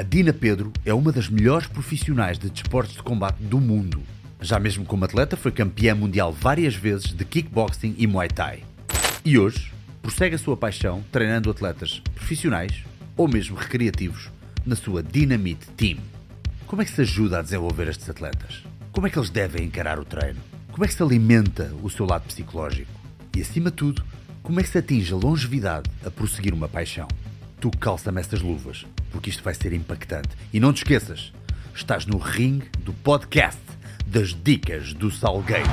A Dina Pedro é uma das melhores profissionais de desportos de combate do mundo. Já mesmo como atleta, foi campeã mundial várias vezes de kickboxing e muay thai. E hoje, prossegue a sua paixão treinando atletas profissionais ou mesmo recreativos na sua Dynamite Team. Como é que se ajuda a desenvolver estes atletas? Como é que eles devem encarar o treino? Como é que se alimenta o seu lado psicológico? E acima de tudo, como é que se atinge a longevidade a prosseguir uma paixão? Tu calça-me estas luvas, porque isto vai ser impactante. E não te esqueças, estás no ringue do podcast das Dicas do Salgueiro.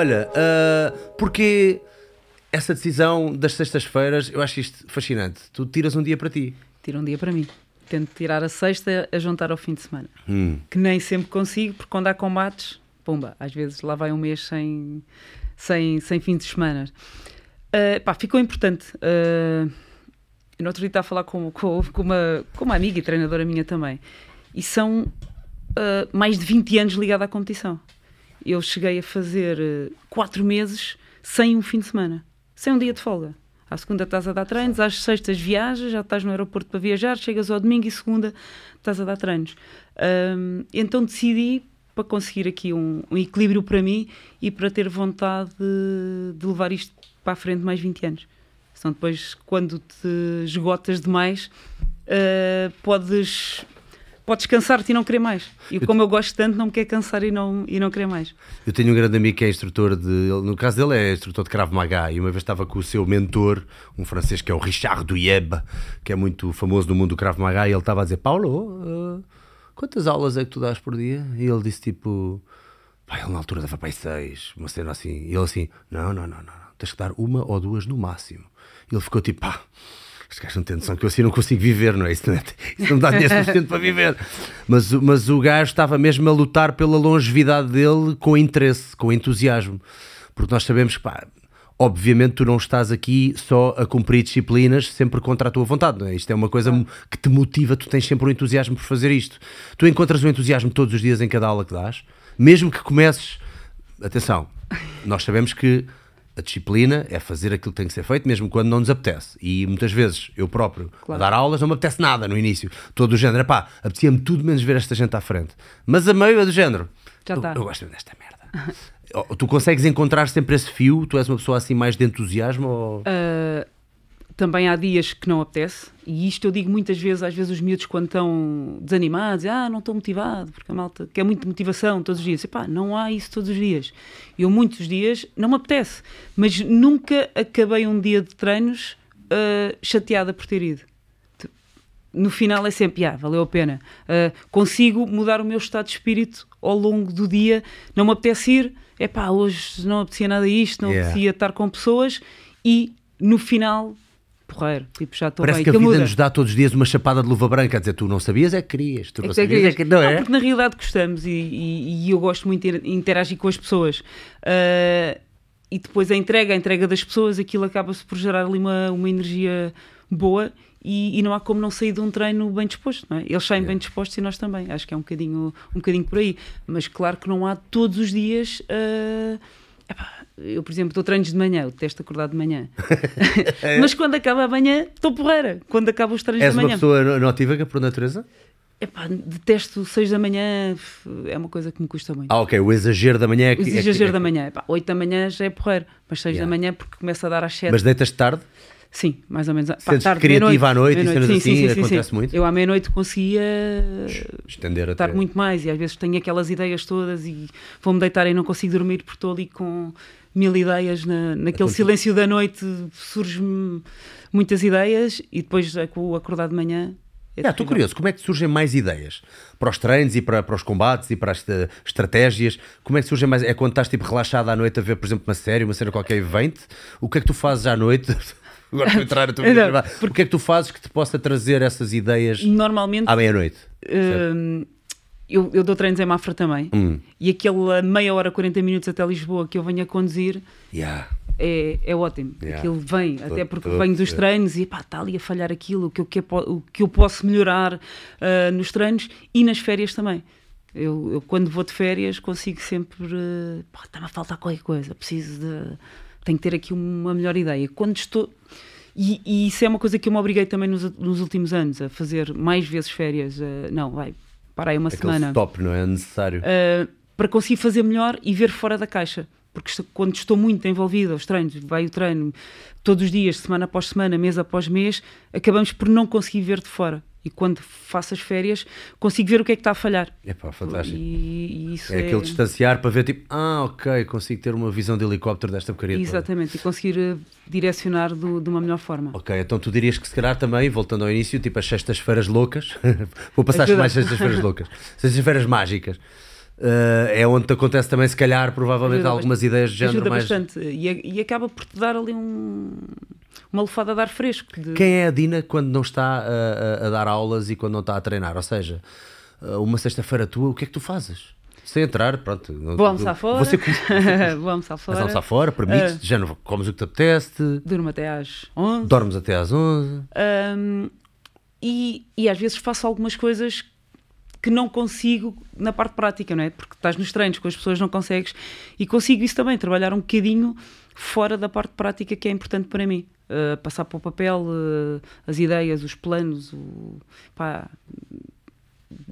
Olha, uh, porque essa decisão das sextas-feiras, eu acho isto fascinante. Tu tiras um dia para ti. Tira um dia para mim. Tento tirar a sexta a juntar ao fim de semana. Hum. Que nem sempre consigo, porque quando há combates, pumba, às vezes lá vai um mês sem, sem, sem fim de semana. Uh, pá, ficou importante. Uh, no outro dia estava a falar com, com, com, uma, com uma amiga e treinadora minha também. E são uh, mais de 20 anos ligada à competição eu cheguei a fazer uh, quatro meses sem um fim de semana, sem um dia de folga. À segunda estás a dar treinos, às sextas viajas, já estás no aeroporto para viajar, chegas ao domingo e segunda estás a dar treinos. Um, então decidi para conseguir aqui um, um, equilíbrio para mim e para ter vontade de, de levar isto para a frente mais 20 anos. Senão depois, quando te esgotas demais, uh, podes podes cansar-te e não querer mais. E eu como eu gosto tanto, não me quer cansar e não, e não querer mais. Eu tenho um grande amigo que é instrutor de. No caso dele, é instrutor de Krav Maga. E uma vez estava com o seu mentor, um francês que é o Richard Duyeb, que é muito famoso no mundo do Krav Maga. E ele estava a dizer: Paulo, uh, quantas aulas é que tu dás por dia? E ele disse tipo. Pá, ele na altura dava para aí seis, uma cena assim. E ele assim: não, não, não, não, tens que dar uma ou duas no máximo. E ele ficou tipo: pá este gajo não tem noção que eu assim não consigo viver, não é? Isso não, é, isso não dá dinheiro suficiente para viver. Mas, mas o gajo estava mesmo a lutar pela longevidade dele com interesse, com entusiasmo. Porque nós sabemos que, pá, obviamente tu não estás aqui só a cumprir disciplinas sempre contra a tua vontade, não é? Isto é uma coisa que te motiva, tu tens sempre um entusiasmo por fazer isto. Tu encontras o entusiasmo todos os dias em cada aula que dás, mesmo que comeces. Atenção, nós sabemos que a disciplina é fazer aquilo que tem que ser feito, mesmo quando não nos apetece. E muitas vezes eu próprio, claro. a dar aulas, não me apetece nada no início. Todo o género, pá, apetecia-me tudo menos ver esta gente à frente. Mas a meio é do género. Já eu, tá. eu gosto desta merda. tu consegues encontrar sempre esse fio? Tu és uma pessoa assim mais de entusiasmo? Ou... Uh também há dias que não apetece, e isto eu digo muitas vezes, às vezes os miúdos quando estão desanimados, ah, não estou motivado, porque a malta quer muita motivação todos os dias. E pá, não há isso todos os dias. Eu muitos dias não me apetece, mas nunca acabei um dia de treinos uh, chateada por ter ido. No final é sempre, ah, valeu a pena. Uh, consigo mudar o meu estado de espírito ao longo do dia. Não me apetece ir, é pá, hoje não apetecia nada isto, não yeah. apetecia estar com pessoas e no final porreiro. Tipo, já estou Parece bem. que a vida muda. nos dá todos os dias uma chapada de luva branca. A dizer, tu não sabias é que querias. Tu não é sabias é que não, é? porque na realidade gostamos e, e, e, eu gosto muito de interagir com as pessoas. Uh, e depois a entrega, a entrega das pessoas, aquilo acaba-se por gerar ali uma, uma energia boa e, e, não há como não sair de um treino bem disposto, não é? Eles saem é. bem dispostos e nós também. Acho que é um bocadinho, um bocadinho por aí. Mas claro que não há todos os dias. Uh, epá, eu, por exemplo, estou treinos de manhã, eu detesto acordar de manhã. é. Mas quando acaba a manhã, estou porreira. Quando acaba os treinos És de manhã. És uma pessoa notívaga por natureza? Epá, detesto 6 da manhã, é uma coisa que me custa muito. Ah, ok, o exagero da manhã é que. O exagero é que, da manhã, epá, 8 da manhã já é porreiro, mas 6 yeah. da manhã porque começa a dar às 7. Mas deitas tarde? Sim, mais ou menos. Sentes tarde, criativa à noite, noite. e sim, assim, sim, sim, acontece muito? Eu à meia-noite conseguia Estender estar até... muito mais e às vezes tenho aquelas ideias todas e vou-me deitar e não consigo dormir porque estou ali com mil ideias na, naquele silêncio da noite surgem muitas ideias e depois é com o acordar de manhã é Estou curioso, como é que surgem mais ideias? Para os treinos e para, para os combates e para as estratégias? Como é que surgem mais? É quando estás tipo relaxado à noite a ver, por exemplo, uma série, uma série qualquer evento? O que é que tu fazes à noite? Agora vou entrar a tua vida. O que é que tu fazes que te possa trazer essas ideias Normalmente, à meia-noite? Uh, eu, eu, dou treinos em Mafra também. Hum. E aquela meia hora, 40 minutos até Lisboa que eu venho a conduzir yeah. é, é ótimo. Yeah. Aquilo vem, tô, até porque tô, venho dos treinos e pá, está ali a falhar aquilo, o que eu, que, o que eu posso melhorar uh, nos treinos e nas férias também. Eu, eu, quando vou de férias consigo sempre. Uh, está-me a faltar qualquer coisa, preciso de. Tenho que ter aqui uma melhor ideia. Quando estou. E, e isso é uma coisa que eu me obriguei também nos, nos últimos anos, a fazer mais vezes férias. Uh, não, vai, para aí uma Aquele semana. stop, não é necessário? Uh, para conseguir fazer melhor e ver fora da caixa. Porque quando estou muito envolvida aos treinos, vai o treino todos os dias, semana após semana, mês após mês, acabamos por não conseguir ver de fora. E quando faço as férias, consigo ver o que é que está a falhar. É pá, fantástico. E, e é, é aquele distanciar para ver, tipo, ah, ok, consigo ter uma visão de helicóptero desta porcaria. Exatamente, toda. e conseguir uh, direcionar do, de uma melhor forma. Ok, então tu dirias que se calhar também, voltando ao início, tipo as sextas-feiras loucas, vou passar as mais sextas-feiras loucas, sextas-feiras mágicas. Uh, é onde te acontece também, se calhar, provavelmente, ajuda algumas bastante. ideias de género ajuda mais. bastante e, e, acaba por te dar ali um, uma lufada de ar fresco. De... Quem é a Dina quando não está a, a, a, dar aulas e quando não está a treinar? Ou seja, uh, uma sexta-feira tua, o que é que tu fazes? Sem entrar, pronto. Vou almoçar fora. Você Vou almoçar fora. Mas almoçar fora, uh, já não comes o que te apetece. Durmo até às 11. Dormes até às 11. Um, e, e às vezes faço algumas coisas que não consigo na parte prática, não é? Porque estás nos treinos com as pessoas, não consegues. E consigo isso também, trabalhar um bocadinho fora da parte prática que é importante para mim. Uh, passar para o papel uh, as ideias, os planos, o, pá,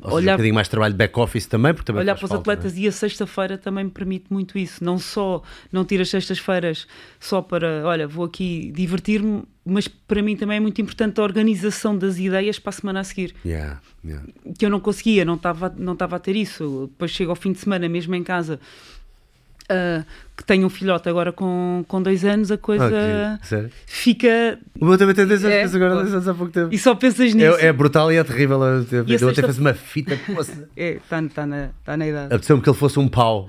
ou olhar, seja, um bocadinho mais trabalho de back-office também, porque também olhar para os falta, atletas é? e a sexta-feira também me permite muito isso. Não só não tiro as sextas-feiras só para, olha, vou aqui divertir-me, mas para mim também é muito importante a organização das ideias para a semana a seguir. Yeah, yeah. Que eu não conseguia, não estava não a ter isso. Depois chego ao fim de semana, mesmo em casa, uh, que tenho um filhote agora com, com dois anos, a coisa okay. fica. O meu também tem dois anos, é, agora dois anos há pouco tempo. E só pensas nisso. É, é brutal e é terrível. Eu sexta... até fazer uma fita. é, está tá na, tá na idade. Apeteceu-me que ele fosse um pau.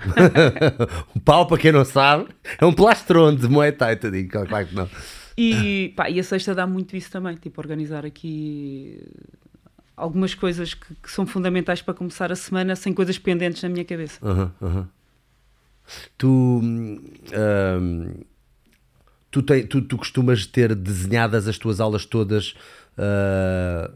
um pau, para quem não sabe, é um plastron de Muay Thai, te digo, claro que não. E, pá, e a sexta dá muito isso também, tipo, organizar aqui algumas coisas que, que, são fundamentais para começar a semana sem coisas pendentes na minha cabeça. Uhum, uhum. Tu, um, tu, tem, tu, tu, costumas ter desenhadas as tuas aulas todas. Uh,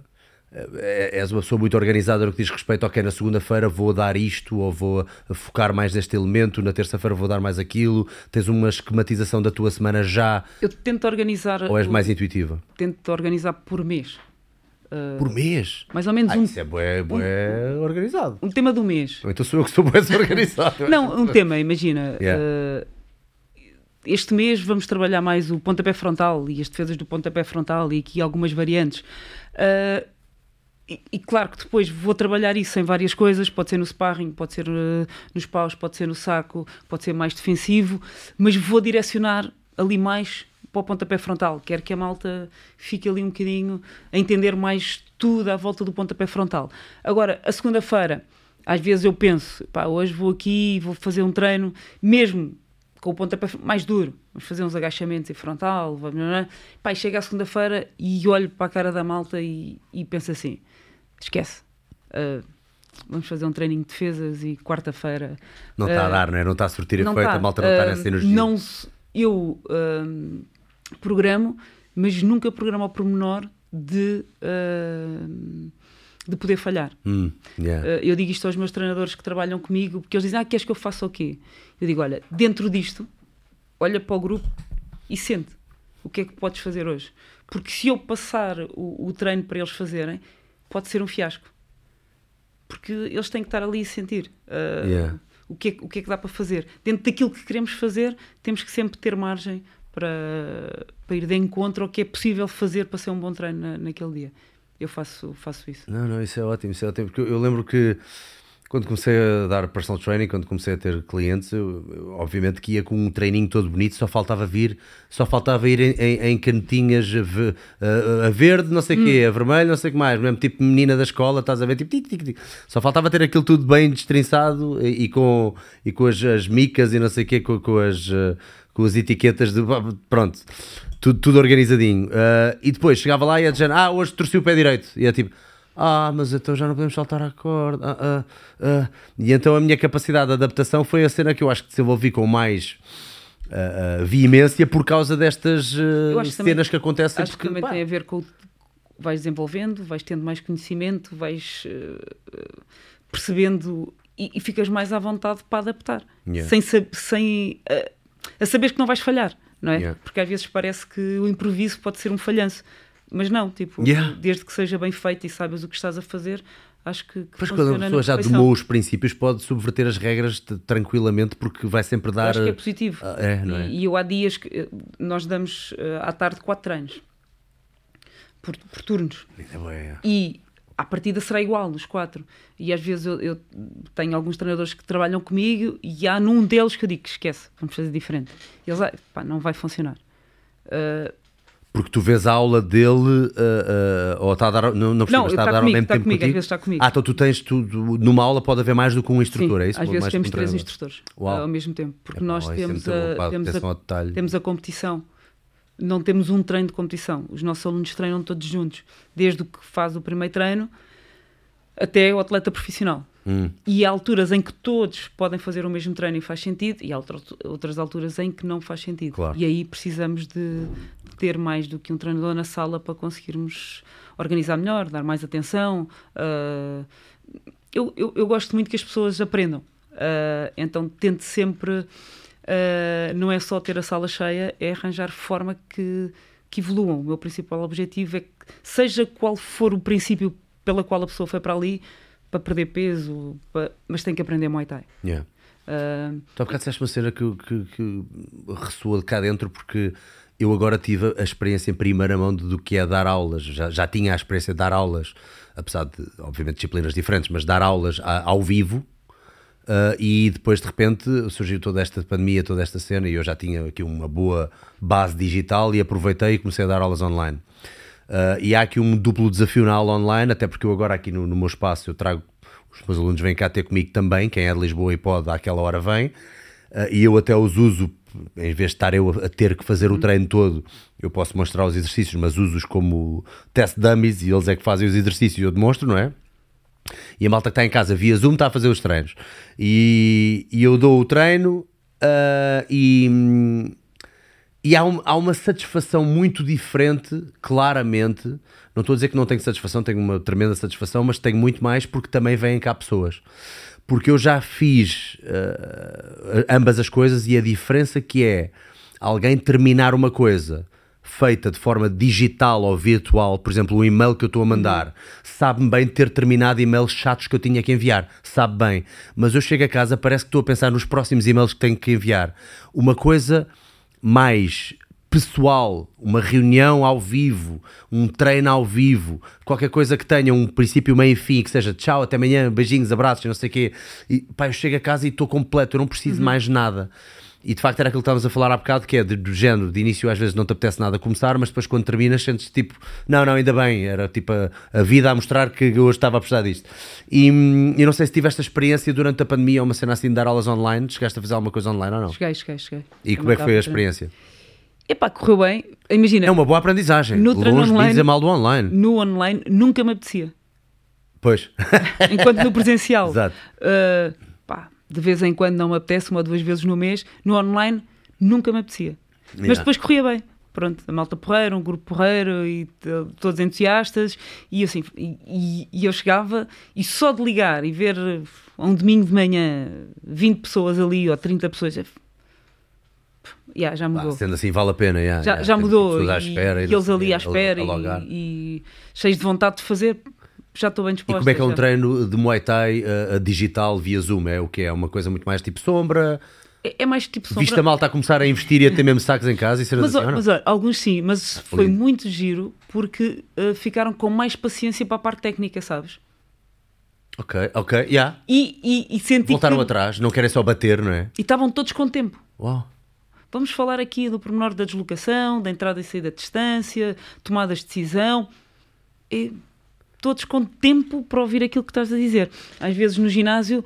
és uma pessoa muito organizada no que diz respeito, ok, na segunda-feira vou dar isto ou vou focar mais neste elemento, na terça-feira vou dar mais aquilo. Tens uma esquematização da tua semana já? Eu tento organizar. Ou és mais intuitiva? Tento organizar por mês. Uh, Por mês? Mais ou menos ah, um. Isso é bué, bué um, organizado. Um tema do mês. Então sou eu que sou bué organizado. Não, um tema, imagina. Yeah. Uh, este mês vamos trabalhar mais o pontapé frontal e as defesas do pontapé frontal e aqui algumas variantes. Uh, e, e, claro que depois vou trabalhar isso em várias coisas, pode ser no sparring, pode ser uh, nos paus, pode ser no saco, pode ser mais defensivo, mas vou direcionar ali mais para o pontapé frontal. Quero que a malta fique ali um bocadinho a entender mais tudo à volta do pontapé frontal. Agora, a segunda-feira, às vezes eu penso, pá, hoje vou aqui e vou fazer um treino, mesmo com o pontapé mais duro, vamos fazer uns agachamentos em frontal, vamos, é? Pá, chega à segunda-feira e olho para a cara da malta e, e penso assim, esquece. Uh, vamos fazer um treininho de defesas e quarta-feira. Não está uh, a dar, não é? Não está a surtir efeito, tá. a malta não está uh, nessa energia. Não, eu uh, programo, mas nunca programo ao pormenor de, uh, de poder falhar. Mm, yeah. uh, eu digo isto aos meus treinadores que trabalham comigo, porque eles dizem: Ah, queres que eu faça o quê? Eu digo: Olha, dentro disto, olha para o grupo e sente o que é que podes fazer hoje. Porque se eu passar o, o treino para eles fazerem, pode ser um fiasco. Porque eles têm que estar ali e sentir. Uh, yeah. O que, é, o que é que dá para fazer? Dentro daquilo que queremos fazer, temos que sempre ter margem para, para ir de encontro ao que é possível fazer para ser um bom treino na, naquele dia. Eu faço, faço isso. Não, não, isso é ótimo, isso é ótimo, porque eu, eu lembro que quando comecei a dar personal training, quando comecei a ter clientes, eu, eu, obviamente que ia com um treininho todo bonito, só faltava vir, só faltava ir em, em, em canetinhas a, a, a, verde, não sei o hum. quê, a vermelho, não sei o que mais, mesmo tipo menina da escola, estás a ver, tipo, tic, tic, tic. só faltava ter aquilo tudo bem destrinçado e, e com, e com as, as micas e não sei o quê, com, com as com as etiquetas de pronto, tudo, tudo organizadinho. Uh, e depois chegava lá e ia dizer: Ah, hoje torci o pé direito. E é tipo: Ah, mas então já não podemos saltar a corda. Ah, ah, ah. E então a minha capacidade de adaptação foi a cena que eu acho que desenvolvi com mais uh, uh, veemência por causa destas uh, cenas também, que acontecem. Acho porque, que também pá. tem a ver com o vais desenvolvendo, vais tendo mais conhecimento, vais percebendo e, e, ficas mais à vontade para adaptar. Yeah. Sem, sem a saber que não vais falhar, não é? Yeah. Porque às vezes parece que o improviso pode ser um falhanço. Mas não, tipo, yeah. desde que seja bem feito e saibas o que estás a fazer, acho que, que Pois quando a pessoa já domou os princípios pode subverter as regras tranquilamente porque vai sempre dar... Eu acho que é positivo. Uh, é, não é? E, e eu há dias que eh, nós damos uh, à tarde quatro treinos por, por turnos. É e à partida será igual nos quatro. E às vezes eu, eu, tenho alguns treinadores que trabalham comigo e há num deles que eu digo: esquece, vamos fazer diferente. E eles, ah, pá, não vai funcionar. Uh, porque tu vês a aula dele uh, uh, ou está a dar. Não, não, não está a dar comigo, ao mesmo está tempo comigo, às vezes está comigo. Ah, então tu tens tudo. Numa aula pode haver mais do que um instrutor, Sim, é isso? Às vezes temos três instrutores Uau. ao mesmo tempo. Porque é, nós temos, a, temos, a, temos a competição. Não temos um treino de competição. Os nossos alunos treinam todos juntos. Desde o que faz o primeiro treino até o atleta profissional. Hum. E há alturas em que todos podem fazer o mesmo treino e faz sentido, e há outras alturas em que não faz sentido. Claro. E aí precisamos de ter mais do que um treinador na sala para conseguirmos organizar melhor, dar mais atenção. Uh, eu, eu, eu, gosto muito que as pessoas aprendam, uh, então tento sempre. Uh, não é só ter a sala cheia, é arranjar forma que, que evoluam. O meu principal objetivo é que, seja qual for o princípio pela qual a pessoa foi para ali, para perder peso, para... mas tem que aprender Muay Thai. Yeah. Uh, tu há bocado disseste uma cena que, que, que ressoa de cá dentro porque eu agora tive a experiência em primeira mão do que é dar aulas. Já, já tinha a experiência de dar aulas, apesar de, obviamente, disciplinas diferentes, mas dar aulas a, ao vivo. Uh, e depois de repente surgiu toda esta pandemia, toda esta cena, e eu já tinha aqui uma boa base digital e aproveitei e comecei a dar aulas online. Uh, e há aqui um duplo desafio na aula online, até porque eu agora aqui no, no meu espaço eu trago, os meus alunos vêm cá ter comigo também, quem é de Lisboa e pode, àquela hora vem, uh, e eu até os uso, em vez de estar eu a ter que fazer o treino todo, eu posso mostrar os exercícios, mas uso-os como test dummies e eles é que fazem os exercícios e eu demonstro, não é? E a malta que está em casa via Zoom está a fazer os treinos. E, e eu dou o treino uh, e e há, um, há, uma satisfação muito diferente, claramente. Não estou a dizer que não tenho satisfação, tenho uma tremenda satisfação, mas tenho muito mais porque também vêm cá pessoas. Porque eu já fiz uh, ambas as coisas e a diferença que é alguém terminar uma coisa feita de forma digital ou virtual, por exemplo, o e-mail que eu estou a mandar, uhum. sabe-me bem ter terminado e-mails chatos que eu tinha que enviar, sabe bem. Mas eu chego a casa, parece que estou a pensar nos próximos e-mails que tenho que enviar. Uma coisa mais pessoal, uma reunião ao vivo, um treino ao vivo, qualquer coisa que tenha um princípio, meio e fim, que seja tchau, até amanhã, beijinhos, abraços, não sei o quê. E pá, eu chego a casa e estou completo, eu não preciso uhum. mais nada. E de facto era aquilo que estávamos a falar há bocado, que é de, do género, de início às vezes não te apetece nada começar, mas depois quando terminas sentes tipo, não, não, ainda bem, era tipo a, a vida a mostrar que eu hoje estava a precisar disto. E hum, eu não sei se tiveste a experiência durante a pandemia ou uma cena assim de dar aulas online, chegaste a fazer alguma coisa online ou não? Cheguei, cheguei, cheguei. E como é que foi a experiência? Epá, correu bem. Imagina. É uma boa aprendizagem. No Longe online, de dizer mal do online. No online nunca me apetecia. Pois. Enquanto no presencial. Exato. Uh, de vez em quando não me apetece, uma ou duas vezes no mês. No online nunca me apetecia. Yeah. Mas depois corria bem. Pronto, a malta porreira, um grupo porreiro e todos entusiastas. E assim, e, e eu chegava e só de ligar e ver um domingo de manhã 20 pessoas ali ou 30 pessoas yeah, já mudou. Ah, sendo assim, vale a pena. Yeah, já, yeah. já mudou. E, à espera, e, eles ali à espera e, e, cheios de vontade de fazer. Já estou bem disposto. E como é que é um já. treino de Muay Thai uh, digital via Zoom? É o que é? Uma coisa muito mais tipo sombra? É, é mais tipo sombra. Vista mal está a começar a investir e a ter mesmo sacos em casa e ser mas, assim, mas olha, alguns sim, mas foi lindo. muito giro porque uh, ficaram com mais paciência para a parte técnica, sabes? Ok, ok, já. Yeah. E, e, e senti Voltaram que... atrás, não querem só bater, não é? E estavam todos com tempo. Uau. Vamos falar aqui do pormenor da deslocação, da entrada e saída de distância, tomadas de decisão. E todos com tempo para ouvir aquilo que estás a dizer. Às vezes no ginásio,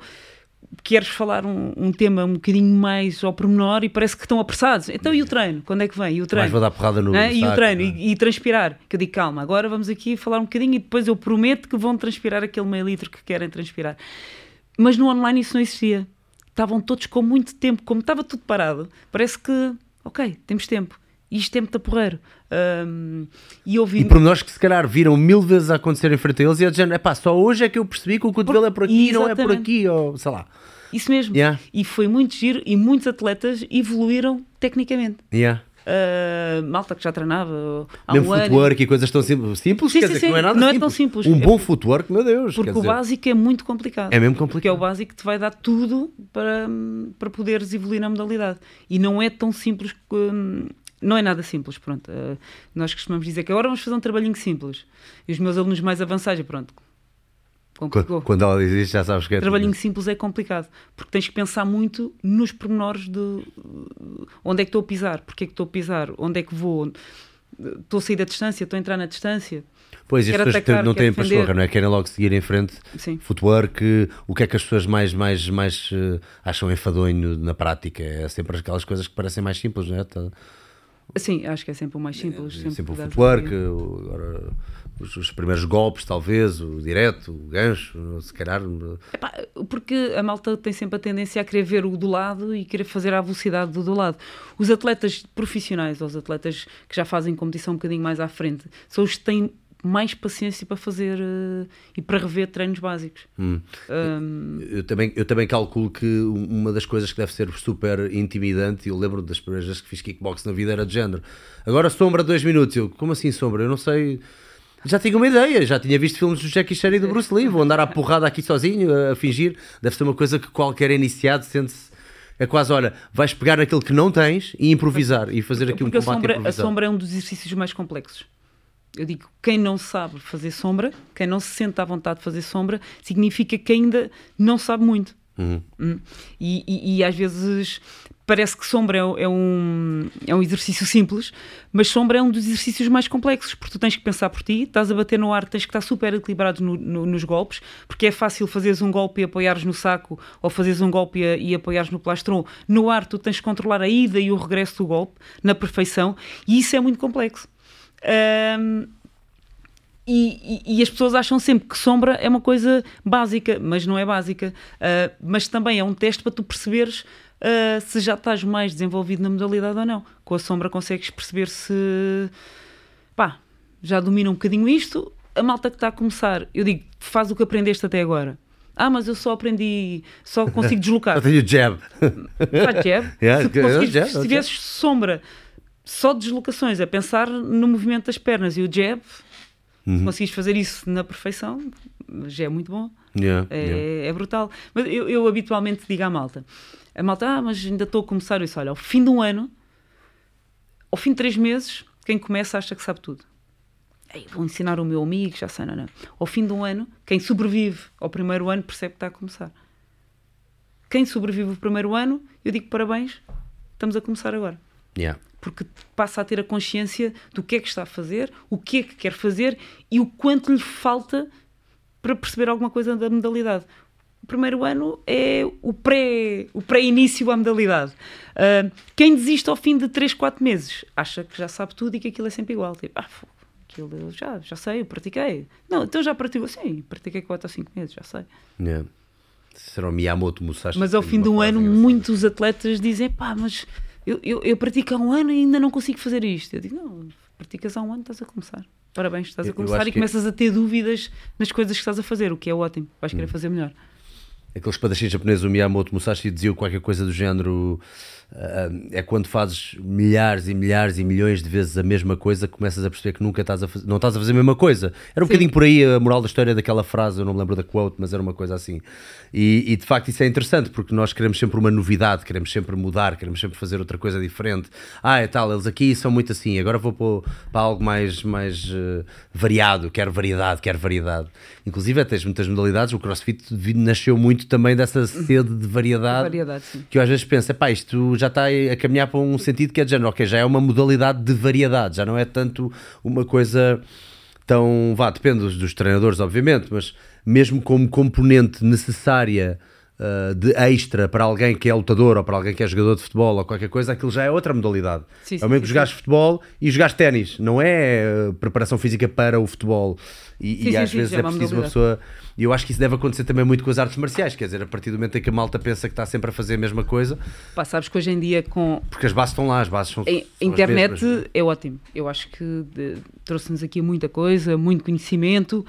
queres falar um, um, tema um bocadinho mais ao pormenor e parece que estão apressados. Então, e o treino? Quando é que vem? E o treino? Mais vou dar porrada no é? E o treino? E, e, transpirar? Que eu digo, calma, agora vamos aqui falar um bocadinho e depois eu prometo que vão transpirar aquele meio litro que querem transpirar. Mas no online isso não existia. Estavam todos com muito tempo, como estava tudo parado. Parece que, ok, temos tempo e isto é muito porreiro. Um, e, ouvi... e pormenores que se calhar viram mil vezes a acontecer em frente a eles e a dizer, pá, só hoje é que eu percebi que o cotovelo por... é por aqui, Exatamente. não é por aqui, ou sei lá. Isso mesmo. Yeah. E foi muito giro e muitos atletas evoluíram tecnicamente. Yeah. Uh, malta que já treinava há Mesmo um footwork ano. e coisas tão simples, simples sim, quer sim, dizer, sim. não é nada não simples. é tão simples. Um bom footwork, meu Deus. Porque o dizer... básico é muito complicado. É mesmo complicado. Porque é o básico que te vai dar tudo para, para poderes evoluir na modalidade. E não é tão simples. Hum, não é nada simples, pronto. Uh, nós costumamos dizer que agora vamos fazer um trabalhinho simples. E os meus alunos mais avançados, pronto, Complicou. Quando ela diz isso, já sabes que é. Trabalhinho tudo. simples é complicado, porque tens que pensar muito nos pormenores de onde é que estou a pisar, porque é que estou a pisar, onde é que vou, estou a sair da distância, estou a entrar na distância. Pois, as pessoas atacar, não têm pastorra, não é? Querem logo seguir em frente. Sim. Footwork, o que é que as pessoas mais, mais, mais uh, acham enfadonho na prática? É sempre aquelas coisas que parecem mais simples, não é? Sim, acho que é sempre o mais simples. É, sempre, sempre o footwork, agora os, os, primeiros golpes, talvez, o direto, o gancho, se calhar. Epá, porque a malta tem sempre a tendência a querer ver o do lado e querer fazer a velocidade do do lado. Os atletas profissionais, ou os atletas que já fazem competição um bocadinho mais à frente, são os que têm mais paciência para fazer uh, e para rever treinos básicos. Hum. Um... Eu, também, eu também calculo que uma das coisas que deve ser super intimidante, e eu lembro das primeiras vezes que fiz kickbox na vida, era de género. Agora sombra dois minutos. Eu, como assim sombra? Eu não sei já tinha uma ideia, já tinha visto filmes do Jackie Chan e do Bruce Lee. Vou andar à porrada aqui sozinho, a, fingir. Deve ser uma coisa que qualquer iniciado sente-se. É quase, olha, vais pegar aquilo que não tens e improvisar e fazer aqui um combate a sombra, a sombra é um dos exercícios mais complexos. Eu digo, quem não sabe fazer sombra, quem não se sente à vontade de fazer sombra, significa que ainda não sabe muito. Uhum. Hum. E, e, e, às vezes parece que sombra é, é, um, é um exercício simples, mas sombra é um dos exercícios mais complexos, porque tu tens que pensar por ti, estás a bater no ar, tens que estar super equilibrado no, no, nos golpes, porque é fácil fazeres um golpe e apoiares no saco, ou fazeres um golpe e, e apoiares no plastron. No ar, tu tens que controlar a ida e o regresso do golpe na perfeição, e isso é muito complexo. Um, e, e, e, as pessoas acham sempre que sombra é uma coisa básica, mas não é básica. Uh, mas também é um teste para tu perceberes uh, se já estás mais desenvolvido na modalidade ou não. Com a sombra consegues perceber se pá, já domina um bocadinho isto. A malta que está a começar, eu digo, faz o que aprendeste até agora. Ah, mas eu só aprendi, só consigo deslocar. eu tenho jab. Faz jab. Yeah, se, jab, se tivesses sombra, só deslocações, a pensar no movimento das pernas e o jab, uhum. se conseguires fazer isso na perfeição, já é muito bom. Yeah, é, yeah. é, brutal. Mas eu, eu habitualmente digo à malta: a malta, ah, mas ainda estou a começar isso. Olha, ao fim de um ano, ao fim de três meses, quem começa acha que sabe tudo. Ei, vou ensinar o meu amigo, já sei, não, não. Ao fim de um ano, quem sobrevive ao primeiro ano percebe que está a começar. Quem sobrevive ao primeiro ano, eu digo parabéns, estamos a começar agora. Yeah. Porque passa a ter a consciência do que é que está a fazer, o que é que quer fazer e o quanto lhe falta para perceber alguma coisa da modalidade primeiro ano é o pré-início o pré à modalidade. Uh, quem desiste ao fim de 3, 4 meses acha que já sabe tudo e que aquilo é sempre igual. Tipo, ah, aquilo eu já, já sei, eu pratiquei. Não, então já praticou, sim, pratiquei 4 ou 5 meses, já sei. Yeah. Será o Miyamoto Musashi. Mas ao fim de um ano, muitos atletas dizem, pá, mas eu, eu, eu pratico há um ano e ainda não consigo fazer isto. Eu digo, não, praticas há um ano, estás a começar. Parabéns, estás a começar e começas que... a ter dúvidas nas coisas que estás a fazer, o que é ótimo. Vais querer hum. fazer melhor aquele espadachim japonês, o Miyamoto Musashi, dizia qualquer coisa do género é quando fazes milhares e milhares e milhões de vezes a mesma coisa que começas a perceber que nunca estás a fazer, não estás a fazer a mesma coisa. Era um Sim. bocadinho por aí a moral da história daquela frase, eu não me lembro da quote, mas era uma coisa assim. E, e, de facto isso é interessante porque nós queremos sempre uma novidade, queremos sempre mudar, queremos sempre fazer outra coisa diferente. Ah, é tal, eles aqui são muito assim, agora vou para, para algo mais, mais uh, variado, quero variedade, quero variedade. Inclusive, tens muitas modalidades, o CrossFit nasceu muito também dessa sede de variedade, variedade que eu às vezes penso, pá, isto já está a caminhar para um sentido que é de género, ok, já é uma modalidade de variedade, já não é tanto uma coisa tão, vá, depende dos, dos treinadores, obviamente, mas mesmo como componente necessária uh, de extra para alguém que é lutador ou para alguém que é jogador de futebol ou qualquer coisa, aquilo já é outra modalidade. Sim, é o mesmo que jogares futebol e jogares ténis, não é uh, preparação física para o futebol. E, sim, e às vezes é, é preciso uma pessoa. E eu acho que isso deve acontecer também muito com as artes marciais, quer dizer, a partir do momento em que a malta pensa que está sempre a fazer a mesma coisa. Pá, sabes que hoje em dia com. Porque as bases estão lá, as bases são. A internet é ótimo. Eu acho que trouxe-nos aqui muita coisa, muito conhecimento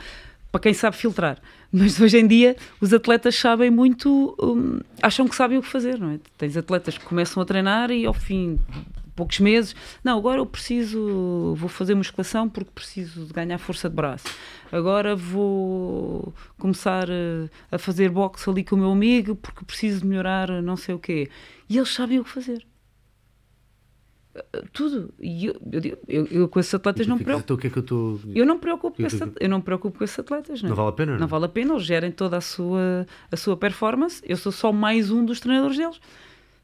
para quem sabe filtrar. Mas hoje em dia os atletas sabem muito, hum, acham que sabem o que fazer, não é? Tens atletas que começam a treinar e ao fim poucos meses, não, agora eu preciso, vou fazer musculação porque preciso de ganhar força de braço. Agora vou começar a, eh, a fazer boxe ali com o meu amigo porque preciso melhorar não sei o quê. E eles sabem o que fazer tudo. E eu, eu, eu, eu, com esses atletas não preocupo. Então, o que é que eu, tô... eu não preocupo com esse, eu não preocupo com esses atletas. Não, não vale a pena? Não? não vale a pena, eles gerem toda a sua, a sua performance. Eu sou só mais um dos treinadores deles.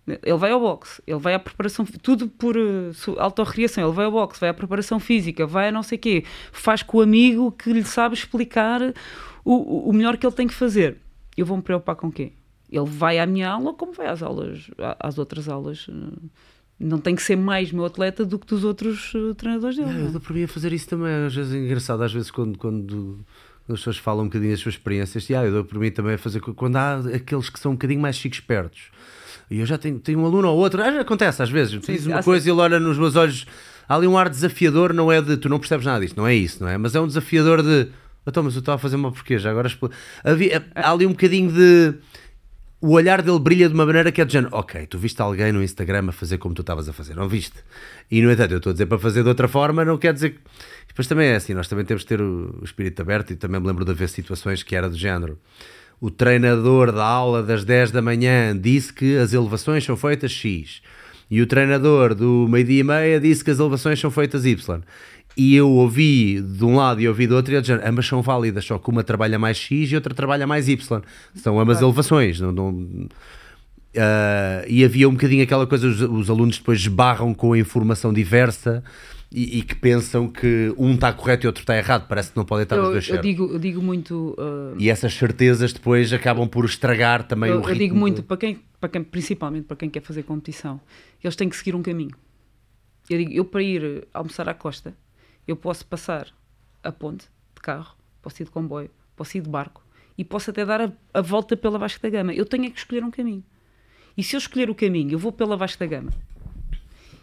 Ele vai ao boxe, ele vai à preparação, tudo por uh, autorreação. Ele vai ao boxe, vai à preparação física, vai a não sei o quê, faz com o amigo que lhe sabe explicar o, o melhor que ele tem que fazer. Eu vou me preocupar com o quê? Ele vai à minha aula como vai às aulas, às outras aulas. Uh, não tem que ser mais meu atleta do que dos outros uh, treinadores dele. É, eu dou por mim a fazer isso também. Às vezes é engraçado, às vezes quando, quando as pessoas falam um bocadinho das suas experiências, e, ah, eu dou por mim também a fazer quando há aqueles que são um bocadinho mais chicos espertos. E eu já tenho, tenho um aluno ou outro, ah, acontece às vezes, diz uma coisa e ele olha nos meus olhos, há ali um ar desafiador, não é de tu não percebes nada disto, não é isso, não é? Mas é um desafiador de então, mas eu estava a fazer uma porquê, já agora havia, há ali um bocadinho de o olhar dele brilha de uma maneira que é de género, ok, tu viste alguém no Instagram a fazer como tu estavas a fazer, não viste? E no entanto, eu estou a dizer para fazer de outra forma, não quer dizer que. Depois também é assim, nós também temos de ter o, espírito aberto e também me lembro de haver situações que era do género. O treinador da aula das 10 da manhã disse que as elevações são feitas X. E o treinador do meio-dia e meia disse que as elevações são feitas Y e eu ouvi de um lado e ouvi do outro e dizia, ambas são válidas, só que uma trabalha mais X e outra trabalha mais Y. São ambas claro. elevações. Não, não, uh, e havia um bocadinho aquela coisa, os, os, alunos depois esbarram com a informação diversa e, e que pensam que um está correto e outro está errado. Parece que não podem estar eu, os dois certos. Eu digo, eu digo muito... Uh, e essas certezas depois acabam por estragar também eu, o ritmo. Eu digo muito, para quem, para quem, principalmente para quem quer fazer competição, eles têm que seguir um caminho. Eu digo, eu para ir almoçar à costa eu posso passar a ponte de carro, posso ir de comboio, posso ir de barco e posso até dar a, a volta pela Vasco da Gama. Eu tenho é que escolher um caminho. E se eu escolher o caminho, eu vou pela Vasco da Gama.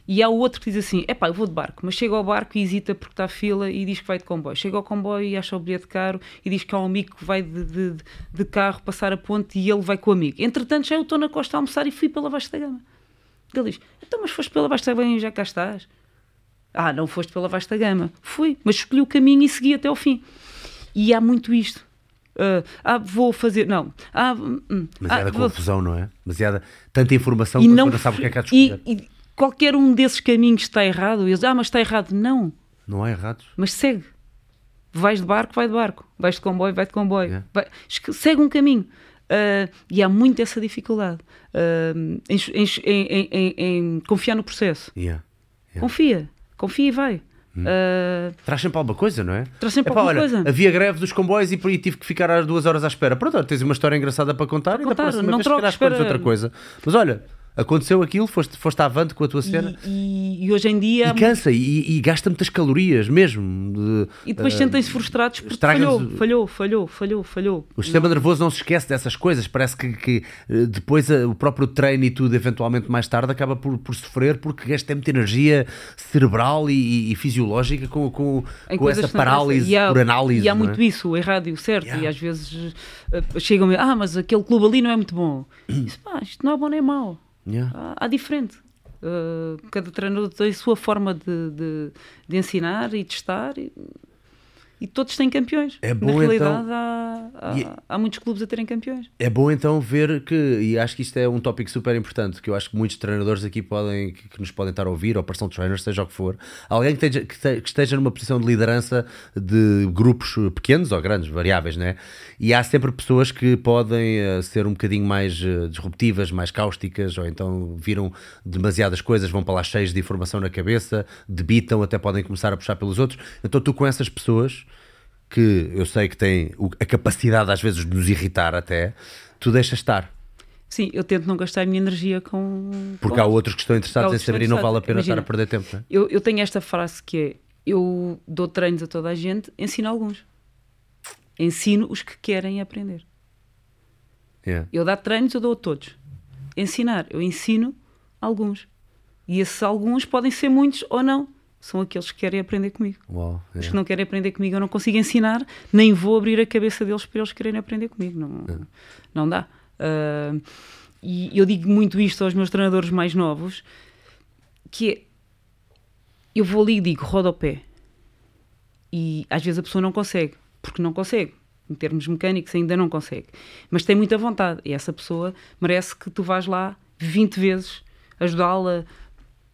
E há o outro que diz assim: é pá, eu vou de barco, mas chega ao barco e hesita porque está fila e diz que vai de comboio. Chega ao comboio e acha o bilhete caro e diz que há um amigo que vai de, de, de carro passar a ponte e ele vai com o amigo. Entretanto, já eu estou na costa a almoçar e fui pela Vasco da Gama. Ele diz: então, mas foste pela Vasco da Gama e já cá estás? Ah, não foste pela vasta gama. Fui, mas escolhi o caminho e segui até ao fim. E há muito isto. Uh, ah, vou fazer. Não. Ah, hum, Demasiada ah, confusão, vou... não é? Demasiada. Tanta informação e que não, não sabe o que é que há de escolher. E, e qualquer um desses caminhos está errado. Eles, ah, mas está errado. Não. Não há errados. Mas segue. Vais de barco, vai de barco. Vais de comboio, vai de comboio. Yeah. Vai... segue um caminho. Uh, e há muito essa dificuldade uh, em, em, em, em, confiar no processo. Yeah. Yeah. Confia confia e vai. Hum. Uh, Traz sempre alguma coisa, não é? Traz sempre alguma coisa. Havia greve dos comboios e por aí tive que ficar às duas horas à espera. Pronto, tens uma história engraçada para contar para e contar, da próxima não vez troca, espera... outra coisa. Mas olha, aconteceu aquilo, foste, foste avante com a tua cena. E, e, e hoje em dia. E cansa, e, e, gasta muitas calorias mesmo. De, e depois uh, sentem-se frustrados porque falhou, falhou, falhou, falhou, falhou. O sistema não. nervoso não se esquece dessas coisas. Parece que, que eh, depois uh, o próprio treino e tudo, eventualmente mais tarde, acaba por, por sofrer porque gasta muita energia cerebral e, fisiológica com, com, com essa parálise há, por análise. E há é? muito isso, o errado e o certo. Yeah. E às vezes uh, chegam-me, ah, mas aquele clube ali não é muito bom. Isso, pá, isto não é bom nem mau Yeah. Há, há, diferente. Uh, cada treinador tem a sua forma de, de, de ensinar e de estar. E, e todos têm campeões. É bom, Na realidade, então, há, há, e, há, muitos clubes a terem campeões. É bom então ver que, e acho que isto é um tópico super importante, que eu acho que muitos treinadores aqui podem, que, que nos podem estar a ouvir, ou personal trainers, seja o que for, alguém que esteja, que esteja numa posição de liderança de grupos pequenos ou grandes, variáveis, né? E há sempre pessoas que podem uh, ser um bocadinho mais uh, disruptivas, mais cáusticas, ou então viram demasiadas coisas, vão para lá cheios de informação na cabeça, debitam, até podem começar a puxar pelos outros. Então tu com essas pessoas que eu sei que têm a capacidade às vezes de nos irritar até, tu deixas estar. Sim, eu tento não gastar a minha energia com. Porque com... há outros que estão interessados em saber e não vale a pena Imagina, estar a perder tempo. É? eu, eu tenho esta frase que é: eu dou treinos a toda a gente, ensino alguns. Ensino os que querem aprender. Yeah. Eu dar treinos, eu dou a todos. Ensinar, eu ensino alguns. E esses alguns podem ser muitos ou não. São aqueles que querem aprender comigo. Wow, yeah. Os que não querem aprender comigo, eu não consigo ensinar, nem vou abrir a cabeça deles para eles quererem aprender comigo. Não, yeah. não dá. Uh, e eu digo muito isto aos meus treinadores mais novos, que é, eu vou ali e digo, roda o pé. E às vezes a pessoa não consegue, porque não consegue em termos mecânicos, ainda não consegue. Mas tem muita vontade. E essa pessoa merece que tu vás lá 20 vezes ajudá-la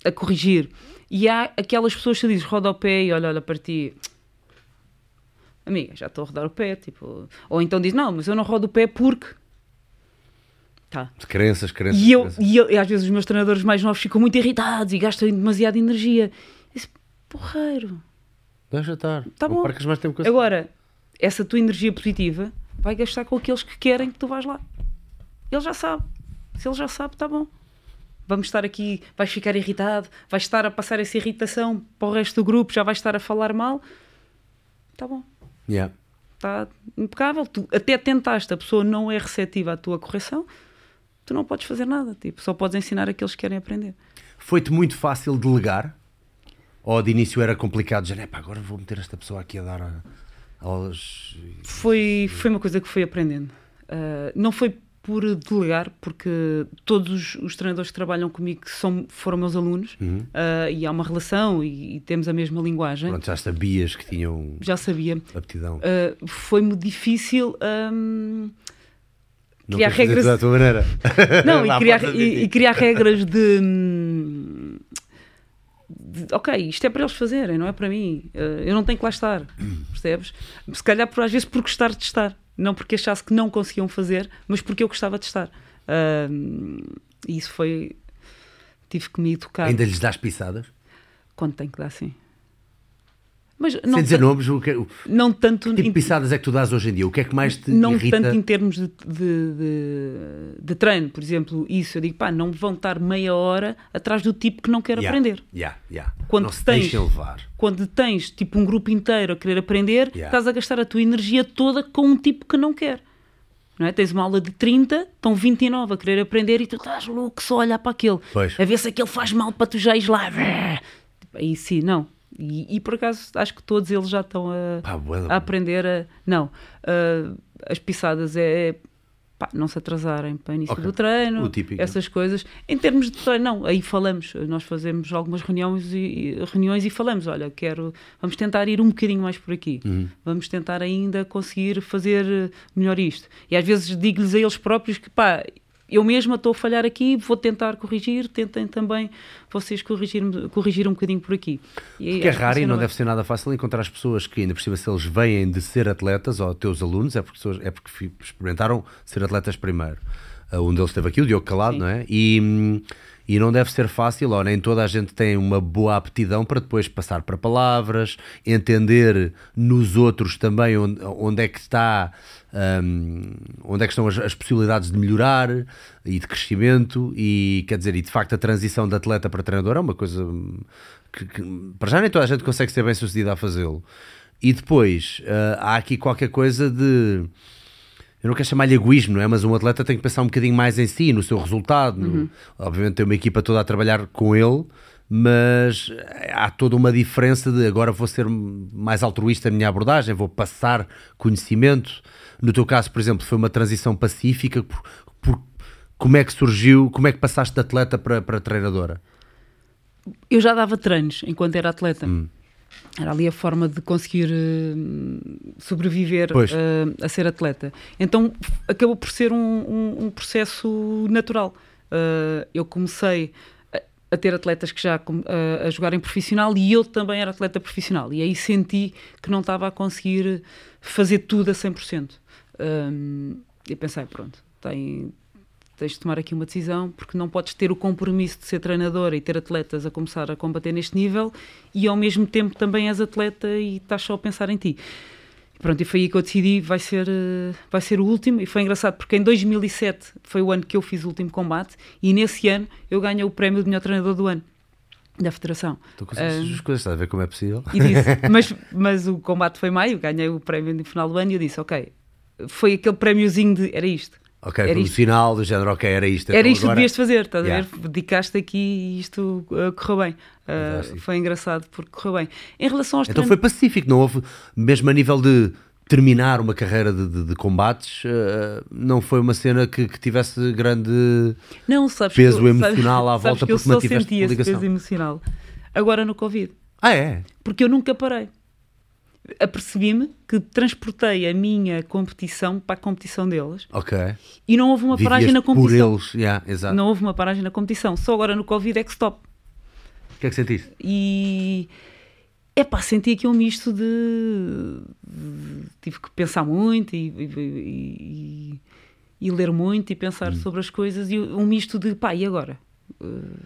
a corrigir. E há aquelas pessoas que tu dizes, roda o pé e olha, olha para ti. Amiga, já estou a rodar o pé. Tipo... Ou então diz, não, mas eu não rodo o pé porque. Tá. De crenças, crenças. E, eu, crenças. E, eu, e às vezes os meus treinadores mais novos ficam muito irritados e gastam demasiada energia. Esse porreiro. Deixa estar. Tá bom. mais tempo com Agora, essa tua energia positiva vai gastar com aqueles que querem que tu vás lá. Ele já sabe. Se ele já sabe, está bom. Vamos estar aqui, vais ficar irritado, vais estar a passar essa irritação para o resto do grupo, já vais estar a falar mal. Está bom. Yeah. Está impecável. Tu até tentaste, a pessoa não é receptiva à tua correção, tu não podes fazer nada. Tipo, só podes ensinar aqueles que querem aprender. Foi-te muito fácil delegar? Ou de início era complicado? Já, agora vou meter esta pessoa aqui a dar. Aulas? Foi, foi uma coisa que fui aprendendo. Uh, não foi por delegar, porque todos os, treinadores que trabalham comigo são, foram meus alunos uhum. uh, e há uma relação e, e, temos a mesma linguagem. Pronto, já sabias que tinham já sabia. aptidão. Uh, Foi-me difícil. Um, criar regras da tua maneira. Não, e criar, e, e criar regras de hum, de, ok, isto é para eles fazerem, não é para mim. Uh, eu não tenho que lá estar, percebes? Se calhar por, às vezes por gostar de estar, não porque achasse que não conseguiam fazer, mas porque eu gostava de estar. Uh, e isso foi. Tive que me educar. Ainda lhes dás pisadas? Quando tenho que dar, sim. Mas não Sem dizer nomes, o que, o, não tanto. Que tipo de pisadas é que tu dás hoje em dia? O que é que mais te não irrita? Não tanto em termos de, de, de, de, treino, por exemplo, isso. Eu digo, pá, não vão estar meia hora atrás do tipo que não quer yeah, aprender. Yeah, yeah. Quando não se tens, levar. Quando tens tipo um grupo inteiro a querer aprender, yeah. estás a gastar a tua energia toda com um tipo que não quer. Não é? Tens uma aula de 30, estão 29 a querer aprender e tu estás louco só a olhar para aquele. Pois. A ver se aquele faz mal para tu já ires lá. Aí sim, não e, e, por acaso acho que todos eles já estão a, Pá, a aprender a. Não, as pisadas é. Pá, não se atrasarem para o início okay. do treino, essas coisas. Em termos de treino, não, aí falamos, nós fazemos algumas reuniões e, reuniões e falamos, olha, quero, vamos tentar ir um bocadinho mais por aqui, uhum. vamos tentar ainda conseguir fazer melhor isto. E às vezes digo-lhes a eles próprios que, pá, eu mesma estou a falhar aqui, vou tentar corrigir, tentem também vocês corrigir, corrigir um bocadinho por aqui. E, porque é raro e não deve ser nada fácil encontrar as pessoas que, ainda por cima, se eles vêm de ser atletas ou teus alunos, é porque, é porque experimentaram ser atletas primeiro. Uh, um deles esteve aqui, o Diogo Calado, Sim. não é? E, hum, e não deve ser fácil, ou nem toda a gente tem uma boa aptidão para depois passar para palavras, entender nos outros também onde, onde é que está, um, onde é que estão as, as, possibilidades de melhorar e de crescimento, e quer dizer, e de facto a transição de atleta para treinador é uma coisa que, que para já nem toda a gente consegue ser bem sucedida a fazê-lo. E depois uh, há aqui qualquer coisa de eu não quero chamar-lhe egoísmo, não é? Mas um atleta tem que pensar um bocadinho mais em si, no seu resultado. Uhum. No, obviamente tem uma equipa toda a trabalhar com ele, mas há toda uma diferença de agora vou ser mais altruísta na minha abordagem, vou passar conhecimento. No teu caso, por exemplo, foi uma transição pacífica. Por, por como é que surgiu, como é que passaste de atleta para, para treinadora? Eu já dava treinos enquanto era atleta. Hum. Era ali a forma de conseguir uh, sobreviver uh, a ser atleta. Então acabou por ser um, um, um processo natural. Uh, eu comecei a, a, ter atletas que já a jogarem profissional e eu também era atleta profissional. E aí senti que não estava a conseguir fazer tudo a 100%. Um, e pensei, pronto, tem, tens de tomar aqui uma decisão, porque não podes ter o compromisso de ser treinadora e ter atletas a começar a combater neste nível e ao mesmo tempo também és atleta e estás só a pensar em ti. Pronto, e foi aí que eu decidi vai ser, uh, vai ser o último. E foi engraçado porque em 2007 foi o ano que eu fiz o último combate e nesse ano eu ganhei o prémio de melhor treinador do ano da Federação. Com essas uh, coisas, está a ver como é possível? E disse, mas, mas o combate foi maio, ganhei o prémio no final do ano e eu disse, ok, foi aquele prémiozinho de, era isto. Ok, era isto. final do género, ok, era isto. Era então isto agora... que devias fazer, estás yeah. a ver? Dedicaste aqui e isto uh, correu bem. Uh, foi engraçado porque correu bem. Em relação aos Então foi pacífico, não houve, mesmo a nível de terminar uma carreira de, de, de combates, uh, não foi uma cena que, que tivesse grande não, peso eu, emocional sabes, à volta porque senti ligação. esse peso emocional. Agora no Covid. Ah, é? Porque eu nunca parei apercebi-me que transportei a minha competição para a competição deles. Ok. E não houve uma Vivias paragem na competição. por eles, yeah, exato. Não houve uma paragem na competição. Só agora no Covid é que stop. O que é que sentiste? E... É pá, senti aqui um misto de... Tive que pensar muito e, e, e, e ler muito e pensar hum. sobre as coisas e um misto de pá, e agora? Uh,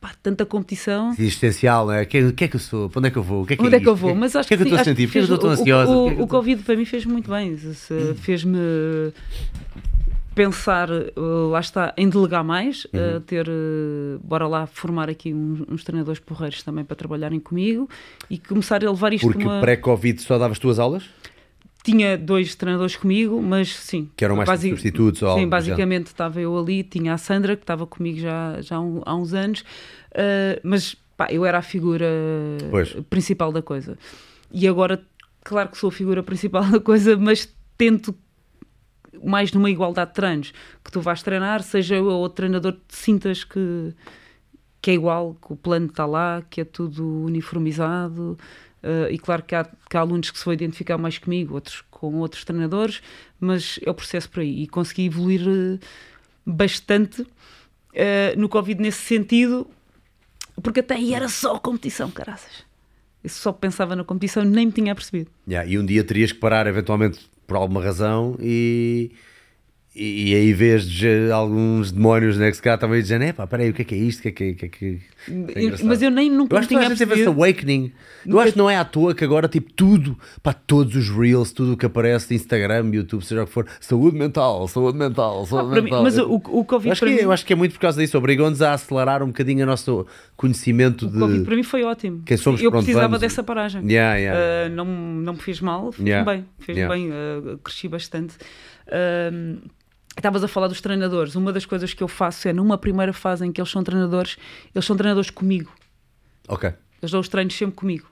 pá, tanta competição. Existencial, não é? O que, que, é que eu sou? Para onde é que eu vou? O que é que onde é, é que eu vou? Mas acho que, que, é que eu estou a sentir? É que eu estou tão ansiosa? O, o, o, o Covid para mim fez muito bem. Hum. Fez-me pensar, eh, lá está, em delegar mais, uhum. uh, ter, uh, bora lá, formar aqui uns, uns, treinadores porreiros também para trabalharem comigo e começar a levar isto Porque uma... pré-Covid só davas tuas aulas? Tinha dois treinadores comigo, mas sim. Que eram mais basic... substitutos? Ou sim, basicamente já. estava eu ali, tinha a Sandra, que estava comigo já, já há, uns anos, uh, mas pá, eu era a figura pois. principal da coisa. E agora, claro que sou a figura principal da coisa, mas tento mais numa igualdade de treinos, que tu vais treinar, seja eu ou outro treinador, te sintas que, que é igual, que o plano está lá, que é tudo uniformizado, Uh, e claro que há, que há, alunos que se vão identificar mais comigo, outros com outros treinadores, mas é o processo por aí. E consegui evoluir uh, bastante uh, no Covid nesse sentido, porque até aí era só competição, caraças. Eu só pensava na competição nem me tinha percebido. Yeah, e um dia terias que parar, eventualmente, por alguma razão e e, aí vês alguns demónios né, que se calhar também dizendo: é pá, peraí, o que é que é isto? O que é que é, que é, que é Mas eu nem nunca eu acho tinha que teve esse awakening. Eu acho que não é à toa que agora, tipo, tudo, para todos os reels, tudo o que aparece de Instagram, YouTube, seja o que for, saúde mental, saúde mental, saúde ah, mental. Mim, mas o, o Covid acho, que, mim... eu acho que é muito por causa disso, obrigou-nos a acelerar um bocadinho o nosso conhecimento o de. Covid para mim foi ótimo. Quem somos, eu precisava vamos. dessa paragem. Yeah, yeah. Uh, não, não me fez mal, fez yeah. bem, yeah. bem, uh, cresci bastante. Uh, Estavas a falar dos treinadores. Uma das coisas que eu faço é, numa primeira fase em que eles são treinadores, eles são treinadores comigo. Ok. Eles dão os treinos sempre comigo.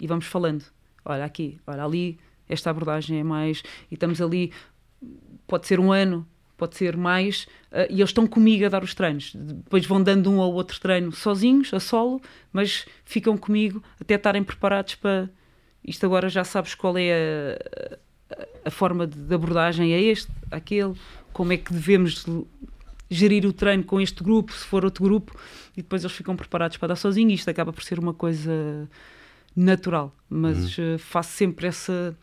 E vamos falando. Olha aqui, olha ali, esta abordagem é mais. E estamos ali, pode ser um ano, pode ser mais, uh, e eles estão comigo a dar os treinos. Depois vão dando um ou outro treino sozinhos, a solo, mas ficam comigo até estarem preparados para. Isto agora já sabes qual é a, a, a forma de abordagem, é este, aquele, como é que devemos gerir o treino com este grupo, se for outro grupo, e depois eles ficam preparados para dar sozinho. Isto acaba por ser uma coisa natural, mas uhum. Eh, faço sempre essa,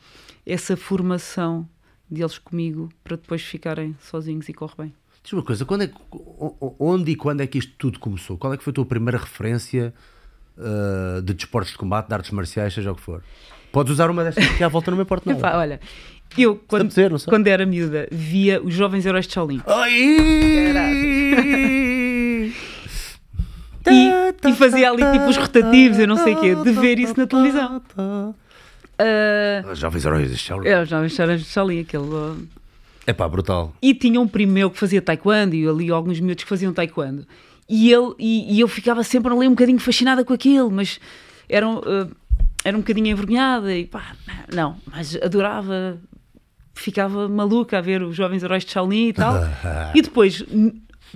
essa formação deles comigo para depois ficarem sozinhos e corre bem. Diz uma coisa, quando é, onde e quando é que isto tudo começou? Qual é que foi a tua primeira referência uh, de desportos de combate, de artes marciais, seja o que for? Podes usar uma destas que à volta não me importa nada. Epá, olha, eu, quando, dizer, quando era miúda, via os Jovens Heróis de Shaolin. E, e, fazia ali tipo os rotativos, eu não sei o quê, de ver isso na televisão. Uh, os Jovens Heróis de Shaolin. É, os Jovens Heróis de Shaolin, aquele. É pá, brutal. E tinha um primo meu que fazia taekwondo e ali alguns miúdos que faziam taekwondo. E, ele, e, e eu ficava sempre ali um bocadinho fascinada com aquilo, mas eram. Uh, era um bocadinho envergonhada e pá, não, mas adorava ficava maluca a ver os Jovens Heróis de Shaolin e tal. e depois,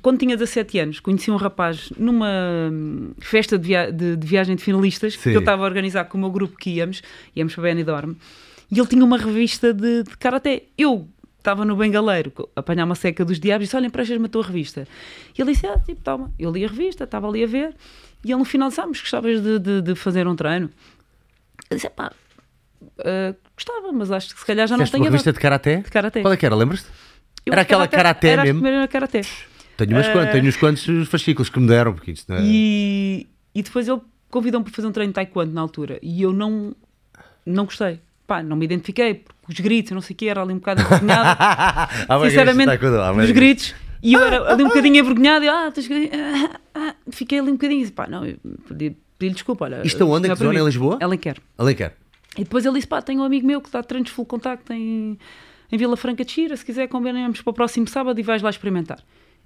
quando tinha 17 anos, conheci um rapaz numa hum, festa de, via de, de viagem de finalistas Sim. que eu estava a organizar com o meu grupo que íamos, íamos para Benidorm, e ele tinha uma revista de, de karaté. Eu estava no Bengaleiro a apanhar uma seca dos diabos e disse: Olha, emprestas-me a tua revista. E ele disse: Ah, tipo, toma. Eu li a revista, estava ali a ver, e ele no final disse: Ah, mas gostavas de, de, de fazer um treino? Eu disse: Pá, uh, gostava, mas acho que se calhar já não tenho. uma revista de karaté? De karaté. Qual é que era, lembras-te? Era aquela karaté, era mesmo? Era karaté. Tenho, umas uh... quantos, tenho uns quantos fascículos que me deram, porque isto não é... e, e depois ele convidou-me para fazer um treino de taekwondo na altura e eu não, não gostei. Pá, não me identifiquei, porque os gritos, não sei o que, era ali um bocado envergonhada. Bem, Sinceramente, os gritos. E eu era ali um bocadinho envergonhado, e ah, tens que- ah, ah, fiquei ali um bocadinho, pá, não, eu pedi, pedi desculpa, olha. Isto não é que zona? Em Lisboa? Alenquer. Alenquer. E depois ele disse, pá, tenho um amigo meu que está de treinos full contacto em, em Vila Franca de Xira, se quiser combinamos para o próximo sábado e vais lá experimentar.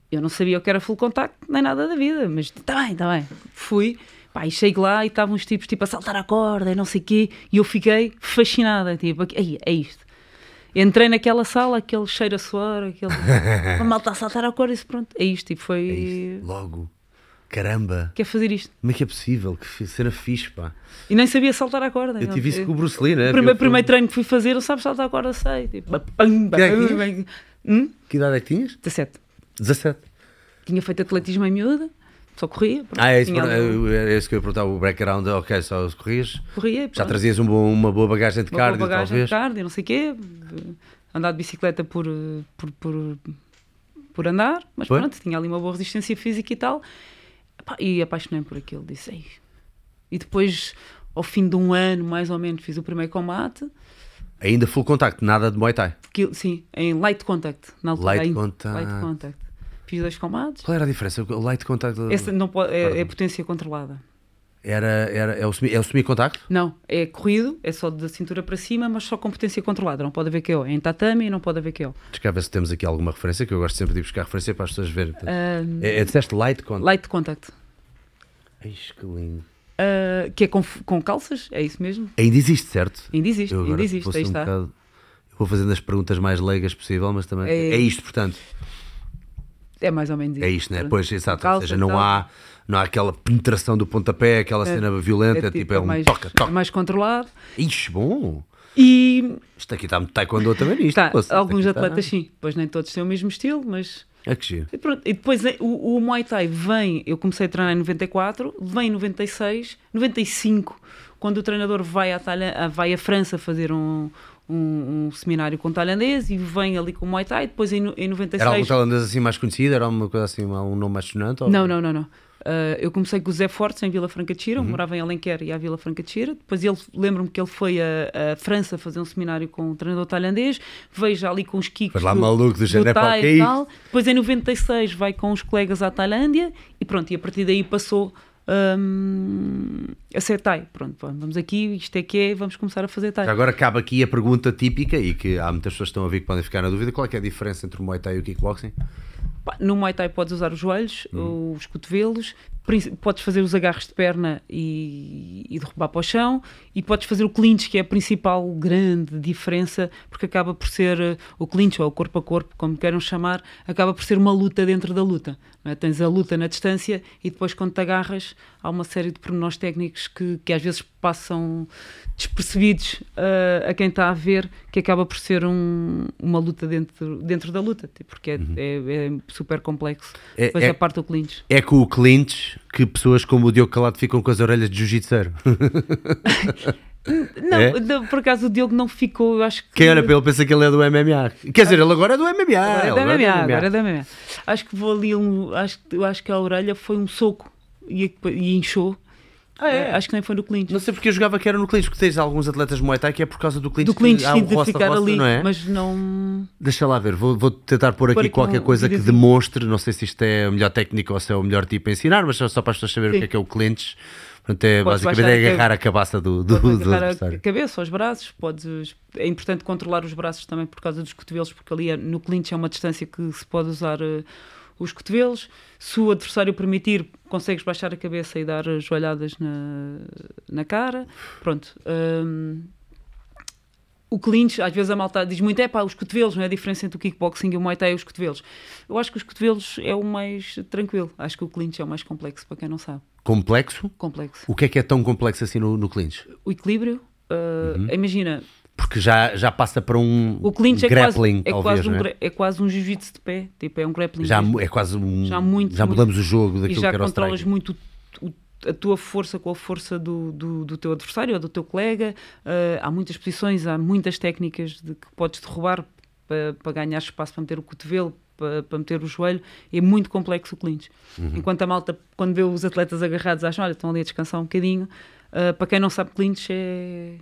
Eu não sabia o que era full contacto, nem nada da vida, mas está bem, está bem. Fui, pá, e chego lá e estavam uns tipos tipo a saltar a corda e não sei o quê, e eu fiquei fascinada, tipo, aí, é isto. Entrei naquela sala, aquele cheiro a suor, aquele... a malta a saltar a corda e disse, pronto, é isto, e foi... É isto. Logo. Caramba. Quer fazer isto. Como é que é possível? Que cena fixe, pá. E nem sabia saltar a corda. Eu tive isso com o Bruce Lee, né? O primeiro, primeiro treino que fui fazer, eu sabes saltar a corda, sei. Tipo, pam, é pam. Hum? Que idade é que tinhas? 17. 17. Tinha feito atletismo em miúda, só corria. pronto, Ah, é isso, é isso que eu ia perguntar. O background, ok, só corrias. corria, Já trazias um bom- uma boa bagagem de Uma boa cardio, bagagem talvez. de cardio, não sei o quê. Andar de bicicleta por, eh, por, por, por andar, mas Foi? pronto, tinha ali uma boa resistência física e tal. Epá, E apaixonei por aquilo, disse "Ei". E depois, ao fim de um ano, mais ou menos, fiz o primeiro combate. Ainda full contacto, nada de Muay Thai. Que, sim, em light contact. Na altura, Light em- contact. light contact. Fiz dois combates. Qual era a diferença? O light contact Esse não pode, é, é potência controlada. Era, era, é o semi, é o semi-contacto? Não, é corrido, é só da cintura para cima, mas só com potência controlada. Não pode haver KO. É em tatame e não pode haver cá ver se temos aqui alguma referência, que eu gosto sempre de ir buscar referência para as pessoas verem. É, é, disseste light contact? light contact. Ixi, que lindo. Ah, que é com, com calças, é isso mesmo? Ainda existe, certo? Ainda existe, Eu ainda existe, aí um está. bocado- eu vou fazendo as perguntas mais leigas possível, mas também. É, É- isto, portanto. É mais ou menos isso. É isto, né? Pois, exato. Ou calça, seja, não tal. há, não há aquela penetração do pontapé, aquela cena violenta, tipo, é um mais, toca, é toca. mais controlado. Ixi, bom. E Isto aqui está muito taekwondo também nisto. tá, isto alguns atletas sim, pois nem todos têm o mesmo estilo, mas É que giro. E, pronto, e depois eh, o, o Muay Thai vem, eu comecei a treinar em 94, vem em 96, 95, quando o treinador vai à, Thailã- a- vai à França fazer um, um, um seminário com tailandês e vem ali com o Muay Thai, depois em, em Era algum 96... tailandês assim mais conhecido? Era uma coisa assim, um nome mais sonante? ou- Não, não, não, não. Ah, eu comecei com o Zé Fortes em Vila Franca de Xira, Uhum. morava em Alenquer e à Vila Franca de Xira. Depois ele, lembro-me que ele foi a, a França fazer um seminário com um treinador tailandês, veio já ali com os kicks Foi lá do, maluco do género, pá, Thai o que é e tal. Depois em 96 vai com os colegas à Tailândia e pronto, e a partir daí passou hum, a ser Thai. Pronto, vamos aqui, isto é que é, vamos começar a fazer Thai. Agora cabe aqui a pergunta típica e que há muitas pessoas que estão a ouvir que podem ficar na dúvida: qual é, é a diferença entre o Muay Thai e o kickboxing? No Muay Thai podes usar os joelhos, Hum. os cotovelos, podes fazer os agarres de perna e, e derrubar para o chão, e podes fazer o clinch, que é a principal grande diferença, porque acaba por ser eh, o clinch, ou o corpo a corpo, como queiram chamar, acaba por ser uma luta dentro da luta. não é? Tens a luta na distância e depois, quando te agarras, há uma série de pormenores técnicos que, que às vezes passam despercebidos eh, a quem está a ver, que acaba por ser um- uma luta dentro, dentro da luta, tipo, porque é, é- é super complexo. Uhum. É- Depois é- a parte do clinch. É com o clinch que pessoas como o Diogo Calado ficam com as orelhas de jiu-jitseiro. Não, É? não, por acaso o Diogo não ficou, eu acho que. Quem olha para ele pensa que ele é do MMA. Quer dizer, ele agora é do MMA. Agora é agora MMA, agora é da MMA. Acho que vou ali um. Acho, acho que a orelha foi um soco e, e inchou. Ah, é? Eh, Acho que nem foi no clinch. Não sei porque eu jogava que era no clinch, porque tens alguns atletas Muay Thai que é por causa do clinch. do há sim, de ficar ali, não é? mas não. Deixa lá ver, vou, vou tentar pôr aqui aqui qualquer um coisa que demonstre, não sei se isto é a melhor técnica ou se é o melhor tipo a ensinar, mas só, para as pessoas saberem o que é que é o clinch. Portanto, é, Podes basicamente baixar é a agarrar a cabeça do, do, do agarrar a adversário. cabeça, os braços, podes, é importante controlar os braços também por causa dos cotovelos, porque ali é- no clinch é uma distância que se pode usar eh, os cotovelos. Se o adversário permitir, consegues baixar a cabeça e dar joelhadas na, na cara. Pronto. hum, o clinch, às vezes a malta diz muito, é pá, os cotovelos, não é a diferença entre o kickboxing e o Muay Thai e os cotovelos. Eu acho que os cotovelos é o mais tranquilo. Acho que o clinch é o mais complexo, para quem não sabe. Complexo? Complexo. O que é que é tão complexo assim no, no clinch? O equilíbrio, uh, Uhum. imagina, Porque já, já passa para um o clinch é grappling, quase, é, talvez, quase um, é? é quase um jiu-jitsu de pé, tipo, é um grappling. Já é quase um. Já muito, já muito. mudamos o jogo e daquilo já que era o controlas muito o- a tua força com a força do, do, do teu adversário ou do teu colega. Uh, há muitas posições, há muitas técnicas de que podes derrubar para, para ganhar espaço para meter o cotovelo, para, para meter o joelho. É muito complexo o clinch. Uhum. Enquanto a malta, quando vê os atletas agarrados, acham, olha, estão ali a descansar um bocadinho. Uh, para quem não sabe, clinch é,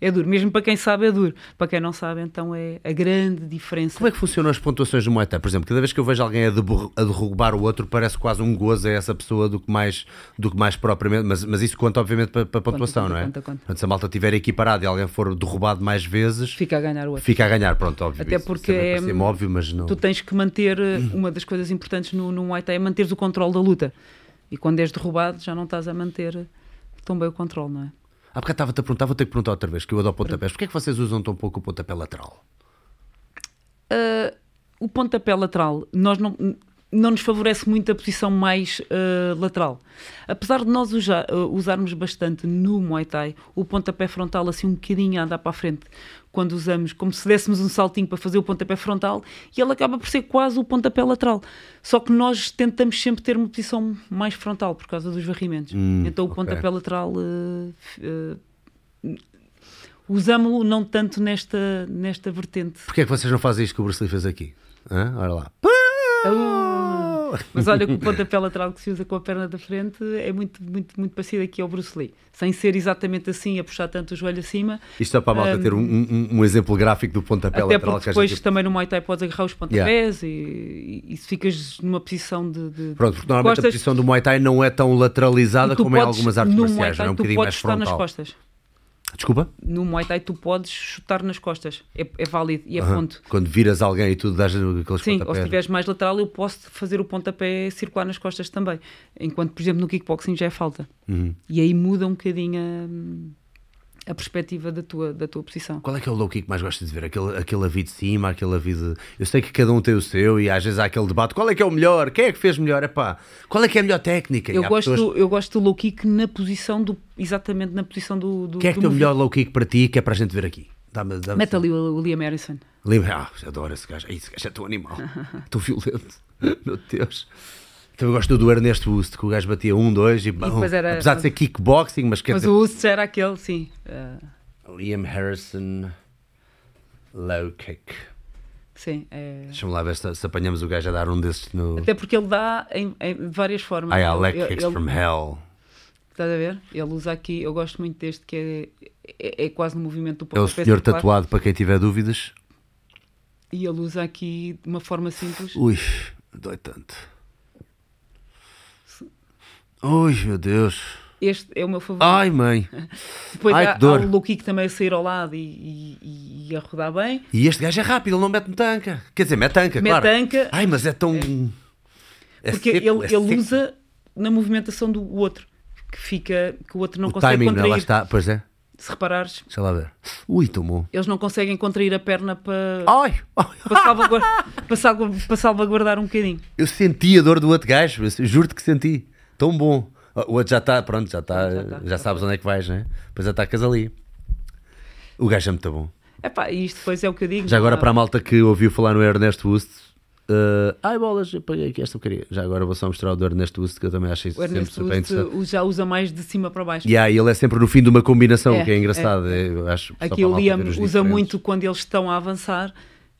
É duro. Mesmo para quem sabe, é duro. Para quem não sabe, então é a grande diferença. Como é que funcionam as pontuações do Muay Thai? Por exemplo, cada vez que eu vejo alguém a, derru- a derrubar o outro, parece quase um gozo a essa pessoa do que mais, do que mais propriamente. Mas, mas isso conta, obviamente, para, para a pontuação, conta, não é? conta, conta. Portanto, se a malta estiver equiparada e alguém for derrubado mais vezes, Fica a ganhar o outro. fica a ganhar. Pronto, óbvio. Até porque é- óbvio, mas não. Tu tens que manter, eh, uma das coisas importantes no, no Muay Thai é manteres o controle da luta. E quando és derrubado, já não estás a manter tão bem o controle, não é? Há bocado estava-te a perguntar, vou ter que perguntar outra vez, que eu adoro pontapés. Porquê é que vocês usam tão pouco o pontapé lateral? Uh, o pontapé lateral, nós não, não nos favorece muito a posição mais uh, lateral. Apesar de nós uh, usarmos bastante no Muay Thai o pontapé frontal assim um bocadinho a andar para a frente, quando usamos, como se dessemos um saltinho para fazer o pontapé frontal, e ele acaba por ser quase o pontapé lateral. Só que nós tentamos sempre ter uma posição mais frontal por causa dos varrimentos. Hum, então o ok. pontapé lateral uh, uh, usámo-lo não tanto nesta, nesta vertente. Porquê é que vocês não fazem isto que o Bruce Lee fez aqui? Hã? Olha lá. Ah, Mas olha que o pontapé lateral que se usa com a perna da frente é muito, muito, muito parecido aqui ao Bruce Lee. Sem ser exatamente assim, a puxar tanto o joelho acima. Isto é para a malta ter um, um- um exemplo gráfico do pontapé Até lateral porque que a depois gente... também no Muay Thai podes agarrar os pontapés e, e, e se ficas numa posição de. de Pronto, porque normalmente a costas, posição do Muay Thai não é tão lateralizada como em podes- algumas artes marciais, Thai não é um bocadinho mais estar nas frontal. costas. Desculpa? No Muay Thai tu podes chutar nas costas. É, é válido e é ponto. Quando viras alguém e tu dás aqueles Sim, ou se estiveres mais lateral, eu posso fazer o pontapé circular nas costas também. Enquanto, por exemplo, no kickboxing já é falta. Uhum. E aí muda um bocadinho a, a perspectiva da tua, da tua posição. Qual é que é o low kick que mais gostas de ver? Aquele, aquele avi de cima, aquele avi de... Eu sei que cada um tem o seu e às vezes há aquele debate. Qual é que é o melhor? Quem é que fez melhor? Epá, qual é que é a melhor técnica? Eu gosto, pessoas- eu gosto do low kick na posição do. Exatamente na posição do. do Quem é que tem o melhor low kick para ti que é para a gente ver aqui? Dá-me, dá-me Mete ali o, Liam Harrison. Lembra? Ah, adoro esse gajo. Esse gajo é tão animal. tão violento. Meu Deus. Também gosto do Ernesto Wust, que o gajo batia um, dois e, bom, depois era- apesar de ser kickboxing, mas quer Mas dizer, o já era aquele, sim. Ah, Liam Harrison low kick. sim. é- Deixa-me lá ver se, se apanhamos o gajo a dar um desses no. Até porque ele dá em, em várias formas. Leg Ele- kicks ele- from hell. Estás a ver? Ele usa aqui, eu gosto muito deste que é, é, é quase no movimento do É o pontapé senhor tatuado, para quem tiver dúvidas. E ele usa aqui de uma forma simples. Ui, dói tanto. Ui, meu Deus. Este é o meu favorito. Ai, mãe. Depois ai, há, há o kick também a sair ao lado e, e- e a rodar bem. E este gajo é rápido, ele não mete tanca. Quer dizer, mete tanca, Mete claro. tanca. Ai, mas é tão. É Porque seco, ele, é ele usa na movimentação do outro. Que fica, que o outro não o consegue timing contrair. dela está. Pois é, Se reparares, deixa lá ver. Ui, tomou. eles não conseguem contrair a perna para, Ai, para, salvaguardar, para, salva- para salvaguardar um bocadinho. Eu senti a dor do outro gajo, juro-te que senti. Tão bom. O outro já está, pronto, já está, Já está, já sabes onde é que vais, né? Depois atacas ali. O gajo é muito bom. Epá, e isto depois é o que eu digo. Já agora não há- para a malta que ouviu falar no Ernesto Wust, uh, ai bolas, eu paguei aqui esta porcaria. Já agora vou só mostrar o do Ernesto Wust, que eu também acho isso O sempre Ernesto super Wust, interessante. já usa mais de cima para baixo. E aí ele é sempre no fim de uma combinação, É, que é engraçado. é, eu acho, Aqui o Liam usa diferentes. muito quando eles estão a avançar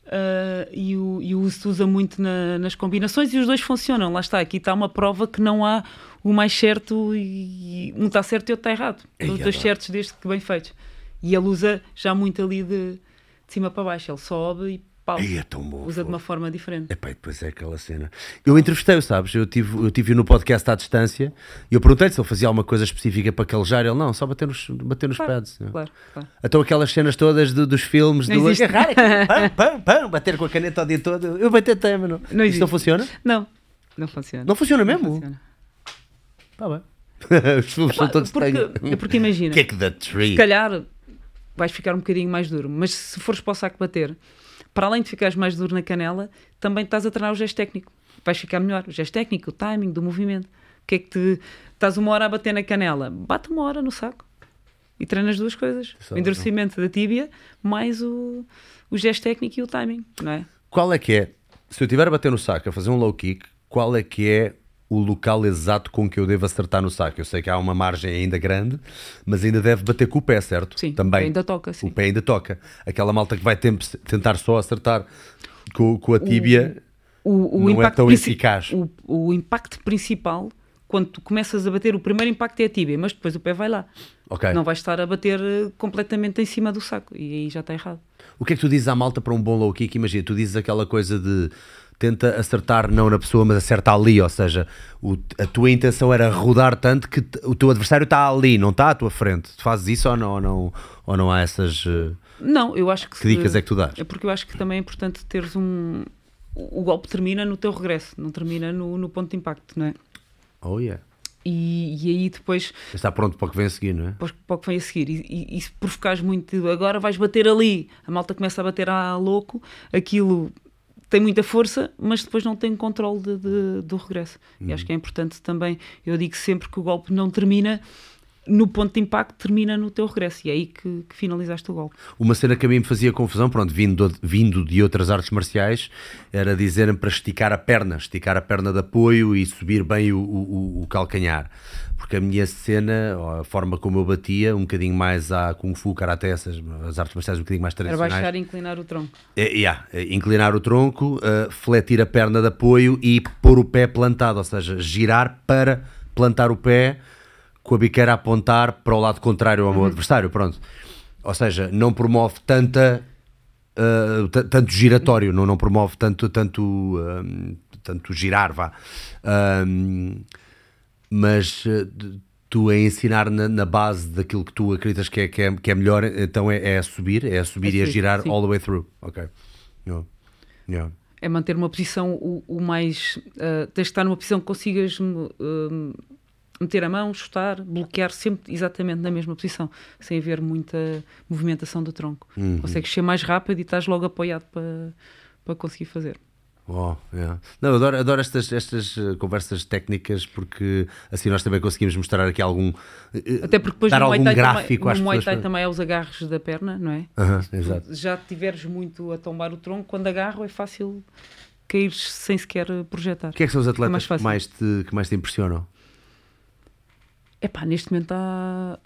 uh, e, o, e o Uso usa muito na- nas combinações e os dois funcionam. Lá está, aqui está uma prova que não há o mais certo e um está certo e outro está errado. Os dois adoro. certos desde que bem feitos. E ele usa já muito ali de, de cima para baixo. Ele sobe e pau, Ai, é tão bom. usa de uma forma diferente. Epá, e depois é aquela cena. Eu entrevistei-o, sabes? Eu tive, eu tive no podcast à distância e eu perguntei-lhe se ele fazia alguma coisa específica para calejar. Ele não, só bater nos, bater nos Claro, pads. não. Claro, claro. Então aquelas cenas todas do- dos filmes, Não do agarrar pam, pam, pam, bater com a caneta o dia todo. Eu bati até, mano. Não Isto não funciona? Não, não funciona. Não funciona Não mesmo? funciona. Está bem. Os filmes são todos porque, estranhos. porque imagina, Kick the tree. se calhar vais ficar um bocadinho mais duro, mas se fores para o saco bater, para além de ficares mais duro na canela, também estás a treinar o gesto técnico. Vais ficar melhor. O gesto técnico, o timing do movimento. O que é que te. Estás uma hora a bater na canela, bate uma hora no saco e treinas duas coisas: Só- o endurecimento da tíbia, mais o, o gesto técnico e o timing, não é? Qual é que é, se eu estiver a bater no saco, a fazer um low kick, qual é que é o local exato com que eu devo acertar no saco? Eu sei que há uma margem ainda grande, mas ainda deve bater com o pé, certo? Sim, Também. ainda toca, sim. O pé ainda toca. Aquela malta que vai tentar só acertar com, com a tíbia o, o não é tão eficaz. O, o impacto principal, quando tu começas a bater, o primeiro impacto é a tíbia, mas depois o pé vai lá. Ok. Não vais estar a bater eh, completamente em cima do saco. E aí já está errado. O que é que tu dizes à malta para um bom low kick? Imagina, tu dizes aquela coisa de tenta acertar não na pessoa, mas acerta ali, ou seja, o- a tua intenção era rodar tanto que o teu adversário está ali, não está à tua frente. Tu fazes isso ou não, ou não, ou não há essas... eh, Não, eu acho que. Que dicas é que tu dás? É porque eu acho que também é importante teres um. O golpe termina no teu regresso, não termina no, no ponto de impacto, não é? Oh yeah. E, e aí depois Está pronto para o que vem a seguir, não é? para o- para o que vem a seguir. E, e, e se provocares muito, agora vais bater ali, a malta começa a bater a louco, aquilo tem muita força, mas depois não tem controle de- de- do regresso. E acho que é importante também, eu digo sempre que o golpe não termina no ponto de impacto, termina no teu regresso. E é aí que, que finalizaste o golpe. Uma cena que a mim me fazia confusão, pronto, vindo, de- vindo de outras artes marciais, era dizerem para esticar a perna, esticar a perna de apoio e subir bem o, o- o calcanhar. Porque a minha cena, a forma como eu batia, um bocadinho mais à Kung Fu, Karate, essas, as artes marciais um bocadinho mais Era tradicionais. baixar e inclinar o tronco. É, yeah, é inclinar o tronco, uh, fletir a perna de apoio e pôr o pé plantado, ou seja, girar para plantar o pé com a biqueira a apontar para o lado contrário ao meu adversário, pronto. Ou seja, não promove tanta uh, tanto giratório, não, não promove tanto tanto um, tanto girar, vá. Um, mas uh, tu a ensinar na, na base daquilo que tu acreditas que é, que é, que é melhor, então é, é a subir, é a subir É e a girar sim. all the way through. Ok. Yeah. Yeah. é manter uma posição o, o mais. Uh, tens de estar numa posição que consigas uh, meter a mão, chutar, bloquear sempre exatamente na mesma posição, sem haver muita movimentação do tronco. Uhum. Consegues ser mais rápido e estás logo apoiado para, para conseguir fazer. Oh, yeah. Não, eu adoro, adoro estas, estas uh, conversas técnicas porque assim nós também conseguimos mostrar aqui algum. uh, Até porque depois dar algum gráfico também, às no Muay. Thai também é os agarros da perna, não é? Exato. Já tiveres muito a tombar o tronco, quando agarro é fácil cair sem sequer projetar. Quem é que são os atletas mais que, mais te, que mais te impressionam? Epá, neste momento há.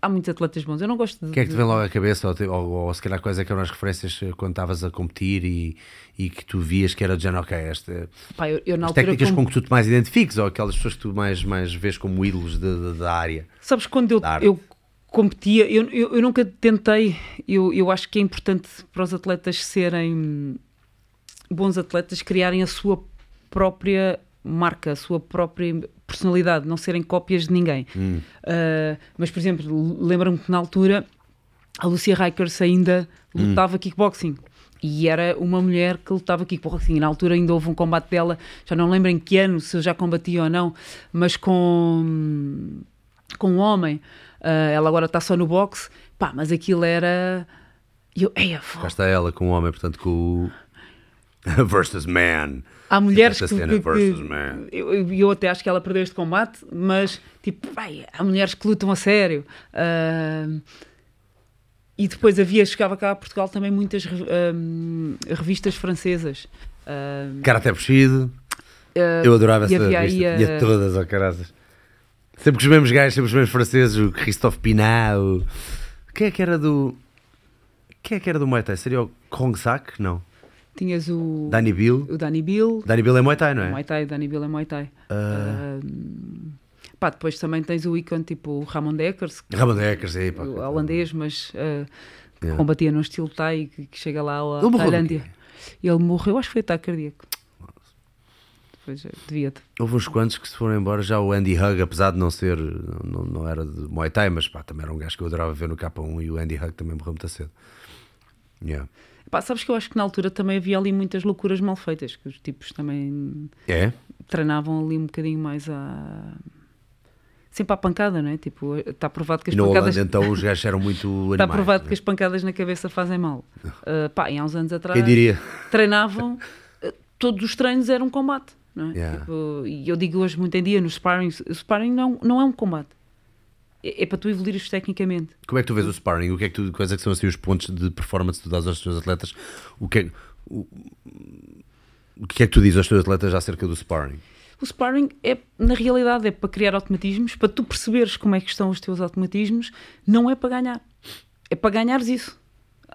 Há muitos atletas bons. Eu não gosto de. Quem é que te vem logo à cabeça? Ou, ou, ou se calhar quais é que eram as referências uh, quando estavas a competir e, e que tu vias que era de género, ok, esta, Pá, eu, eu as técnicas como- com que tu te mais identifiques ou aquelas pessoas que tu mais, mais vês como ídolos de- de- da área? Sabes, quando eu, eu competia, eu, eu, eu nunca tentei. Eu, eu acho que é importante para os atletas serem bons atletas, criarem a sua própria marca, a sua própria personalidade, não serem cópias de ninguém. Uh, mas, por exemplo, lembro-me que na altura a Lucia Rikers ainda lutava kickboxing. E era uma mulher que lutava kickboxing. Na altura ainda houve um combate dela, já não lembro em que ano, se eu já combatia ou não, mas com, com um homem. Uh, ela agora está só no boxe. Pá, mas aquilo era. e Eu, Eia, Cá está ela com o homem, portanto, com o. versus man. Há mulheres Essa que, que- que- man. eu, eu- até acho que ela perdeu este combate, mas tipo, pai, há mulheres que lutam a sério. Ah, e depois havia, chegava cá a Portugal também muitas ah, revistas francesas. Ah, Karate Bushido. ah, Eu adorava e essa revista. aí a- todas, ó carazas. Sempre com os mesmos gajos, sempre os mesmos franceses, o Christophe Pinat. O... Quem é que era do. Quem é que era do Muay Thai? Seria o Kong Sak? Não. Tinhas o, Danny Bill. o Danny Bill, Danny Bill é Muay Thai, não é? Muay Thai, Danny Bill é Muay Thai. Ah. Ah, pá, depois também tens o ícone tipo o Ramon Dekkers, Ramon Dekkers, aí, pá. o holandês, mas que Yeah. combatia num estilo Thai que, que chega lá à Ele morreu de Tailândia. Ele morreu, acho que foi ataque cardíaco. Depois, eh, devia -te. Houve uns quantos que se foram embora. Já o Andy Hug, apesar de não ser. Não, não era de Muay Thai, mas pá, também era um gajo que eu adorava ver no K1 e o Andy Hug também morreu muito cedo. Yeah. Pá, sabes que eu acho que na altura também havia ali muitas loucuras mal feitas, que os tipos também É? treinavam ali um bocadinho mais a. Sempre à pancada, não é? Tipo, está provado que as E pancadas. Holanda então os gajos eram muito animais. Está provado não é? que as pancadas na cabeça fazem mal. Uh, pá, e há uns anos atrás Quem diria? treinavam, uh, todos os treinos eram combate. Não é? Yeah. Tipo, e eu digo hoje muito em dia, no sparring, o sparring não, não é um combate. É, é para tu evoluires tecnicamente. Como é que tu vês o sparring? O que é que tu, quais é que são assim, os pontos de performance que tu dás aos teus atletas? O que é, o, o que é que tu dizes aos teus atletas acerca do sparring? O sparring é, na realidade, é para criar automatismos, para tu perceberes como é que estão os teus automatismos, não é para ganhar. É para ganhares isso.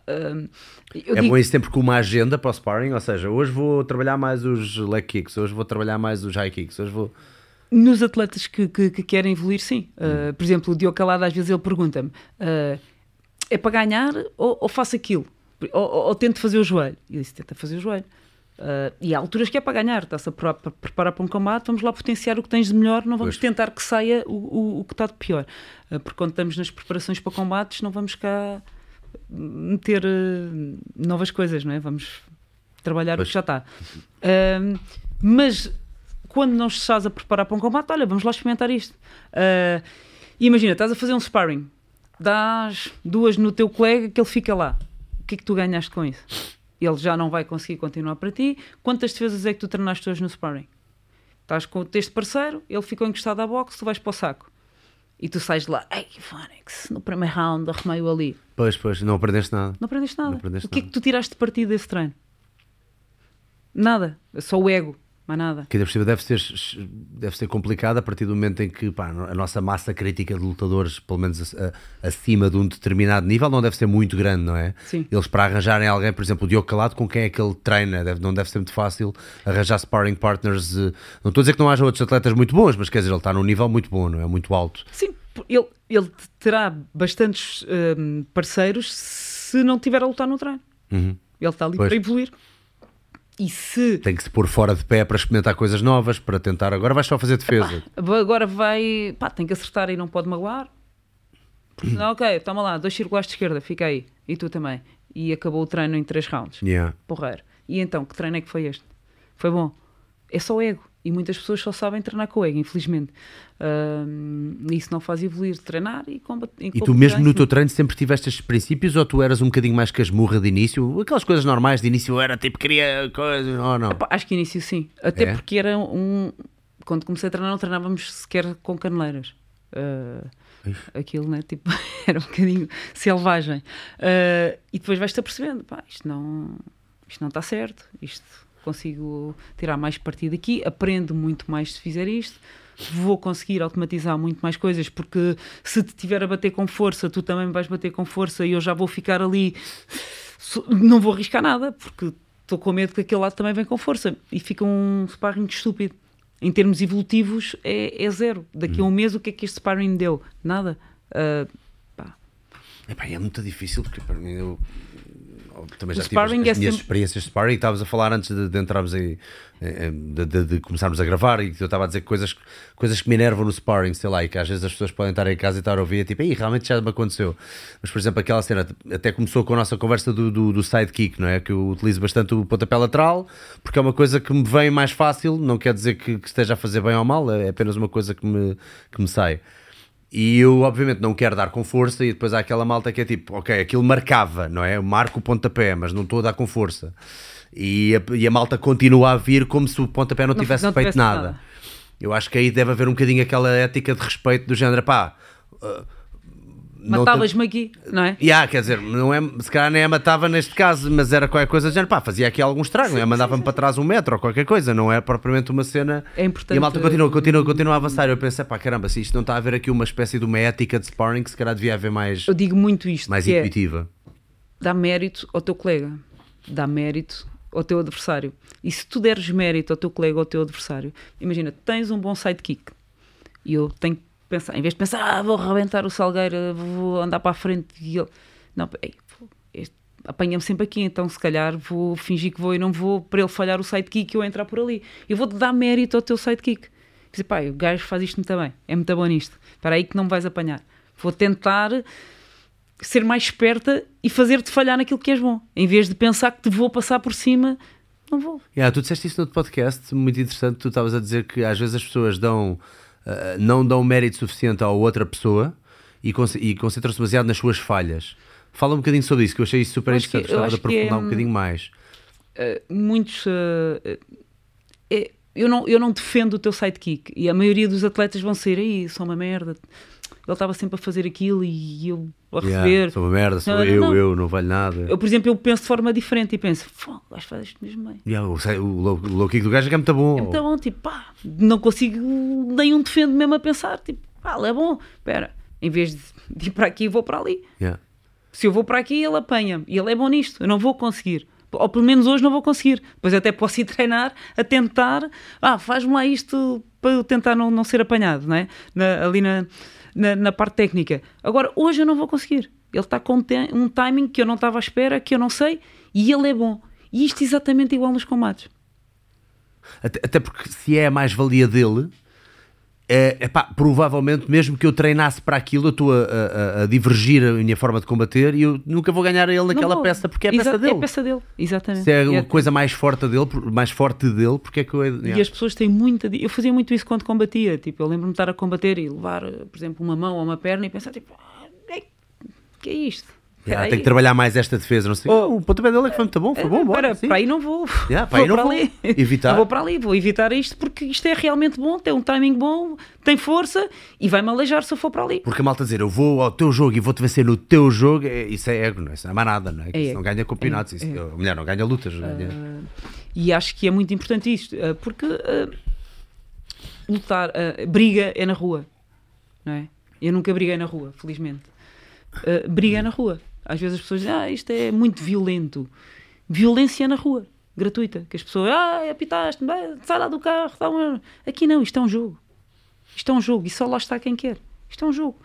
Uh, é digo... bom isso sempre com uma agenda para o sparring, ou seja, hoje vou trabalhar mais os leg kicks, hoje vou trabalhar mais os high kicks, hoje vou... Nos atletas que, que, que querem evoluir, sim. Uh, por exemplo, o Diogo Calado às vezes ele pergunta-me uh, é para ganhar ou, ou faço aquilo? Ou, ou, ou, tento fazer o joelho? E eu disse, tenta fazer o joelho. Uh, e há alturas que é para ganhar, está-se a preparar para um combate, vamos lá potenciar o que tens de melhor, não vamos pois. tentar que saia o, o, o, que está de pior. Uh, porque quando estamos nas preparações para combates, não vamos cá meter uh, novas coisas, não é? Vamos trabalhar pois. o que já está. mas quando não estás a preparar para um combate, olha, vamos lá experimentar isto. imagina, estás a fazer um sparring, dás duas no teu colega que ele fica lá. O que é que tu ganhaste com isso? ele já não vai conseguir continuar para ti. Quantas defesas é que tu treinaste hoje no sparring? Estás com este parceiro, ele ficou encostado à boxe, tu vais para o saco. E tu sais de lá, ei, Fónix, no primeiro round arrumei-o ali. Pois, pois, não aprendeste nada. Não aprendeste nada. Não aprendeste o que nada. é que tu tiraste de partido desse treino? Nada, só o ego mais nada. Que ainda deve ser, deve ser complicado a partir do momento em que pá, a nossa massa crítica de lutadores, pelo menos a, a, acima de um determinado nível, não deve ser muito grande, não é? Sim. Eles para arranjarem alguém, por exemplo, o Diogo Calado, com quem é que ele treina, deve, não deve ser muito fácil arranjar sparring partners. Eh, não estou a dizer que não haja outros atletas muito bons, mas quer dizer, ele está num nível muito bom, não é? Muito alto. Sim, ele, ele terá bastantes um, parceiros se não tiver a lutar no treino. Uhum. Ele está ali pois. para evoluir. E se. Tem que se pôr fora de pé para experimentar coisas novas, para tentar. Agora vais só fazer defesa. agora vai. Pá, tem que acertar e não pode magoar. Não, ok, toma lá, dois circulares de esquerda, fica aí. E tu também. E acabou o treino em três rounds. Yeah. Porreiro. E então, que treino é que foi este? Foi bom. É só ego. E muitas pessoas só sabem treinar com o ego, infelizmente. Uh, isso não faz evoluir, treinar e combater. E tu mesmo no teu treino sempre tiveste estes princípios ou tu eras um bocadinho mais casmurra de início? Aquelas coisas normais de início era tipo, queria coisa ou não? Epá, acho que início sim. Até é? porque era um... Quando comecei a treinar não treinávamos sequer com caneleiras. Uh, aquilo, né? Tipo, era um bocadinho selvagem. Uh, e depois vais-te apercebendo, pá, isto não, isto não está certo, isto consigo tirar mais partido aqui, aprendo muito mais se fizer isto, vou conseguir automatizar muito mais coisas, porque se te tiver a bater com força, tu também vais bater com força e eu já vou ficar ali, não vou arriscar nada, porque estou com medo que aquele lado também vem com força e fica um sparring estúpido. Em termos evolutivos, é, é zero. Daqui a um uhum. mês, o que é que este sparring deu? Nada. Uh, pá. Epá, é muito difícil, porque para mim eu também já tive as, as é minhas sempre... experiências de sparring. Estavas a falar antes de, de entrarmos aí, de, de, de, começarmos a gravar, e eu estava a dizer coisas, coisas que me enervam no sparring, sei lá, e que às vezes as pessoas podem estar em casa e estar a ouvir, tipo, realmente já me aconteceu. Mas, por exemplo, aquela cena até começou com a nossa conversa do, do, do sidekick, não é? Que eu utilizo bastante o pontapé lateral, porque é uma coisa que me vem mais fácil, não quer dizer que, que esteja a fazer bem ou mal, é apenas uma coisa que me, que me sai. E eu, obviamente, não quero dar com força, e depois há aquela malta que é tipo, ok, aquilo marcava, não é? Eu marco o pontapé, mas não estou a dar com força. E a, e a malta continua a vir como se o pontapé não, não tivesse não feito nada. nada. Eu acho que aí deve haver um bocadinho aquela ética de respeito do género, pá. Uh, Matavas-me aqui, não é? Yeah, quer dizer, não é, se calhar nem a matava neste caso, mas era qualquer coisa, género, pá, fazia aqui algum estrago, é? mandava-me para trás um metro ou qualquer coisa, não é propriamente uma cena. É importante. E a malta continua, continua, continua a avançar. Eu pensei, pá, caramba, se isto não está a haver aqui uma espécie de uma ética de sparring, que se calhar devia haver mais. Eu digo muito isto. Mais é intuitiva. É, dá mérito ao teu colega, dá mérito ao teu adversário. E se tu deres mérito ao teu colega ou ao teu adversário, imagina, tens um bom sidekick e eu tenho pensar, em vez de pensar, ah, vou arrebentar o Salgueiro, vou andar para a frente e ele. Não, apanha-me sempre aqui, então se calhar vou fingir que vou e não vou para ele falhar o sidekick e eu entrar por ali. Eu vou-te dar mérito ao teu sidekick. Dizer, pá, o gajo faz isto muito bem, é muito bom nisto. Para aí que não me vais apanhar. Vou tentar ser mais esperta e fazer-te falhar naquilo que és bom. Em vez de pensar que te vou passar por cima, não vou. Yeah, tu disseste isso no podcast, muito interessante. Tu estavas a dizer que às vezes as pessoas dão não dão mérito suficiente à outra pessoa e, con e concentram-se demasiado nas suas falhas. Fala um bocadinho sobre isso, que eu achei isso super interessante. Gostava de aprofundar é, um bocadinho mais. Uh, muitos. É, eu, não, eu não defendo o teu sidekick e a maioria dos atletas vão ser aí, são uma merda ele estava sempre a fazer aquilo e eu a yeah, rever. Sou uma merda, sou não, eu, não. eu, não valho nada. Eu, por exemplo, eu penso de forma diferente e penso, o gajo faz isto mesmo bem. Yeah, o, o, o low kick do gajo é, é muito bom. É muito bom, tipo, pá, não consigo, nenhum defendo mesmo a pensar, tipo, pá, ele é bom, espera, em vez de, ir para aqui, vou para ali. Yeah. Se eu vou para aqui, ele apanha-me. E ele é bom nisto. Eu não vou conseguir. Ou pelo menos hoje não vou conseguir. Depois até posso ir treinar a tentar. Ah, faz-me lá isto para eu tentar não, não ser apanhado, não é? Na, ali na, na, na, parte técnica. Agora, hoje eu não vou conseguir. Ele está com um timing que eu não estava à espera, que eu não sei, e ele é bom. E isto exatamente igual nos combates. Até, até porque se é a mais-valia dele, é, epá, provavelmente, mesmo que eu treinasse para aquilo, eu estou a, a, a, divergir a minha forma de combater e eu nunca vou ganhar a ele naquela peça porque é a peça dele. É a peça dele, exatamente. Se é a coisa mais forte dele, mais forte dele, porque é que eu. Yeah. E as pessoas têm muita. Eu fazia muito isso quando combatia. Tipo, eu lembro-me de estar a combater e levar, por exemplo, uma mão ou uma perna e pensar, tipo, ah, que é isto? Yeah, tem que trabalhar mais esta defesa, não sei. Oh, o pontapé dele é que foi muito bom, foi bom, para, bom, para aí não vou. Yeah, para vou aí não para vou. ali. Evitar. vou para ali, vou evitar isto porque isto é realmente bom, tem um timing bom, tem força e vai-me aleijar se eu for para ali. Porque a malta dizer eu vou ao teu jogo e vou-te vencer no teu jogo, é, isso é ego, não é? Isso não é mais nada, não é? é isso não ganha campeonatos, é, isso, é. a mulher não ganha lutas. Uh, ganha... E acho que é muito importante isto, uh, porque uh, lutar, briga é na rua, não é? Eu nunca briguei na rua, felizmente. briga é na rua às vezes as pessoas dizem, ah, isto é muito violento. Violência na rua, gratuita. Que as pessoas, ah, apitaste, sai lá do carro. Tá uma... Aqui não, isto é um jogo. Isto é um jogo e só lá está quem quer. Isto é um jogo.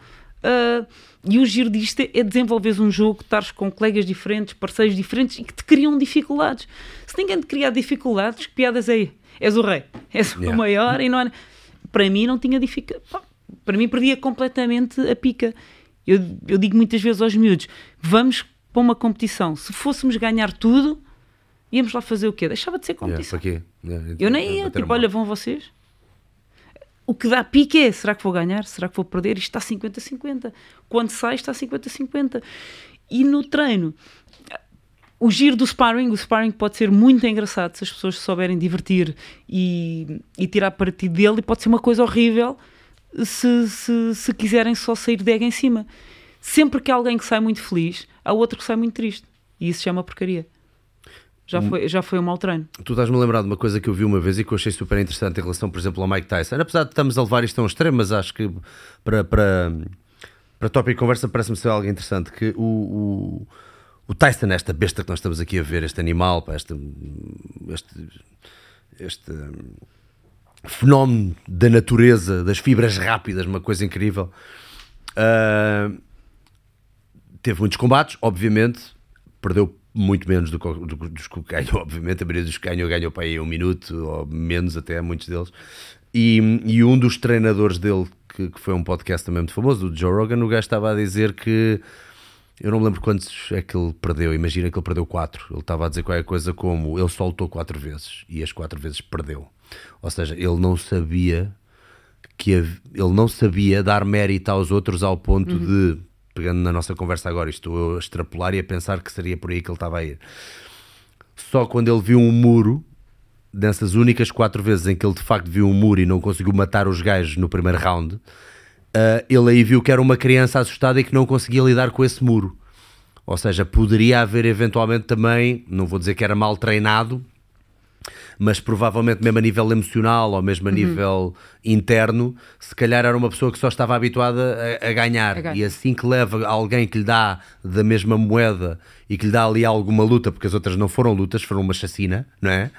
Uh, e o giro disto é desenvolveres um jogo, estares com colegas diferentes, parceiros diferentes e que te criam dificuldades. Se ninguém te criar dificuldades, que piadas é? És o rei, és yeah. o maior e não há... Para mim não tinha dificuldade. Para mim perdia completamente a pica. Eu, eu digo muitas vezes aos miúdos: vamos para uma competição. Se fôssemos ganhar tudo, íamos lá fazer o quê? Deixava de ser competição. Yeah, yeah, eu nem ia, tipo, olha, vão vocês. O que dá pique é: será que vou ganhar? Será que vou perder? Isto está 50-50. Quando sai, está 50-50. E no treino, o giro do sparring, o sparring pode ser muito engraçado se as pessoas souberem divertir e, e tirar partido dele, e pode ser uma coisa horrível se, se, se quiserem só sair de ego em cima. Sempre que há alguém que sai muito feliz, há outro que sai muito triste. E isso chama porcaria. Já hum. foi, já foi um mau treino. Tu estás-me a lembrar de uma coisa que eu vi uma vez e que eu achei super interessante em relação, por exemplo, ao Mike Tyson. Apesar de estamos a levar isto a um extremo, mas acho que para, para, para tópico de conversa parece-me ser algo interessante. Que o, o, o, Tyson, esta besta que nós estamos aqui a ver, este animal, este, este, este fenómeno da natureza, das fibras rápidas, uma coisa incrível. Uh, teve muitos combates, obviamente, perdeu muito menos do, do, dos que ganhou, obviamente. A maioria dos que ganhou, ganhou para aí um minuto, ou menos até, muitos deles. E, e um dos treinadores dele, que, que, foi um podcast também muito famoso, o Joe Rogan, o gajo estava a dizer que. Eu não me lembro quantos é que ele perdeu. Imagina que ele perdeu quatro. Ele estava a dizer qualquer coisa como ele só lutou quatro vezes e as quatro vezes perdeu. Ou seja, ele não sabia que ele não sabia dar mérito aos outros ao ponto uhum. de, pegando na nossa conversa agora, estou a extrapolar e a pensar que seria por aí que ele estava a ir. Só quando ele viu um muro, dessas únicas quatro vezes em que ele de facto viu um muro e não conseguiu matar os gajos no primeiro round, uh, ele aí viu que era uma criança assustada e que não conseguia lidar com esse muro. Ou seja, poderia haver eventualmente também, não vou dizer que era mal treinado, mas provavelmente mesmo a nível emocional ou mesmo a uhum. nível interno, se calhar era uma pessoa que só estava habituada a, a, ganhar. a, ganhar. E assim que leva alguém que lhe dá da mesma moeda e que lhe dá ali alguma luta, porque as outras não foram lutas, foram uma chacina, não é?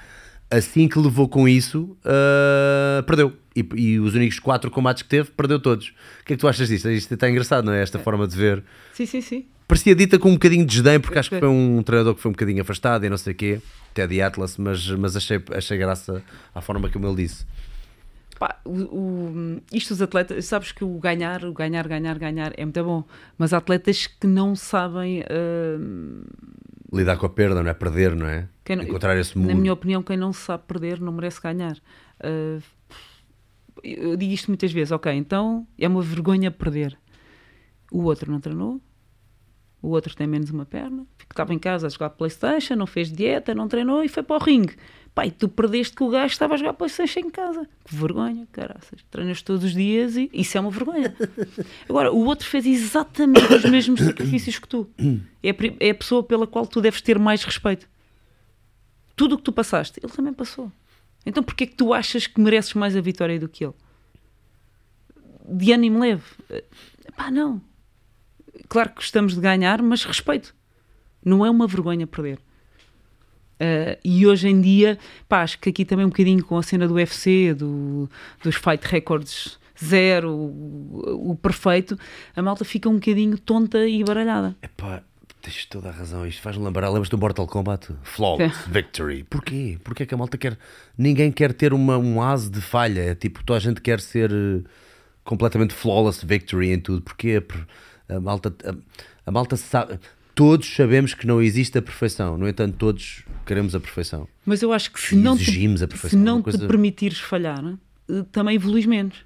Assim que levou com isso, uh, perdeu. E, e, os únicos quatro combates que teve, perdeu todos. O que é que tu achas disto? Isto está engraçado, não é? Esta é. forma de ver. Sim, sim, sim. Parecia dita com um bocadinho de desdém, porque acho que foi um treinador que foi um bocadinho afastado e não sei o quê. Teddy Atlas, mas, mas achei, achei graça à forma como ele disse. Pá, o, o, isto os atletas, sabes que o ganhar, o ganhar, ganhar, ganhar é muito bom, mas há atletas que não sabem uh... lidar com a perda, não é? Perder, não é? Quem, Encontrar esse muro. Na minha opinião, quem não sabe perder não merece ganhar. Uh, eu digo isto muitas vezes, ok, então é uma vergonha perder. O outro não treinou, o outro tem menos uma perna, estava em casa a jogar Playstation, não fez dieta, não treinou e foi para o ringue. Pai, tu perdeste que o gajo estava a jogar Playstation em casa. Que vergonha, caraças. Treinas todos os dias e isso é uma vergonha. Agora, o outro fez exatamente os mesmos sacrifícios que tu. É a, é a pessoa pela qual tu deves ter mais respeito. Tudo o que tu passaste, ele também passou. Então porquê é que tu achas que mereces mais a vitória do que ele? De ânimo leve. Pá, não claro que gostamos de ganhar, mas respeito. Não é uma vergonha perder. Uh, e hoje em dia, pá, acho que aqui também um bocadinho com a cena do UFC, do, dos fight records zero, o, o, perfeito, a malta fica um bocadinho tonta e baralhada. Epá, tens toda a razão. Isto faz-me lembrar, lembras do Mortal Kombat? Flawless é. Victory. Porquê? Porquê que a malta quer. Ninguém quer ter uma, um ase de falha. É tipo, toda a gente quer ser uh, completamente flawless victory em tudo. Porquê? A malta, a, a malta sabe. Todos sabemos que não existe a perfeição, no entanto, todos queremos a perfeição. Mas eu acho que se não, te, se não coisa... te permitires falhar, eh, também evoluís menos.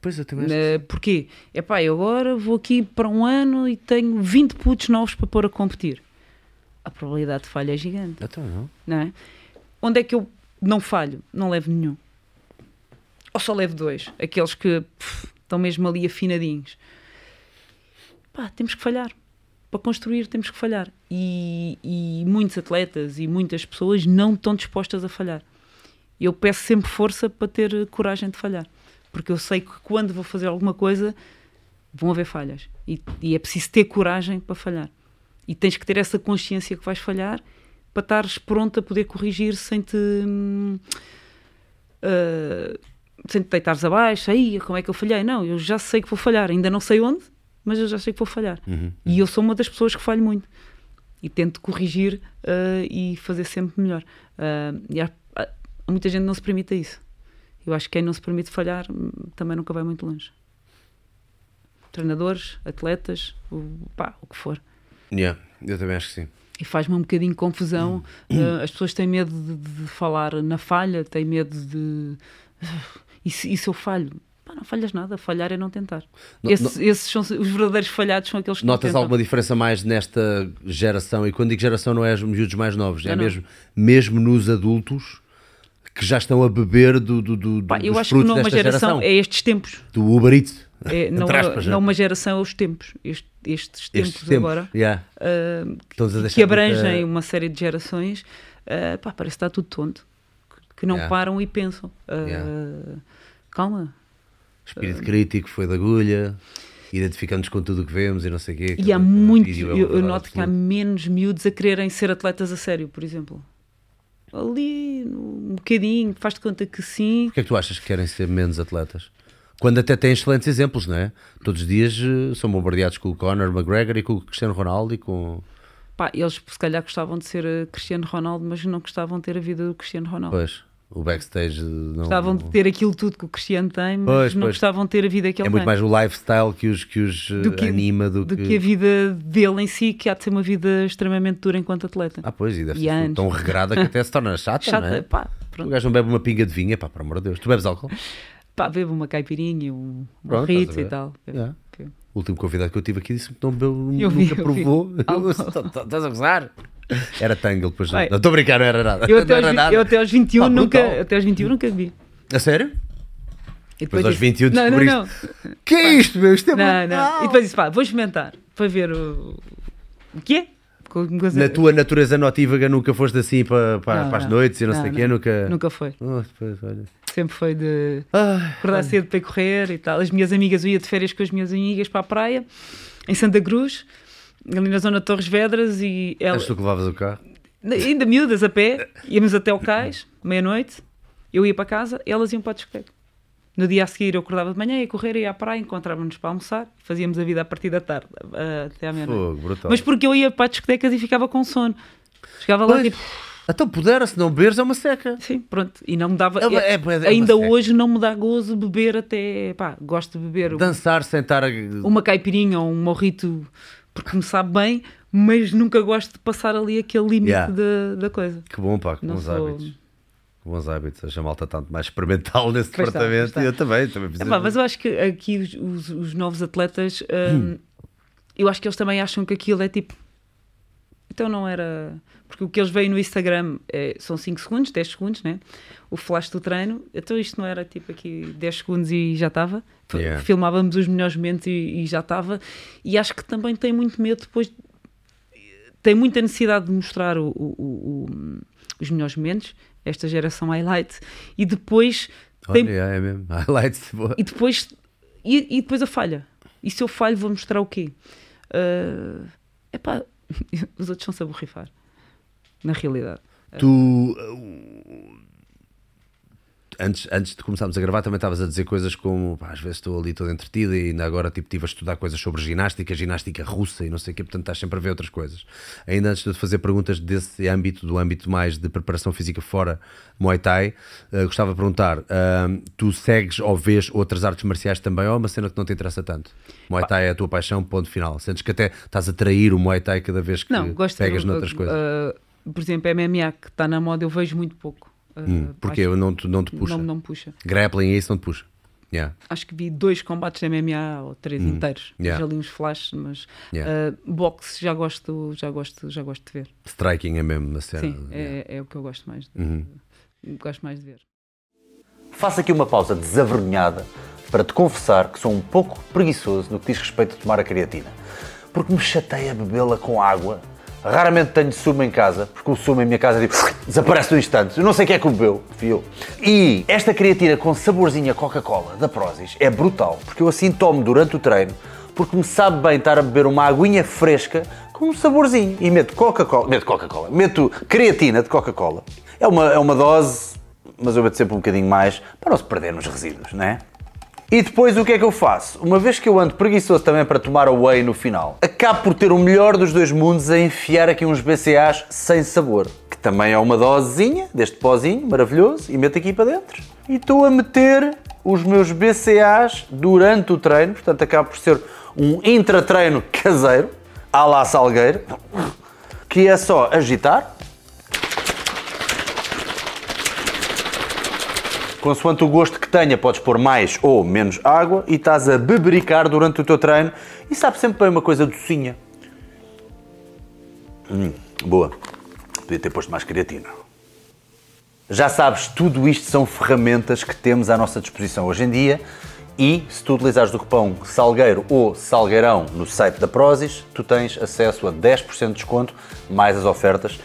Pois eu também acho. Porquê? É pá, eu agora vou aqui para um ano e tenho 20 putos novos para pôr a competir. A probabilidade de falha é gigante. Então não. Não é? Onde é que eu não falho? Não levo nenhum. Ou só levo dois. Aqueles que pff, estão mesmo ali afinadinhos. Pá, temos que falhar. Para construir temos que falhar. E, e muitos atletas e muitas pessoas não estão dispostas a falhar. Eu peço sempre força para ter coragem de falhar porque eu sei que quando vou fazer alguma coisa vão haver falhas. E, e, é preciso ter coragem para falhar. E tens que ter essa consciência que vais falhar para estares pronto a poder corrigir sem te uh, sem te deitares abaixo aí como é que eu falhei? Não eu já sei que vou falhar. Ainda não sei onde mas eu já sei que vou falhar. Uhum, uhum. e eu sou uma das pessoas que falho muito. E tento corrigir uh, e fazer sempre melhor. Uh, e há, há, muita gente não se permite isso eu acho que quem não se permite falhar hum, também nunca vai muito longe. Treinadores, atletas, o, pá, o que for. Yeah, eu também acho que sim. E faz-me um bocadinho confusão. Uh, as pessoas têm medo de, de, falar na falha, têm medo de. E, se, e se eu falho? Pá, não falhas nada, falhar é não tentar. No, Esse, no... Esses são os verdadeiros falhados, são aqueles que Notas alguma diferença mais nesta geração? E quando digo geração, não é os miúdos mais novos, é, é mesmo, mesmo nos adultos que já estão a beber do, do, do Pá, eu acho que não uma geração, geração, é estes tempos. Do Uber Eats. É, não, aspas, não uma geração, é os tempos. Este, estes tempos estes agora. Yeah. Uh, que abrangem muita... uma série de gerações. Uh, pá, parece que está tudo tonto. Que não yeah. param e pensam. Uh, yeah. Calma. Espírito crítico, foi da agulha identificamos com tudo o que vemos e não sei o quê. E há muito, é eu, eu noto que há menos miúdos a quererem ser atletas a sério, por exemplo ali um bocadinho, faz de conta que sim. Porquê é que tu achas que querem ser menos atletas? Quando até têm excelentes exemplos, não é? Todos os dias uh, são bombardeados com o Conor McGregor e com o Cristiano Ronaldo e com... Pá, eles se calhar gostavam de ser uh, Cristiano Ronaldo, mas não gostavam de ter a vida do Cristiano Ronaldo. Pois, o backstage... Não, gostavam de ter aquilo tudo que o Cristiano tem, mas pois, não pois. gostavam de ter a vida que ele tem. É muito mais o lifestyle que os, que os do que, anima do, do que... que... a vida dele em si, que há de ser uma vida extremamente dura enquanto atleta. Ah, pois, e deve e ser anos. tão regrada que até se torna chata, chata não é? Pá, pronto. O gajo não bebe uma pinga de vinho, pá, por amor de Deus. Tu bebes álcool? Pá, bebo uma caipirinha, um, um e tal. Yeah. O último convidado que eu tive aqui disse-me que não bebeu, eu nunca vi, provou. Estás a gozar? Era Tangle, depois não. Estou a brincar, não era nada. Eu até, aos, nada. Eu até aos 21 nunca, até aos 21 nunca vi. A sério? E depois, depois aos 21 não, descobriste. Não, não. Que é isto, meu? Isto é não, não. E depois disse, pá, vou experimentar para ver o. O que é? Na tua natureza notívaga nunca foste assim para, para, para as noites e não, sei o quê? Nunca... nunca foi. Oh, depois, olha. Sempre foi de acordar cedo para ir correr e tal. As minhas amigas, eu ia de férias com as minhas amigas para a praia, em Santa Cruz ali na zona de Torres Vedras e ela... És tu que levavas o carro? Ainda miúdas a pé, íamos até o cais, meia-noite, eu ia para casa, elas iam para a discoteca. No dia a seguir eu acordava de manhã, ia correr, ia à praia, encontrávamos-nos para almoçar, fazíamos a vida a partir da tarde, até à meia-noite. Mas porque eu ia para as discotecas e ficava com sono. Chegava lá tipo... Então pudera, se não beberes é uma seca. Sim, pronto. E não me dava. É, é, é ainda hoje não me dá gozo beber até. Pá, gosto de beber. Dançar, sentar. A... Uma caipirinha ou um morrito porque me sabe bem, mas nunca gosto de passar ali aquele limite yeah. da, da coisa. Que bom, pá, que bons sou... hábitos. Que bons hábitos. A malta tanto mais experimental nesse pois departamento está, está. e eu também. também é, pá, mas eu acho que aqui os, os, os novos atletas, hum, hum. eu acho que eles também acham que aquilo é tipo. Então não era. Porque o que eles veem no Instagram é, são 5 segundos, 10 segundos, né? O flash do treino. Então isto não era tipo aqui 10 segundos e já estava. Yeah. Filmávamos os melhores momentos e, e já estava. E acho que também tem muito medo depois. Tem muita necessidade de mostrar o, o, o, os melhores momentos, esta geração highlight, e depois. Olha, tem... é mesmo. Highlights. E depois, e, e depois a falha. E se eu falho, vou mostrar o quê? Uh, epá, os outros são-se a borrifar, na realidade. Tu, uh, antes, antes de começarmos a gravar, também estavas a dizer coisas como pá, às vezes estou ali todo entretida e ainda agora tipo, estive a estudar coisas sobre ginástica, ginástica russa e não sei o quê, portanto estás sempre a ver outras coisas. Ainda antes de fazer perguntas desse âmbito, do âmbito mais de preparação física fora Muay Thai, uh, gostava de perguntar: uh, tu segues ou vês outras artes marciais também ou é uma cena que não te interessa tanto? Muay Thai é a tua paixão, ponto final. Sentes que até estás a trair o Muay Thai cada vez que não, pegas de, noutras uh, coisas? Por exemplo, MMA que está na moda, eu vejo muito pouco. Hum, porque acho, não, te, não te puxa? Não, não puxa. Grappling isso não te puxa? Yeah. Acho que vi dois combates de MMA ou três hum. inteiros. Yeah. Já li uns flashes, mas yeah. uh, boxe já gosto, já gosto, já gosto de ver. Striking é mesmo a cena. Sim, é, é, o que eu gosto mais de, uhum. gosto mais de ver. Faço aqui uma pausa desavergonhada para te confessar que sou um pouco preguiçoso no que diz respeito a tomar a creatina. Porque me chateia bebê-la com água Raramente tenho sumo em casa, porque o sumo em minha casa tipo, desaparece no instante. Eu não sei quem é que o bebeu, eu. E esta creatina com saborzinho Coca-Cola da Prozis é brutal, porque eu assim tomo durante o treino, porque me sabe bem estar a beber uma aguinha fresca com um saborzinho. E meto Coca-Cola, meto Coca-Cola, meto creatina de Coca-Cola. É uma, é uma dose, mas eu meto sempre um bocadinho mais para não se perder nos resíduos, não é? E depois o que é que eu faço? Uma vez que eu ando preguiçoso também para tomar a whey no final, acabo por ter o melhor dos dois mundos a enfiar aqui uns BCAs sem sabor, que também é uma dosezinha deste pozinho maravilhoso, e meto aqui para dentro. E estou a meter os meus BCAs durante o treino, portanto acaba por ser um intratreino caseiro, à la salgueiro, que é só agitar, Consoante o gosto que tenha, podes pôr mais ou menos água e estás a bebericar durante o teu treino e sabe sempre bem uma coisa docinha. Hum, boa. Podia ter posto mais creatina. Já sabes, tudo isto são ferramentas que temos à nossa disposição hoje em dia e se tu utilizares o cupom Salgueiro ou Salgueirão no site da Prozis, tu tens acesso a 10% de desconto, mais as ofertas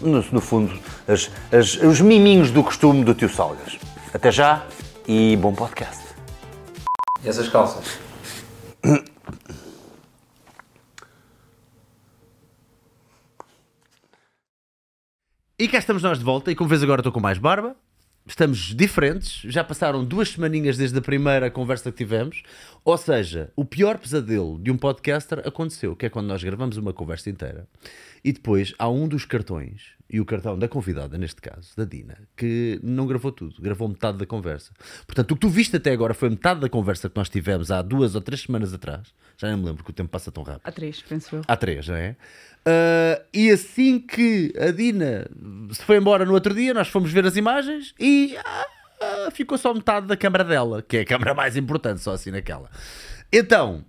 no, no fundo, as, as, os miminhos do costume do tio Salgas. Até já e bom podcast. E essas calças? E cá estamos nós de volta, e como vês agora estou com mais barba, estamos diferentes, já passaram duas semaninhas desde a primeira conversa que tivemos, ou seja, o pior pesadelo de um podcaster aconteceu, que é quando nós gravamos uma conversa inteira e depois há um dos cartões, e o cartão da convidada, neste caso, da Dina, que não gravou tudo, gravou metade da conversa. Portanto, o que tu viste até agora foi metade da conversa que nós tivemos há duas ou três semanas atrás. Já nem me lembro que o tempo passa tão rápido. Há três, penso eu. Há três, não é? Uh, e assim que a Dina se foi embora no outro dia, nós fomos ver as imagens e ah, ficou só metade da câmara dela, que é a câmara mais importante, só assim naquela. Então,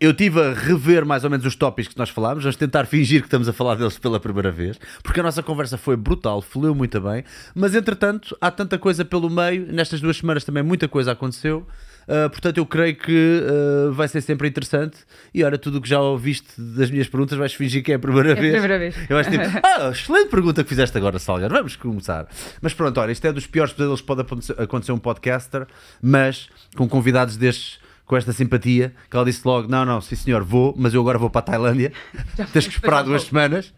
eu estive a rever mais ou menos os tópicos que nós falámos, vamos tentar fingir que estamos a falar deles pela primeira vez, porque a nossa conversa foi brutal, fluiu muito bem, mas entretanto há tanta coisa pelo meio, nestas duas semanas também muita coisa aconteceu, uh, portanto eu creio que uh, vai ser sempre interessante. E olha, tudo o que já ouviste das minhas perguntas vais fingir que é a primeira é vez. A primeira vez. Eu acho tipo, ah, excelente pergunta que fizeste agora, Salgar, vamos começar. Mas pronto, olha, isto é dos piores pesadelos que pode acontecer um podcaster, mas com convidados destes com esta simpatia, que ela disse logo: Não, não, sim senhor, vou, mas eu agora vou para a Tailândia. Tens que esperar duas semanas.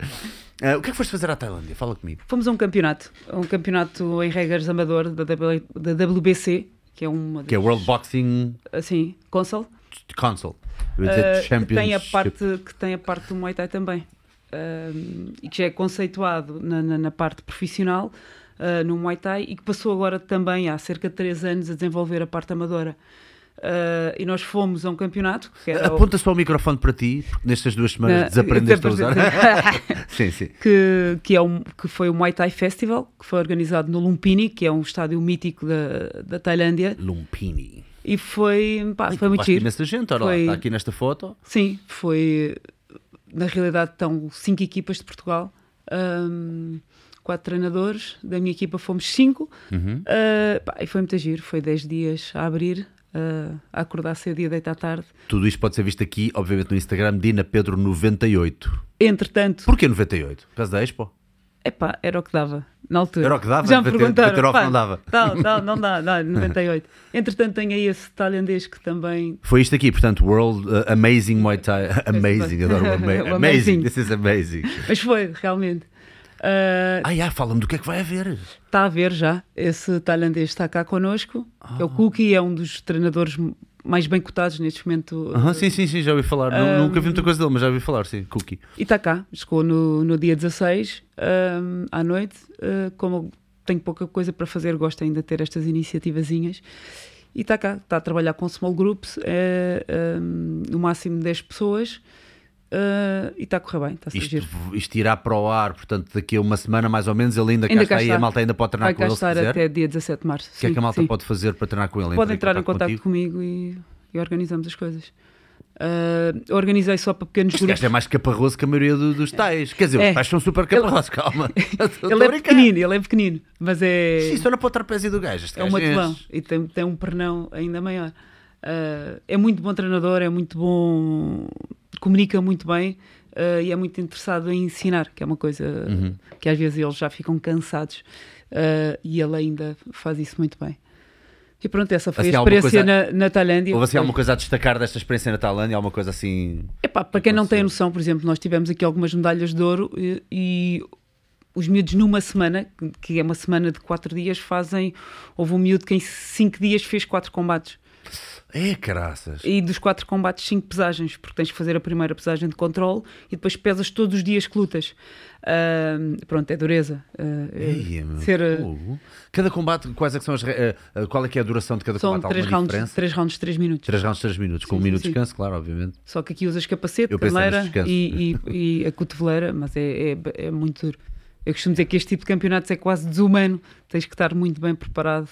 Uh, o que é que foste fazer à Tailândia? Fala comigo. Fomos a um campeonato, um campeonato em regras amador da, w, da WBC, que é uma. Que é World Boxing. Sim, Console. Console. Uh, que, tem a parte, que tem a parte do Muay Thai também. Uh, e que já é conceituado na, na, na parte profissional uh, no Muay Thai e que passou agora também há cerca de 3 anos a desenvolver a parte amadora. Uh, e nós fomos a um campeonato. Aponta o... só o microfone para ti, porque nestas duas semanas desaprendeste a usar. sim, sim. Que, que, é um, que foi o Muay Thai Festival, que foi organizado no Lumpini, que é um estádio mítico da, da Tailândia. Lumpini. E foi, pá, foi muito giro. imensa gente, olha foi... lá, está aqui nesta foto. Sim, foi. Na realidade, estão cinco equipas de Portugal. Um, quatro treinadores, da minha equipa fomos cinco, uhum. uh, pá, e foi muito giro, foi 10 dias a abrir, uh, a acordar cedo e a deitar tarde. Tudo isto pode ser visto aqui, obviamente, no Instagram, Dina Pedro 98. Entretanto. Porquê 98? Por causa da Expo? Epá, era o que dava, na altura. Era o que dava? Já me perguntaram. bater off pá, não dava. Não, não, não dá, dá, 98. Entretanto, tenho aí esse tailandês que também Foi isto aqui, portanto, World uh, Amazing Muay Thai. Amazing, adoro o ama- amazing. amazing. This is amazing. Mas foi, realmente. Ah, Ah, já, fala-me do que é que vai haver. Está a ver já. Esse tailandês está cá connosco. É o Ah. Cookie, é um dos treinadores mais bem cotados neste momento. Aham, sim, sim, sim, já ouvi falar. Um, Nunca vi muita coisa dele, mas já ouvi falar, sim. Cookie. E está cá. Chegou no, no dia 16, ahm, à noite. Ah, como tenho pouca coisa para fazer, gosto ainda de ter estas iniciativazinhas. E está cá. Está a trabalhar com small groups, é, ahm, no máximo 10 pessoas. Ah, e está a correr bem, está a Isto, surgir. isto irá para o ar, portanto, daqui a uma semana mais ou menos, ele ainda, cá Ainda está cá e está. a malta ainda pode treinar Vai com ele se estar até dia 17 de março. O que é que a malta sim. pode fazer para treinar com ele? Pode Entra entrar em contato contigo? comigo e, e organizamos as coisas. Ah, organizei só para pequenos Este grupos. gajo é mais caparroso que a maioria do- dos tais. Quer dizer, É. os tais são super caparrosos, calma. Ele é pequenino, ele é pequenino, mas é, Sim, só na para o trapézio do gajo. Este é um matelão enche. e tem, tem um pernão ainda maior. Ah, é muito bom treinador, é muito bom, comunica muito bem ah, e é muito interessado em ensinar, que é uma coisa Uhum. que às vezes eles já ficam cansados ah, e ele ainda faz isso muito bem. E pronto, essa foi Assim, a experiência coisa- na, na Tailândia. Houve assim alguma coisa a destacar desta experiência na Tailândia? Alguma coisa assim. Epá, para quem não tem noção, por exemplo, nós tivemos aqui algumas medalhas de ouro e, e os miúdos numa semana, que é uma semana de quatro dias, fazem. Houve um miúdo que em cinco dias fez quatro combates. É, caraças. E dos quatro combates, cinco pesagens, porque tens que fazer a primeira pesagem de controle e depois pesas todos os dias que lutas. Ahm, pronto, é dureza. Ah, é- Ei, meu, ser, fogo. Cada combate, quais é que são as. eh, eh, qual é que é a duração de cada são combate? três Alguma rounds, diferença? três rounds de três minutos. Três rounds, três minutos, com um Sim, minuto sim, de descanso, claro, obviamente. Só que aqui usas capacete, caneleira e, e- e a cotoveleira, mas é, é, é muito duro. Eu costumo dizer que este tipo de campeonatos é quase desumano, tens que estar muito bem preparado,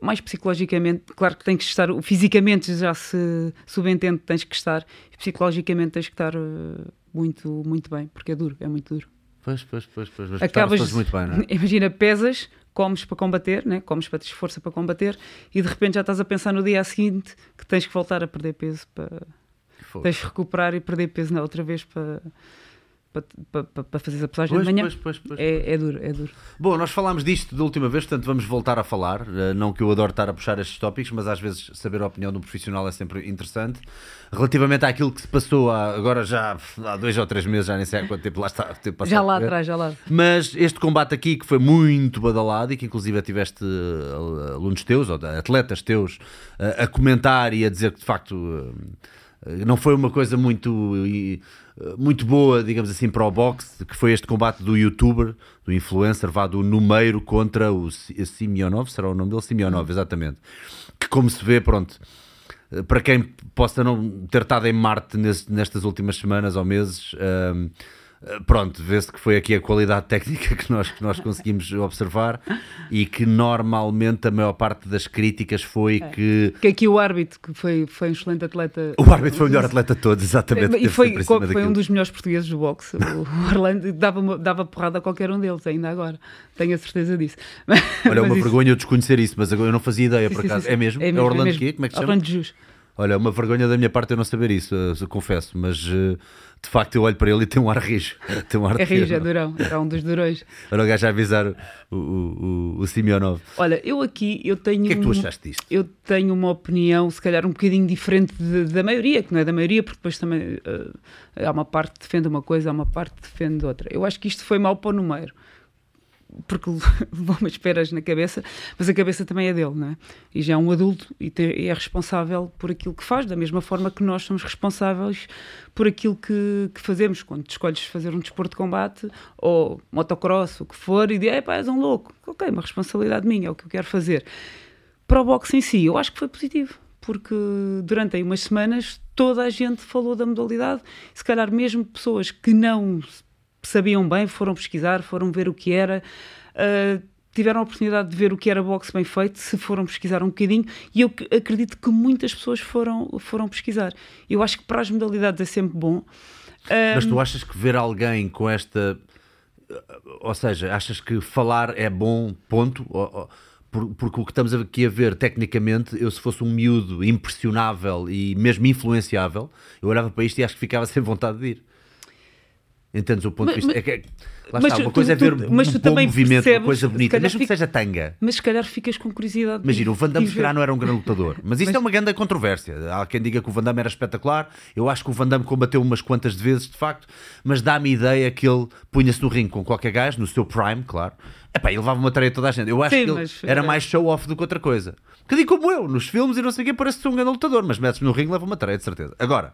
mais psicologicamente, claro que tens que estar, fisicamente já se subentende que tens que estar, psicologicamente tens que estar eh, muito, muito bem, porque é duro, é muito duro. Pois, pois, pois, pois. Mas Acabas, muito bem, não é? imagina, pesas, comes para combater, né? comes para teres força para combater, e de repente já estás a pensar no dia seguinte que tens que voltar a perder peso para tens de recuperar e perder peso na outra vez para, para, para, para- fazeres a pesagem Pois, de manhã. pois, pois, pois, é, é duro, é duro. Bom, nós falámos disto da última vez, portanto vamos voltar a falar. Eh, Não que eu adoro estar a puxar estes tópicos, mas às vezes saber a opinião de um profissional é sempre interessante. Relativamente àquilo que se passou há, agora já há dois ou três meses, já nem sei há quanto tempo lá está. Tempo já lá atrás, já lá. Mas este combate aqui, que foi muito badalado e que inclusive tiveste eh, alunos teus, ou atletas teus, eh, a comentar e a dizer que de facto não foi uma coisa muito, muito boa, digamos assim, para o boxe, que foi este combate do youtuber, do influencer, vá do Numeiro contra o Si- Simionov, será o nome dele? Simionov, exatamente. Que como se vê, pronto, eh, para quem possa não ter estado em Marte nestas últimas semanas ou meses, eh, pronto, vê-se que foi aqui a qualidade técnica que nós, que nós conseguimos observar e que normalmente a maior parte das críticas foi que Que aqui o árbitro, que foi, foi um excelente atleta. o árbitro foi o melhor atleta de todos, exatamente. E foi, foi daquilo. um dos melhores portugueses do boxe. O Orlando dava, dava porrada a qualquer um deles, ainda agora. Tenho a certeza disso. Olha, é Mas uma isso- vergonha eu desconhecer isso, mas eu não fazia ideia, Sim, por acaso. sim, sim. É mesmo? É, Orlando mesmo. quê? Como é que se chama? Orlando Jus. Olha, uma vergonha da minha parte eu não saber isso, eh, confesso, mas eh, de facto eu olho para ele e tem um ar rijo. Tem um ar É rijo, é durão. É um dos durões. Olha o gajo a avisar o, o, o, o Simionov. Olha, eu aqui, eu tenho... O que é que tu achaste disto? Eu tenho uma opinião, se calhar um bocadinho diferente de- da maioria, que não é da maioria, porque depois também eh, há uma parte que defende uma coisa, há uma parte que defende outra. Eu acho que isto foi mau para o número, porque levou umas esperas na cabeça, mas a cabeça também é dele, não é? E já é um adulto e, e é responsável por aquilo que faz, da mesma forma que nós somos responsáveis por aquilo que, que fazemos. Quando escolhes fazer um desporto de combate ou motocross, o que for, e dizes, pá, és um louco. Ok, uma responsabilidade minha, é o que eu quero fazer para o boxe em si, eu acho que foi positivo, porque durante aí umas semanas toda a gente falou da modalidade, se calhar mesmo pessoas que não sabiam bem foram pesquisar, foram ver o que era, ah, tiveram a oportunidade de ver o que era boxe bem feito, se foram pesquisar um bocadinho, e eu acredito que muitas pessoas foram, foram pesquisar. Eu acho que para as modalidades é sempre bom. Ah, Mas tu achas que ver alguém com esta. Ou seja, achas que falar é bom, ponto? Porque o que estamos aqui a ver, tecnicamente, eu se fosse um miúdo impressionável e mesmo influenciável, eu olhava para isto e acho que ficava sem vontade de ir. Entendes o ponto Mas- de vista? mas- É que, lá mas está, uma tu- coisa é tu- ver mas um bom também movimento, uma percebes, coisa se bonita, mesmo que seja tanga. Mas se calhar ficas com curiosidade. de- Imagina, o Van Damme se ver. calhar não era um grande lutador, mas isto é uma grande controvérsia. Há quem diga que o Van Damme era espetacular, eu acho que o Van Damme combateu umas quantas de vezes, de facto, mas dá-me ideia que ele punha-se no ringue com qualquer gajo, no seu prime, claro. Epá, e levava uma tarefa a toda a gente. Eu acho Sim, que ele mas, era eh, mais show-off do que outra coisa. Que digo como eu, nos filmes e não sei o quê, parece ser um grande lutador, mas metes no ringue leva uma tarefa, de certeza. Agora,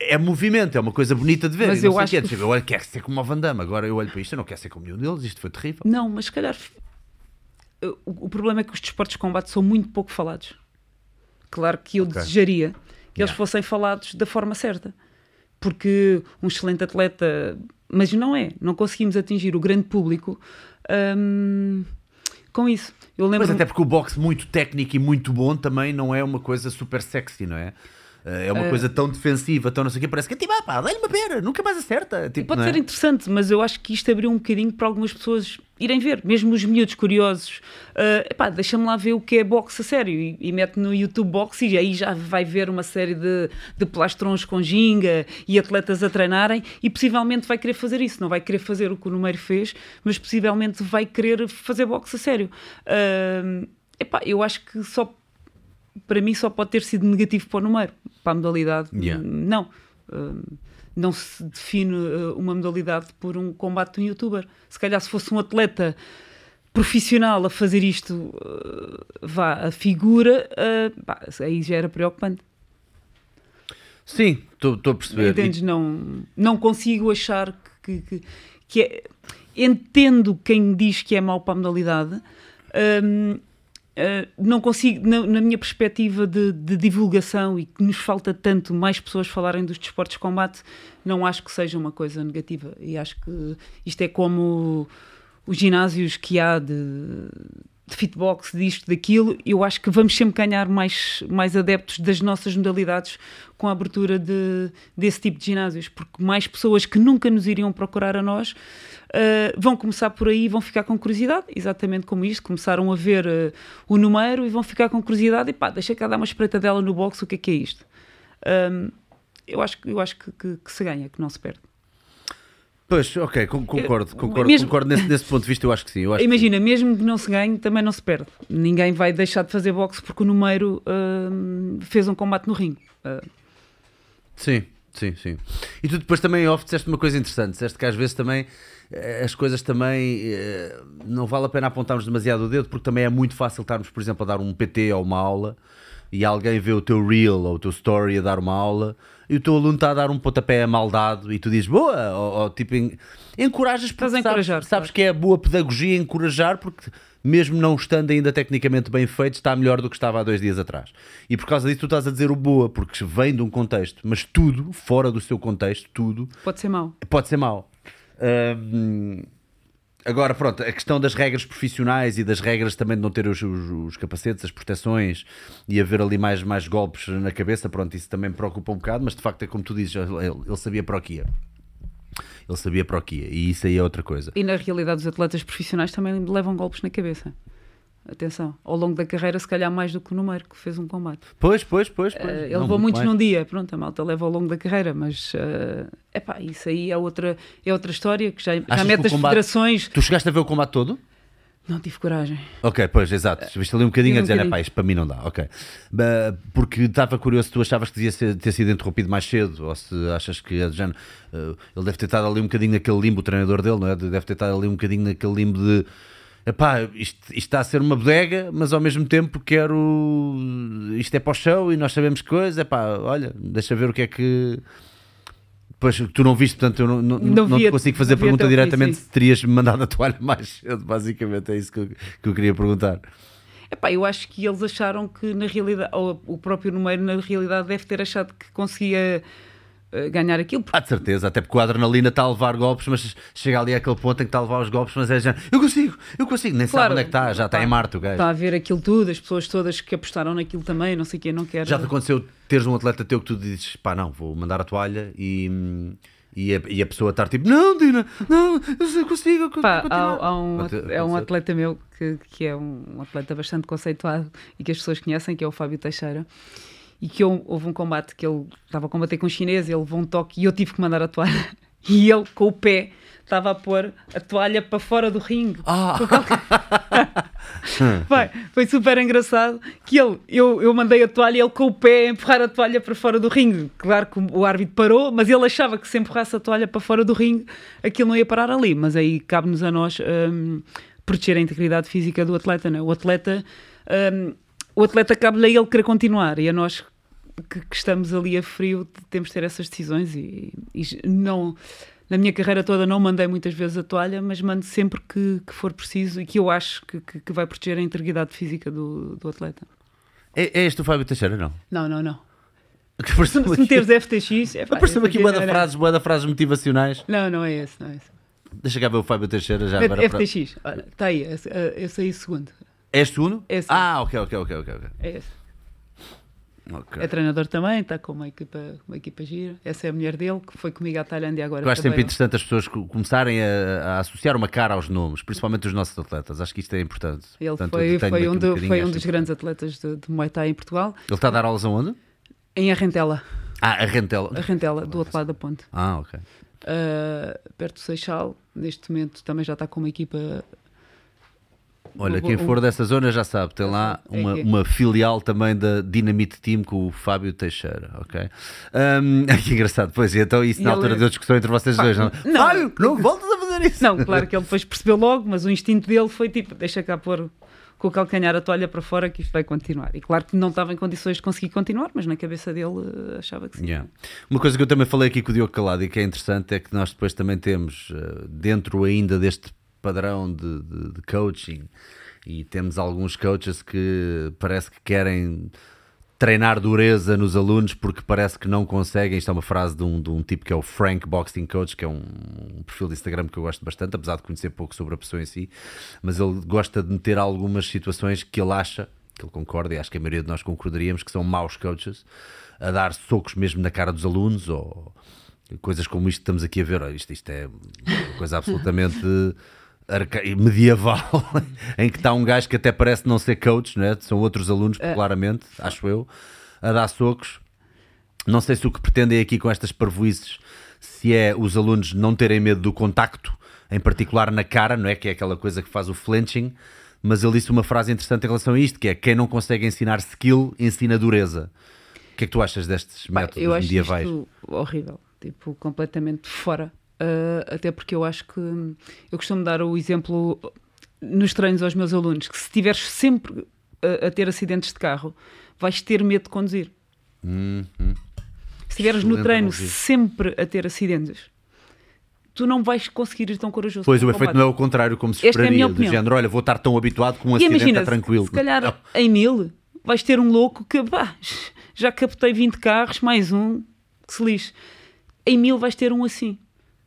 é movimento, é uma coisa bonita de ver. Mas não eu acho que- Tipo, Eu olho, quero ser como o Van Damme, agora eu olho para isto, eu não quero ser como nenhum deles, isto foi terrível. Não, mas se calhar. O, o problema é que os desportos de combate são muito pouco falados. Claro que eu Ok. desejaria que eles Yeah. fossem falados da forma certa. Porque um excelente atleta. Mas não é. Não conseguimos atingir o grande público hum, com isso. Eu lembro. Mas até porque o boxe muito técnico e muito bom também não é uma coisa super sexy, não é? É uma coisa tão defensiva, tão não sei o quê, parece que é tipo, ah pá, dá-lhe uma pera, nunca mais acerta. Tipo, Pode não é? ser interessante, mas eu acho que isto abriu um bocadinho para algumas pessoas irem ver, mesmo os miúdos curiosos. ah, epá, deixa-me lá ver o que é boxe a sério e, e mete no YouTube boxe e aí já vai ver uma série de, de plastrões com ginga e atletas a treinarem e possivelmente vai querer fazer isso. Não vai querer fazer o que o Numeiro fez, mas possivelmente vai querer fazer boxe a sério. Ah, epá, eu acho que só para mim só pode ter sido negativo para o número, para a modalidade. Yeah. Não. Hum, não se define uh, uma modalidade por um combate de um youtuber. Se calhar se fosse um atleta profissional a fazer isto, uh, vá, a figura, uh, pá, aí já era preocupante. Sim, estou a perceber. Entendes? Não, não consigo achar que, que, que é. Entendo quem diz que é mau para a modalidade. hum, Uh, não consigo, na, na minha perspectiva de, de divulgação e que nos falta tanto mais pessoas falarem dos desportos de combate, não acho que seja uma coisa negativa. E acho que isto é como os ginásios que há de, de fitbox, disto, daquilo. Eu acho que vamos sempre ganhar mais, mais adeptos das nossas modalidades com a abertura de, desse tipo de ginásios, porque mais pessoas que nunca nos iriam procurar a nós Uh, vão começar por aí e vão ficar com curiosidade, exatamente como isto. Começaram a ver uh, o número e vão ficar com curiosidade. E pá, deixa cá dar uma espreitadela no box, o que é que é isto? Um, eu acho, eu acho que, que, que se ganha, que não se perde. Pois, ok, con- concordo, concordo, mesmo- concordo nesse, nesse ponto de vista, eu acho que sim. Acho que Imagina, mesmo que não se ganhe, também não se perde. Ninguém vai deixar de fazer boxe porque o número um, fez um combate no ringue. Uh, Sim, sim, sim. E tu depois também off disseste uma coisa interessante, disseste que às vezes também eh, as coisas também eh, não vale a pena apontarmos demasiado o dedo porque também é muito fácil estarmos, por exemplo, a dar um PT ou uma aula e alguém vê o teu reel ou o teu story a dar uma aula e o teu aluno está a dar um pontapé mal dado e tu dizes boa, ou, ou tipo en- encorajas porque a sabes, encorajar, sabes claro. que é boa pedagogia encorajar porque mesmo não estando ainda tecnicamente bem feito, está melhor do que estava há dois dias atrás. E por causa disso tu estás a dizer o boa, porque vem de um contexto, mas tudo, fora do seu contexto, tudo, pode ser mau. pode ser mau. Hum, agora, pronto, a questão das regras profissionais e das regras também de não ter os, os- os capacetes, as proteções e haver ali mais, mais golpes na cabeça, pronto, isso também me preocupa um bocado, mas de facto é como tu dizes, ele, ele sabia para o que ia. Ele sabia para o que ia, e isso aí é outra coisa. E na realidade, os atletas profissionais também levam golpes na cabeça. Atenção, ao longo da carreira, se calhar mais do que o número que fez um combate. Pois, pois, pois. pois. Eh, ele Não, levou muito muitos mais. num dia, pronto, a malta leva ao longo da carreira, mas é epá, isso aí é outra, é outra história que já, já mete as combate- federações. Tu chegaste a ver o combate todo? Não tive coragem. Ok, pois, exato. Viste ali um bocadinho Tive a um dizer, bocadinho. pá, isto para mim não dá, ok. Porque estava curioso se tu achavas que devia ter sido interrompido mais cedo, ou se achas que é género, eh, ele deve ter estado ali um bocadinho naquele limbo, o treinador dele, não é? Deve ter estado ali um bocadinho naquele limbo de epá, isto, isto está a ser uma bodega, mas ao mesmo tempo quero. Isto é para o show e nós sabemos coisa, epá, olha, deixa ver o que é que. Pois tu não viste, portanto eu não, não, Não não vi te a- consigo fazer vi pergunta diretamente se terias mandado a toalha mais cedo, basicamente, é isso que eu, que eu queria perguntar. Epá, eu acho que eles acharam que na realidade, ou o próprio número na realidade deve ter achado que conseguia ganhar aquilo. porque Há de certeza, até porque o adrenalina está a levar golpes, mas chega ali àquele ponto em que está a levar os golpes, mas é já, eu consigo, eu consigo, nem sabe Claro, onde é que está, já está pá, em Marte o gajo. Está a ver aquilo tudo, as pessoas todas que apostaram naquilo também, não sei o quê, não quero. Já te aconteceu teres um atleta teu que tu dizes, pá, não, vou mandar a toalha e, e, a, e a pessoa estar tipo, não, Dina, não, eu consigo, eu Pá, há, há um, é um atleta meu que, que é um atleta bastante conceituado e que as pessoas conhecem, que é o Fábio Teixeira. E que eu- houve um combate que ele estava a combater com um chinês, ele levou um toque e eu tive que mandar a toalha. e ele com o pé estava a pôr a toalha para fora do ringue. Ah. Vai, foi super engraçado que ele, eu, eu mandei a toalha e ele com o pé a empurrar a toalha para fora do ringue. Claro que o árbitro parou, mas ele achava que se empurrasse a toalha para fora do ringue, aquilo não ia parar ali. Mas aí cabe-nos a nós um, proteger a integridade física do atleta. Né? O atleta, um, o atleta cabe-lhe a ele querer continuar e a nós que, que, estamos ali a frio temos de ter essas decisões e, e não na minha carreira toda não mandei muitas vezes a toalha, mas mando sempre que, que for preciso e que eu acho que, que, que vai proteger a integridade física do, do atleta. É, é este o Fábio Teixeira, não? Não, não, não. Se, se meteres FTX, é Apareceu-me aqui frases, boa frases motivacionais. Não, não é esse, não é esse. Deixa cá ver o Fábio Teixeira já agora. FTX, para... está aí, esse aí segundo. É segundo? É segundo. Ah, ok, ok, ok, ok. É esse. Okay. É treinador também, está com uma equipa, uma equipa gira. Essa é a mulher dele, que foi comigo à Tailândia agora. Eu acho sempre interessante as pessoas começarem a, a, associar uma cara aos nomes, principalmente os nossos atletas. Acho que isto é importante. Ele Portanto, foi, foi, um, do, um foi um dos grandes atletas de, de Muay Thai em Portugal. Ele está a dar aulas aonde? Em Arrentela. Ah, Arrentela. Arrentela, do outro lado da ponte. Ah, ok. Uh, perto do Seixal, neste momento também já está com uma equipa Olha, quem for dessa zona já sabe, tem lá é uma, uma filial também da Dynamite Team com o Fábio Teixeira, ok? Um, que engraçado, pois, e então isso na altura deu discussão entre vocês Pá, dois, não? não? Fábio, não voltas a fazer isso! Não, claro que ele depois percebeu logo, mas o instinto dele foi tipo, deixa cá pôr com o calcanhar a toalha para fora que isto vai continuar. E claro que não estava em condições de conseguir continuar, mas na cabeça dele uh, achava que sim. Yeah. Uma coisa que eu também falei aqui com o Diogo Calado e que é interessante é que nós depois também temos, uh, dentro ainda deste padrão de, de, de coaching e temos alguns coaches que parece que querem treinar dureza nos alunos porque parece que não conseguem. Isto é uma frase de um, de um tipo que é o Frank Boxing Coach, que é um, um, perfil de Instagram que eu gosto bastante, apesar de conhecer pouco sobre a pessoa em si, mas ele gosta de meter algumas situações que ele acha, que ele concorda, e acho que a maioria de nós concordaríamos, que são maus coaches, a dar socos mesmo na cara dos alunos ou coisas como isto que estamos aqui a ver. Isto, isto é coisa absolutamente medieval em que está um gajo que até parece não ser coach, né? são outros alunos, é. claramente, acho eu, a dar socos. Não sei se o que pretendem aqui com estas parvoices se é os alunos não terem medo do contacto, em particular na cara, não é? Que é aquela coisa que faz o flinching. Mas ele disse uma frase interessante em relação a isto, que é quem não consegue ensinar skill, ensina dureza. O que é que tu achas destes métodos eu acho medievais? Isto horrível, tipo, completamente fora Uh, até porque eu acho que eu costumo dar o exemplo nos treinos aos meus alunos que se estiveres sempre a, a, ter acidentes de carro, vais ter medo de conduzir. Hum, hum. Se estiveres no treino sempre a ter acidentes, tu não vais conseguir ir tão corajoso. Pois o efeito não é o contrário, como se Esta esperaria, é do género, olha, vou estar tão habituado com um e acidente imagina, tranquilo. Se, calhar não. em mil vais ter um louco que bah, já captei 20 carros, mais um que se lixe. Em mil vais ter um assim.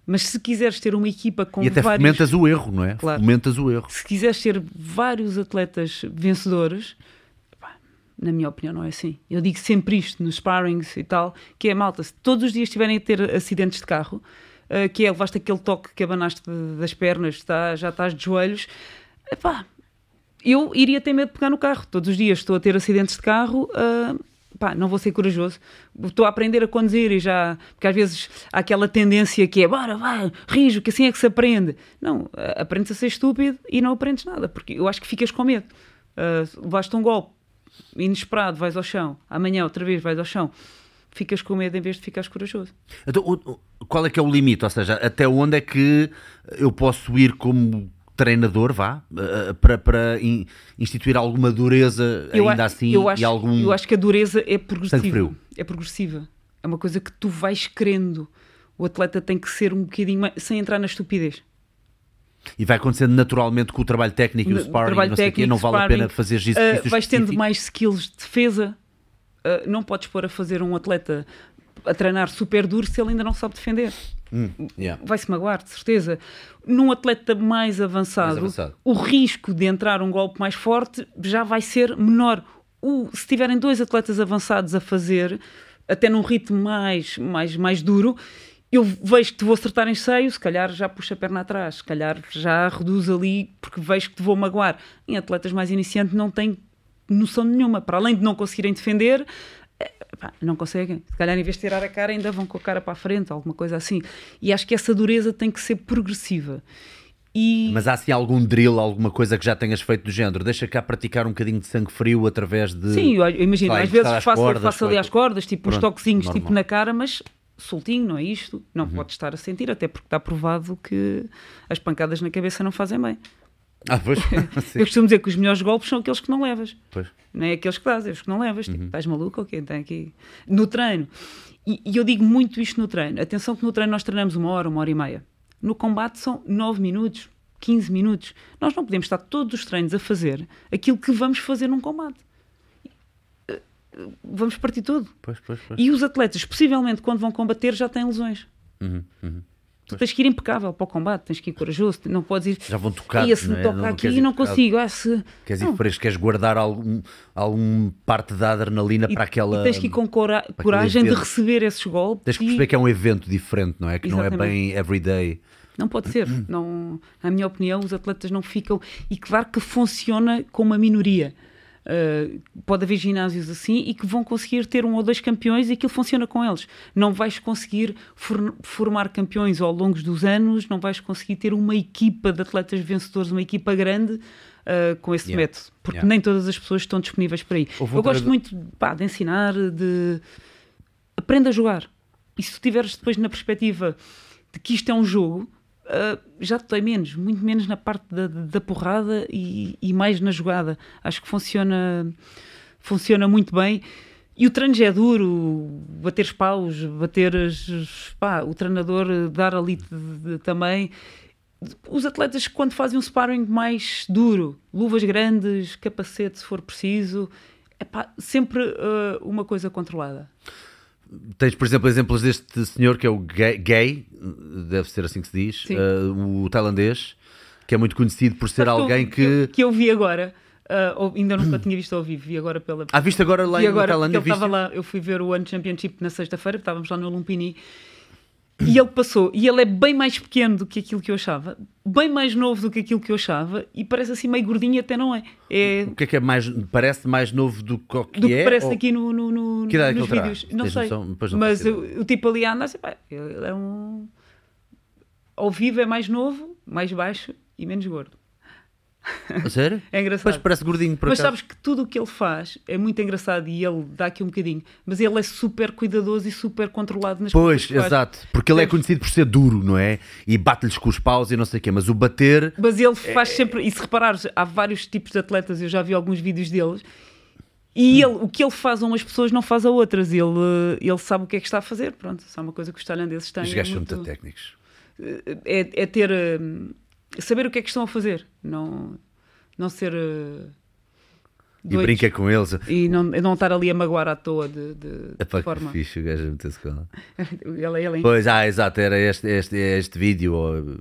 Mas se quiseres ter uma equipa com e até vários... fomentas o erro, não é? Claro. Fomentas o erro. Se quiseres ter vários atletas vencedores, na minha opinião, não é assim. Eu digo sempre isto nos sparrings e tal, que é malta, se todos os dias estiverem a ter acidentes de carro, uh, que é levaste aquele toque que abanaste das pernas, está, já estás de joelhos, epá, eu iria ter medo de pegar no carro. Todos os dias estou a ter acidentes de carro, uh, pá, não vou ser corajoso, estou a aprender a conduzir e já, porque às vezes há aquela tendência que é, bora, vai, rijo, que assim é que se aprende. Não, aprendes a ser estúpido e não aprendes nada, porque eu acho que ficas com medo. Uh, levaste um golpe inesperado, vais ao chão, amanhã outra vez vais ao chão, ficas com medo em vez de ficares corajoso. Então, qual é que é o limite? Ou seja, até onde é que eu posso ir como treinador, vá, uh, para, para in, instituir alguma dureza eu ainda assim eu acho, e algum... Eu acho que a dureza é progressiva. É progressiva. É uma coisa que tu vais querendo. O atleta tem que ser um bocadinho mais... sem entrar na estupidez. E vai acontecendo naturalmente com o trabalho técnico e o sparring, não sei técnico, quê, não vale sparring, a pena fazer isso. Uh, vais tendo mais skills de defesa. Uh, não podes pôr a fazer um atleta a treinar super duro se ele ainda não sabe defender. Hum, yeah. Vai-se magoar, de certeza. Num atleta mais avançado, mais avançado, o risco de entrar um golpe mais forte já vai ser menor. O, se tiverem dois atletas avançados a fazer, até num ritmo mais, mais, mais duro, eu vejo que te vou acertar em seio, se calhar já puxa a perna atrás, se calhar já reduz ali porque vejo que te vou magoar. Em atletas mais iniciantes não tem noção nenhuma. Para além de não conseguirem defender, pá, não conseguem. Se calhar, em vez de tirar a cara, ainda vão com a cara para a frente, alguma coisa assim. E acho que essa dureza tem que ser progressiva. E... Mas há assim algum drill, alguma coisa que já tenhas feito do género? Deixa cá praticar um bocadinho de sangue frio através de. Sim, imagino, às vezes faço, cordas, faço ali às cordas, tipo uns Pronto, toquezinhos normal. tipo na cara, mas soltinho, não é isto? Não Uhum. pode estar a sentir, até porque está provado que as pancadas na cabeça não fazem bem. Ah, pois. Eu costumo dizer que os melhores golpes são aqueles que não levas. pois. Não é aqueles que dás, é os que não levas. Uhum. Tipo, estás maluco ou quê? Tem aqui. No treino. E, e eu digo muito isto no treino. Atenção que no treino nós treinamos uma hora, uma hora e meia. No combate são 9 minutos, 15 minutos. Nós não podemos estar todos os treinos a fazer aquilo que vamos fazer num combate. Vamos partir tudo. Pois, pois, pois. E os atletas, possivelmente, quando vão combater, já têm lesões. Uhum, uhum. Tu tens que ir impecável para o combate, tens que ir corajoso, não podes ir. Já vão tocar. "Ia, se me toca aqui e não consigo. Ah, se... Queres ir Não. fresco, queres guardar algum, algum parte da adrenalina E, para aquela. e tens que ir com cora- coragem de receber esses golpes. Tens que e- perceber que é um evento diferente, não é? Que não é Exatamente. bem everyday. Não pode ser. Não, na minha opinião, os atletas não ficam. E claro que funciona com uma minoria. Uh, pode haver ginásios assim e que vão conseguir ter um ou dois campeões e aquilo funciona com eles. Não vais conseguir for- formar campeões ao longo dos anos, não vais conseguir ter uma equipa de atletas vencedores, uma equipa grande uh, com esse Yeah. método, porque Yeah. nem todas as pessoas estão disponíveis para aí. Houve Eu gosto treinador- muito pá, de ensinar, de aprenda a jogar. E se tu tiveres depois na perspectiva de que isto é um jogo, ah, já te menos, muito menos na parte da, da porrada e, e mais na jogada. Acho que funciona, funciona muito bem. E o treino já é duro, bater os paus, bater as, pá, o treinador dar ali também. Os atletas, quando fazem um sparring mais duro, luvas grandes, capacete se for preciso, epá, sempre ah, uma coisa controlada. Tens, por exemplo, exemplos deste senhor que é o gay, gay, deve ser assim que se diz, eh, o tailandês, que é muito conhecido por ser Sabes alguém que, eu- que. que eu vi agora, ou- ainda nunca tinha visto ao vivo, vi agora pela. Ah, viste agora lá vi em agora, Tailândia? ele estava lá, eu fui ver o One Championship na sexta-feira, estávamos lá no Lumpini, e ele passou, e ele é bem mais pequeno do que aquilo que eu achava, bem mais novo do que aquilo que eu achava, e parece assim meio gordinho, até não é. É O que é que é mais. Parece mais novo do que o que do que é? parece ou- aqui no, no, no- Que idade é que nos vídeos. Não Tens sei. noção? Não Mas o, o tipo ali a andar, assim, pá, ele é um. Ao vivo é mais novo, mais baixo e menos gordo. A Sério? É engraçado. Mas parece gordinho, por Mas acaso. sabes que tudo o que ele faz é muito engraçado e ele dá aqui um bocadinho, mas ele é super cuidadoso e super controlado nas Pois, exato. Porque ele é conhecido por ser duro, não é? E bate-lhes com os paus e não sei o quê. Mas o bater. Mas ele É, faz sempre, e se reparares, há vários tipos de atletas, eu já vi alguns vídeos deles, e ele, o que ele faz a umas pessoas não faz a outras. Ele, ele sabe o que é que está a fazer. Pronto, é uma coisa que os tailandeses têm. Os é gajos são muito- muito técnicos. é, é ter hum, saber o que é que estão a fazer, não, não ser uh, E brinca com eles. e não, não estar ali a magoar à toa de, de, de Epá, forma. fixe o gajo com ela. ele, ele, Pois, ah, exato, era este, este, este vídeo, ou,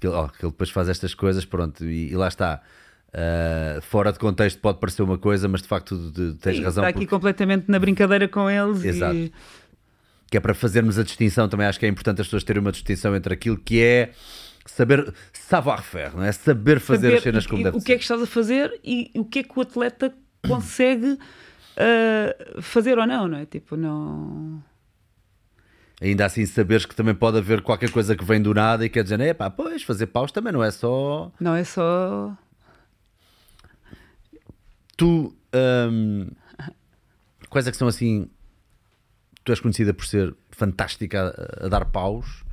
que, oh, que ele depois faz estas coisas, pronto, e, e lá está. Ah, fora de contexto pode parecer uma coisa, mas de facto de- tens Sim, razão, está aqui porque- completamente na brincadeira com eles. Exato. E, que é para fazermos a distinção, também acho que é importante as pessoas terem uma distinção entre aquilo que é saber, savoir-faire, não é? Saber fazer saber as cenas como deve o que é que estás a fazer e o que é que o atleta consegue uh, fazer ou não, não é? Tipo, não. Ainda assim saberes que também pode haver qualquer coisa que vem do nada e quer dizer, é pá, pois, fazer paus também não é só... Não é só. Tu, hum, quais é que são assim... Tu és conhecida por ser fantástica a, a dar paus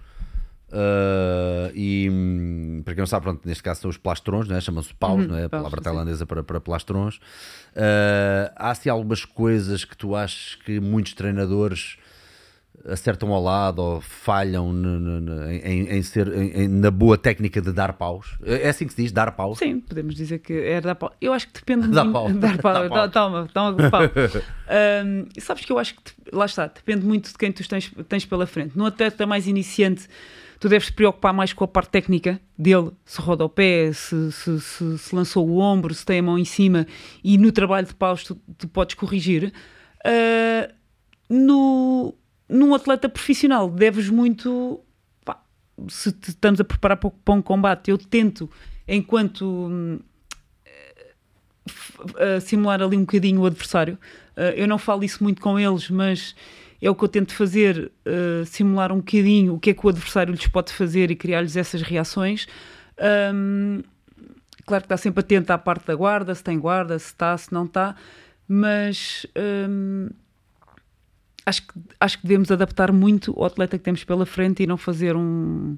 uh, e, para quem não sabe, pronto, neste caso são os plastrons, é? chamam-se paus, não é? A paus, palavra sim. tailandesa para, para plastrons. Uh, há assim algumas coisas que tu achas que muitos treinadores acertam ao lado ou falham no- no- no- em, em ser em- na boa técnica de dar paus. É assim que se diz, dar paus. Sim, podemos dizer que é dar pau. Eu acho que depende Dá pau. Dar pau. Dá pau. E sabes que eu acho que, lá está, depende muito de quem tu tens, tens pela frente. No atleta mais iniciante, tu deves te preocupar mais com a parte técnica dele, se roda o pé, se, se, se- se lançou o ombro, se tem a mão em cima, e no trabalho de paus tu, tu podes corrigir. Ah, no, num atleta profissional, deves muito pá, se te estamos a preparar para, para um combate, eu tento, enquanto hum, uh, simular ali um bocadinho o adversário. Uh, eu não falo isso muito com eles, mas é o que eu tento fazer, uh, simular um bocadinho o que é que o adversário lhes pode fazer e criar-lhes essas reações. Um, claro que está sempre atento à parte da guarda, se tem guarda, se está, se não está, mas acho, que, acho que devemos adaptar muito o atleta que temos pela frente e não fazer um,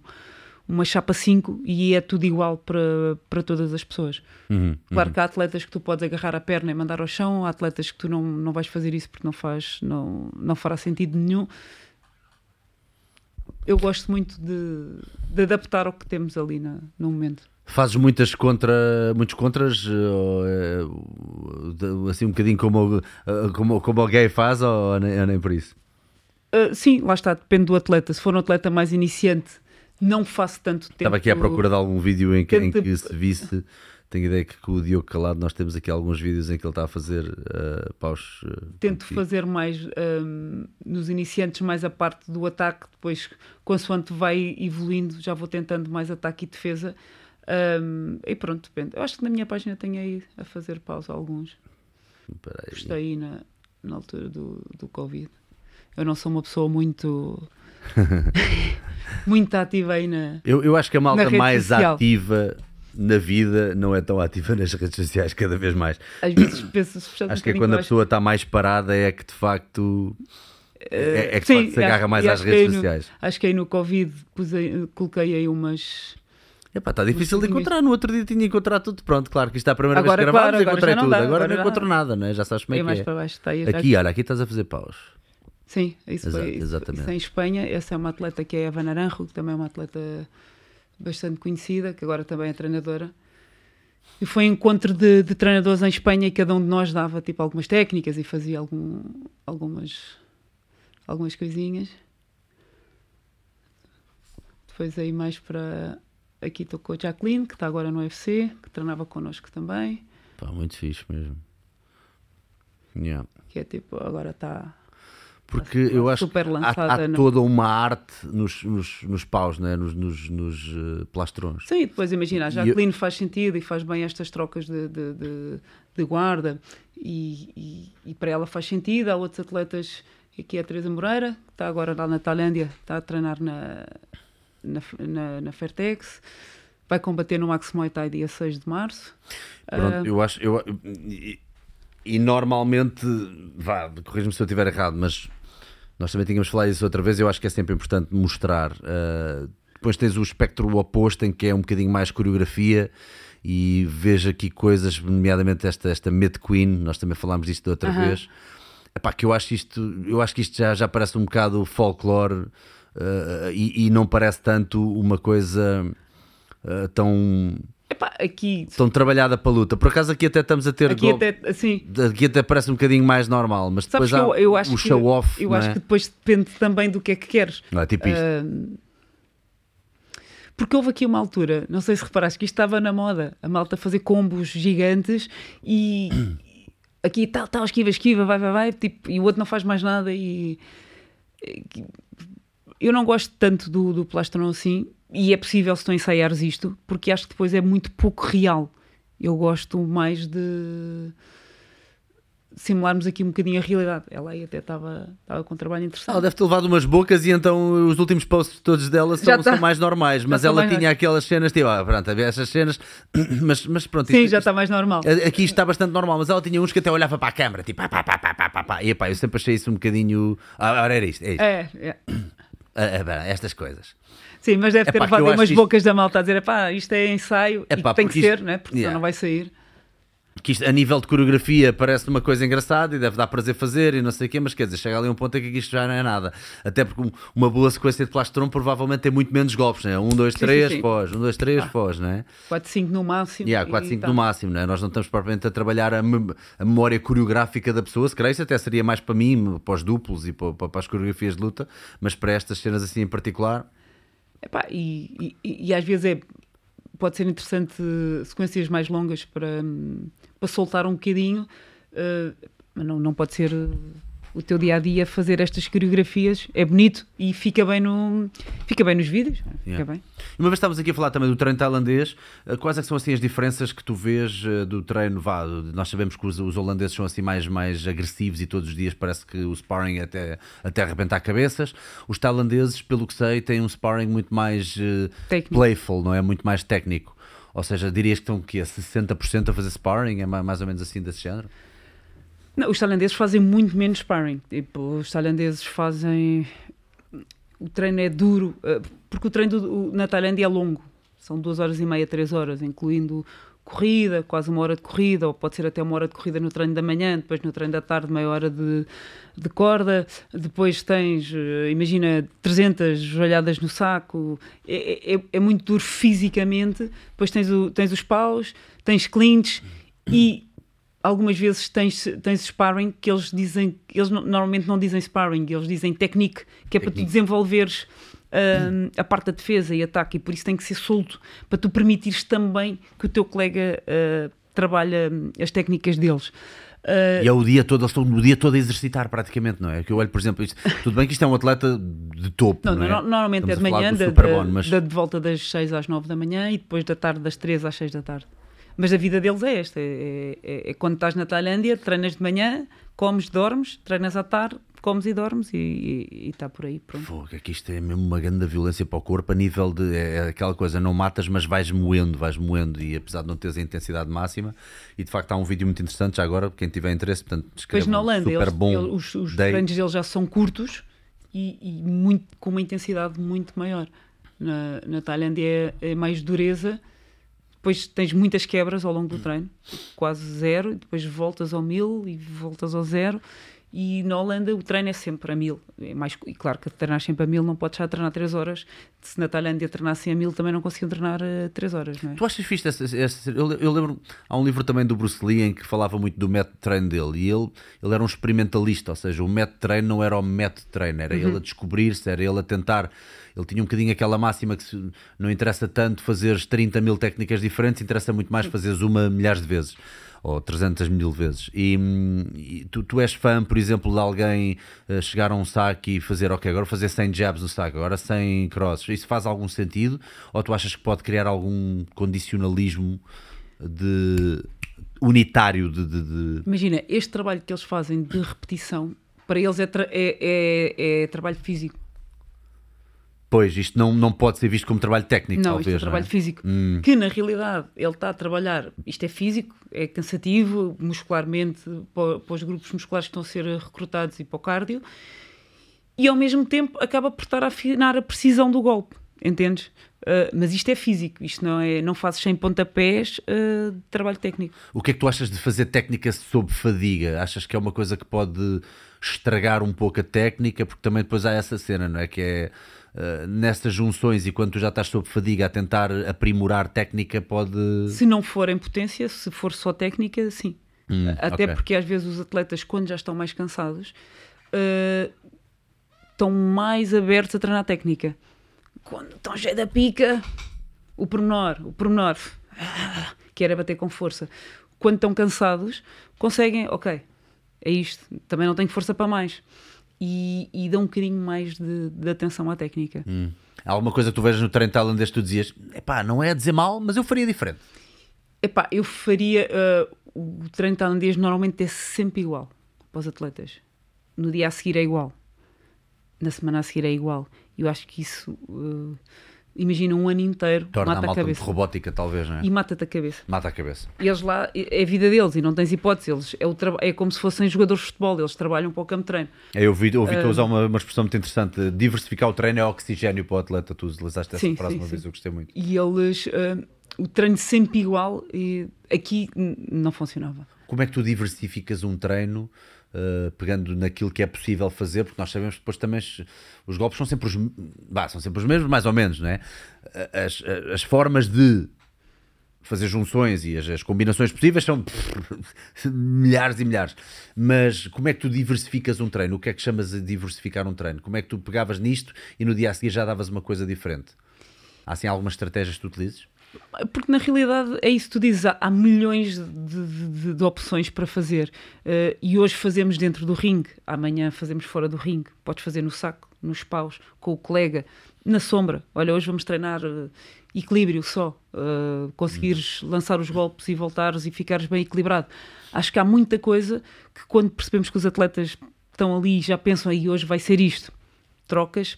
uma chapa 5 e é tudo igual para, para todas as pessoas. Uhum, claro uhum. que há atletas que tu podes agarrar a perna e mandar ao chão, há atletas que tu não, não vais fazer isso porque não, faz, não, não fará sentido nenhum. Eu gosto muito de, de adaptar ao que temos ali na, no momento. Fazes muitas contra, muitos contras, eh, assim um bocadinho como, eh, como, como o gay faz, ou nem, ou nem por isso? Uh, sim, lá está, depende do atleta. Se for um atleta mais iniciante, não faço tanto tempo. Estava aqui à procura de algum vídeo em que, em que se visse. Tenho ideia que com o Diogo Calado nós temos aqui alguns vídeos em que ele está a fazer uh, paus. Uh, Tento fazer mais um, nos iniciantes, mais a parte do ataque, depois, consoante vai evoluindo, já vou tentando mais ataque e defesa. Um, e pronto, depende. Eu acho que na minha página tenho aí a fazer pausa alguns. Gostei aí na, na altura do, do Covid. Eu não sou uma pessoa muito muito ativa aí na. Eu, eu acho que a malta mais social. ativa na vida não é tão ativa nas redes sociais cada vez mais. Às vezes penso Acho que é quando a pessoa está mais parada é que de facto é, é que Sim, se agarra mais às redes no, sociais. Acho que aí no Covid pusei, coloquei aí umas. Epá, está difícil de encontrar. No outro dia tinha encontrado tudo. Pronto, claro que isto é a primeira agora, vez que gravamos claro, encontrei tudo. Dá, agora, agora, não encontro nada, né? já sabes como é, é que é. Baixo, aí, aqui, olha, aqui estás a fazer paus. Sim, isso Exato, foi exatamente. Isso em Espanha. Essa é uma atleta que é a Eva Naranjo, que também é uma atleta bastante conhecida, que agora também é treinadora. E foi um encontro de, de, treinadores em Espanha e cada um de nós dava tipo algumas técnicas e fazia algum, algumas, algumas coisinhas. Depois aí mais para. Aqui estou com a Jacqueline, que está agora no UFC, que treinava connosco também. Pá, muito fixe mesmo. Yeah. Que é tipo, agora está porque eu acho que há, há toda uma arte nos, nos, nos paus, né? nos, nos, nos uh, plastrões. Sim, depois imagina, a Jacqueline eu... faz sentido e faz bem estas trocas de, de, de, de guarda e, e, e, para ela faz sentido. Há outros atletas, aqui é a Teresa Moreira, que está agora lá na Tailândia, está a treinar na, na, na, na Fairtex vai combater no Max Muay Thai dia 6 de março. Pronto, uh, eu acho. Eu, e, e normalmente, vá, corrija-me se eu estiver errado, mas nós também tínhamos falado isso outra vez, eu acho que é sempre importante mostrar. Uh, depois tens o espectro oposto, em que é um bocadinho mais coreografia, e vejo aqui coisas, nomeadamente esta, esta Mid Queen, nós também falámos disto da outra uhum. vez. Epá, que eu acho isto, eu acho que isto já, já parece um bocado folclore uh, e, e, não parece tanto uma coisa uh, tão Epá, aqui... Estão trabalhada para a luta. Por acaso aqui até estamos a ter. Aqui, até, assim, aqui até parece um bocadinho mais normal, mas depois há eu, eu acho o show-off. Eu acho é? que depois depende também do que é que queres. Não é tipo isto. Uh, porque houve aqui uma altura, não sei se reparaste, que isto estava na moda, a malta fazer combos gigantes e aqui tal, tal, esquiva, esquiva, vai, vai, vai, tipo, e o outro não faz mais nada e. Eu não gosto tanto do, do plastron assim, e é possível se tu ensaiares isto, porque acho que depois é muito pouco real. Eu gosto mais de simularmos aqui um bocadinho a realidade. Ela aí até estava com um trabalho interessante. Ela deve ter levado umas bocas e então os últimos posts todos dela são, tá. são mais normais, mas ela tinha aquelas cenas, tipo, ah, pronto, havia essas cenas, mas, mas pronto. Sim, isto, já está mais normal. Aqui está bastante normal, mas ela tinha uns que até olhava para a câmera, tipo, pá, pá, pá, pá, pá, pá, pá. e pá, eu sempre achei isso um bocadinho. Ah, era isto, é isto. É, é. Ah, ah estas coisas. Sim, mas deve ter levado umas bocas isto... da malta a dizer: pá, isto é ensaio Epá, e tem que isto... ser, né? porque yeah. senão não vai sair. Que isto, a nível de coreografia parece uma coisa engraçada e deve dar prazer fazer e não sei o quê, mas quer dizer, chega ali um ponto em que isto já não é nada. Até porque uma boa sequência de plastron provavelmente tem muito menos golpes, né? 1, 2, 3, pós, 1, 2, 3, pós, né? 4, 5 no máximo. Yeah, 4, 5 no máximo, né? Nós não estamos propriamente a trabalhar a, mem a memória coreográfica da pessoa, se calhar isso até seria mais para mim, para os duplos e para, para as coreografias de luta, mas para estas cenas assim em particular Epá, e, e, e, às vezes é, pode ser interessante sequências mais longas para, para soltar um bocadinho, uh, mas não, não pode ser o teu dia a dia fazer estas coreografias. É bonito e fica bem, no, fica bem nos vídeos. Fica Yeah. bem. Uma vez estávamos aqui a falar também do treino tailandês, eh, quais é que são assim as diferenças que tu vês eh, do treino? Vá, nós sabemos que os, os holandeses são assim mais, mais agressivos e todos os dias parece que o sparring é até, até arrebentar cabeças. Os tailandeses, pelo que sei, têm um sparring muito mais eh, playful, não é? Muito mais técnico. Ou seja, dirias que estão o quê? 60% a fazer sparring? É ma- mais ou menos assim desse género? Não, os tailandeses fazem muito menos sparring. Tipo, os tailandeses fazem. O treino é duro, eh, porque o treino do- na Tailândia é longo. São duas horas e meia, três horas, incluindo corrida, quase uma hora de corrida, ou pode ser até uma hora de corrida no treino da manhã, depois no treino da tarde, meia hora de, de corda. Depois tens, eh, imagina, 300 joelhadas no saco. É, é- é muito duro fisicamente. Depois tens, o, tens os paus, tens clinch e algumas vezes tens, tens sparring que eles dizem, eles no- normalmente não dizem sparring, eles dizem technique, que é para tu desenvolveres hum, a parte da defesa e ataque, e por isso tem que ser solto, para tu permitires também que o teu colega uh, trabalhe hum, as técnicas deles. Uh, E é o dia todo, eles estão o dia todo a exercitar praticamente, não é? Que eu olho, por exemplo, isto, tudo bem que isto é um atleta de topo, não, não, é? no- normalmente Estamos é de manhã, da- mas- da- de volta das 6 às 9 da manhã e depois da tarde das 3 às 6 da tarde. Mas a vida deles é esta: é, é- é quando estás na Tailândia, treinas de manhã, comes, dormes, treinas à tarde, comes e dormes e- está por aí. Pronto. Fogo, é que isto é mesmo uma grande violência para o corpo a nível de é é aquela coisa, não matas, mas vais moendo, vais moendo, e apesar de não teres a intensidade máxima, e de facto há um vídeo muito interessante já agora, quem tiver interesse, portanto, Depois escreva na um Holanda, super eles- bom eles- os, os treinos deles já são curtos e, e muito, com uma intensidade muito maior. Na, na Tailândia é, é mais dureza, depois tens muitas quebras ao longo do treino, quase zero, depois voltas ao mil e voltas ao zero. E na Holanda o treino é sempre a mil. É mais, e claro que treinar sempre a mil não podes já treinar 3 horas. Se na Tailândia treinassem a mil também não conseguiam treinar 3 horas, não é? Tu achas fixe essa, essa- eu, eu lembro, há um livro também do Bruce Lee em que falava muito do método de treino dele e ele, ele era um experimentalista, ou seja, o método de treino não era o método de treino, era ele a descobrir-se, era ele a tentar. Ele tinha um bocadinho aquela máxima que se- não interessa tanto fazeres 30 mil técnicas diferentes, interessa muito mais fazeres uma milhares de vezes ou 300 mil vezes. E, e tu, tu és fã, por exemplo, de alguém eh, chegar a um saque e fazer, ok, agora fazer 100 jabs no saque, agora 100 crosses. Isso faz algum sentido? Ou tu achas que pode criar algum condicionalismo de unitário de, de- de- Imagina, este trabalho que eles fazem de repetição, para eles é, tra- é, é- é trabalho físico. Pois, isto não, não pode ser visto como trabalho técnico, não, talvez. isto é trabalho não é? físico. Que na realidade ele está a trabalhar, isto é físico, é cansativo, muscularmente, para, para os grupos musculares que estão a ser recrutados e para o cardio, e ao mesmo tempo acaba por estar a afinar a precisão do golpe, entendes? Ah, mas isto é físico, isto não é, não fazes sem pontapés ah, de trabalho técnico. O que é que tu achas de fazer técnica sob fadiga? Achas que é uma coisa que pode estragar um pouco a técnica? Porque também depois há essa cena, não é? Que é uh, nessas junções e quando tu já estás sob fadiga a tentar aprimorar técnica, pode. Se não for em potência, se for só técnica, sim. Hum, Até ok. porque às vezes os atletas, quando já estão mais cansados, eh, estão mais abertos a treinar técnica. Quando estão cheio da pica, o pormenor, o pormenor, ah, que era bater com força. Quando estão cansados, conseguem, ok, é isto, também não tenho força para mais. E, e dão um bocadinho mais de, de atenção à técnica. Hum. Há alguma coisa que tu vejas no treino tailandês que tu dizias, epá, não é a dizer mal, mas eu faria diferente. Epá, eu faria. eh, o treino tailandês normalmente é sempre igual para os atletas. No dia a seguir é igual. Na semana a seguir é igual. Eu acho que isso. eh, imagina um ano inteiro, Torna a mata a malta cabeça. robótica, talvez, não é? E mata-te a cabeça. Mata a cabeça. Eles lá, é a vida deles e não tens hipótese. Eles, é, o é como se fossem jogadores de futebol, eles trabalham para o campo de treino. É, Eu ouvi, ouvi Ah. tu usar uma, uma expressão muito interessante: diversificar o treino é oxigênio para o atleta. Tu utilizaste essa Sim, frase sim, uma sim. vez, eu gostei muito. E eles. eh, o treino sempre igual, e aqui não funcionava. Como é que tu diversificas um treino uh, pegando naquilo que é possível fazer? Porque nós sabemos que depois também os, golpes são sempre os, bah, são sempre os mesmos, mais ou menos, não é? As, as formas de fazer junções e as, as combinações possíveis são milhares e milhares. Mas como é que tu diversificas um treino? O que é que chamas de diversificar um treino? Como é que tu pegavas nisto e no dia a seguir já davas uma coisa diferente? Há assim algumas estratégias que tu utilizes? Porque na realidade é isso que tu dizes, há, há milhões de, de, de, opções para fazer. Uh, e hoje fazemos dentro do ringue, amanhã fazemos fora do ringue. Podes fazer no saco, nos paus, com o colega, na sombra. Olha, hoje vamos treinar uh, equilíbrio só. Uh, conseguires hum. lançar os golpes e voltares e ficares bem equilibrado. Acho que há muita coisa que quando percebemos que os atletas estão ali e já pensam aí hoje vai ser isto. Trocas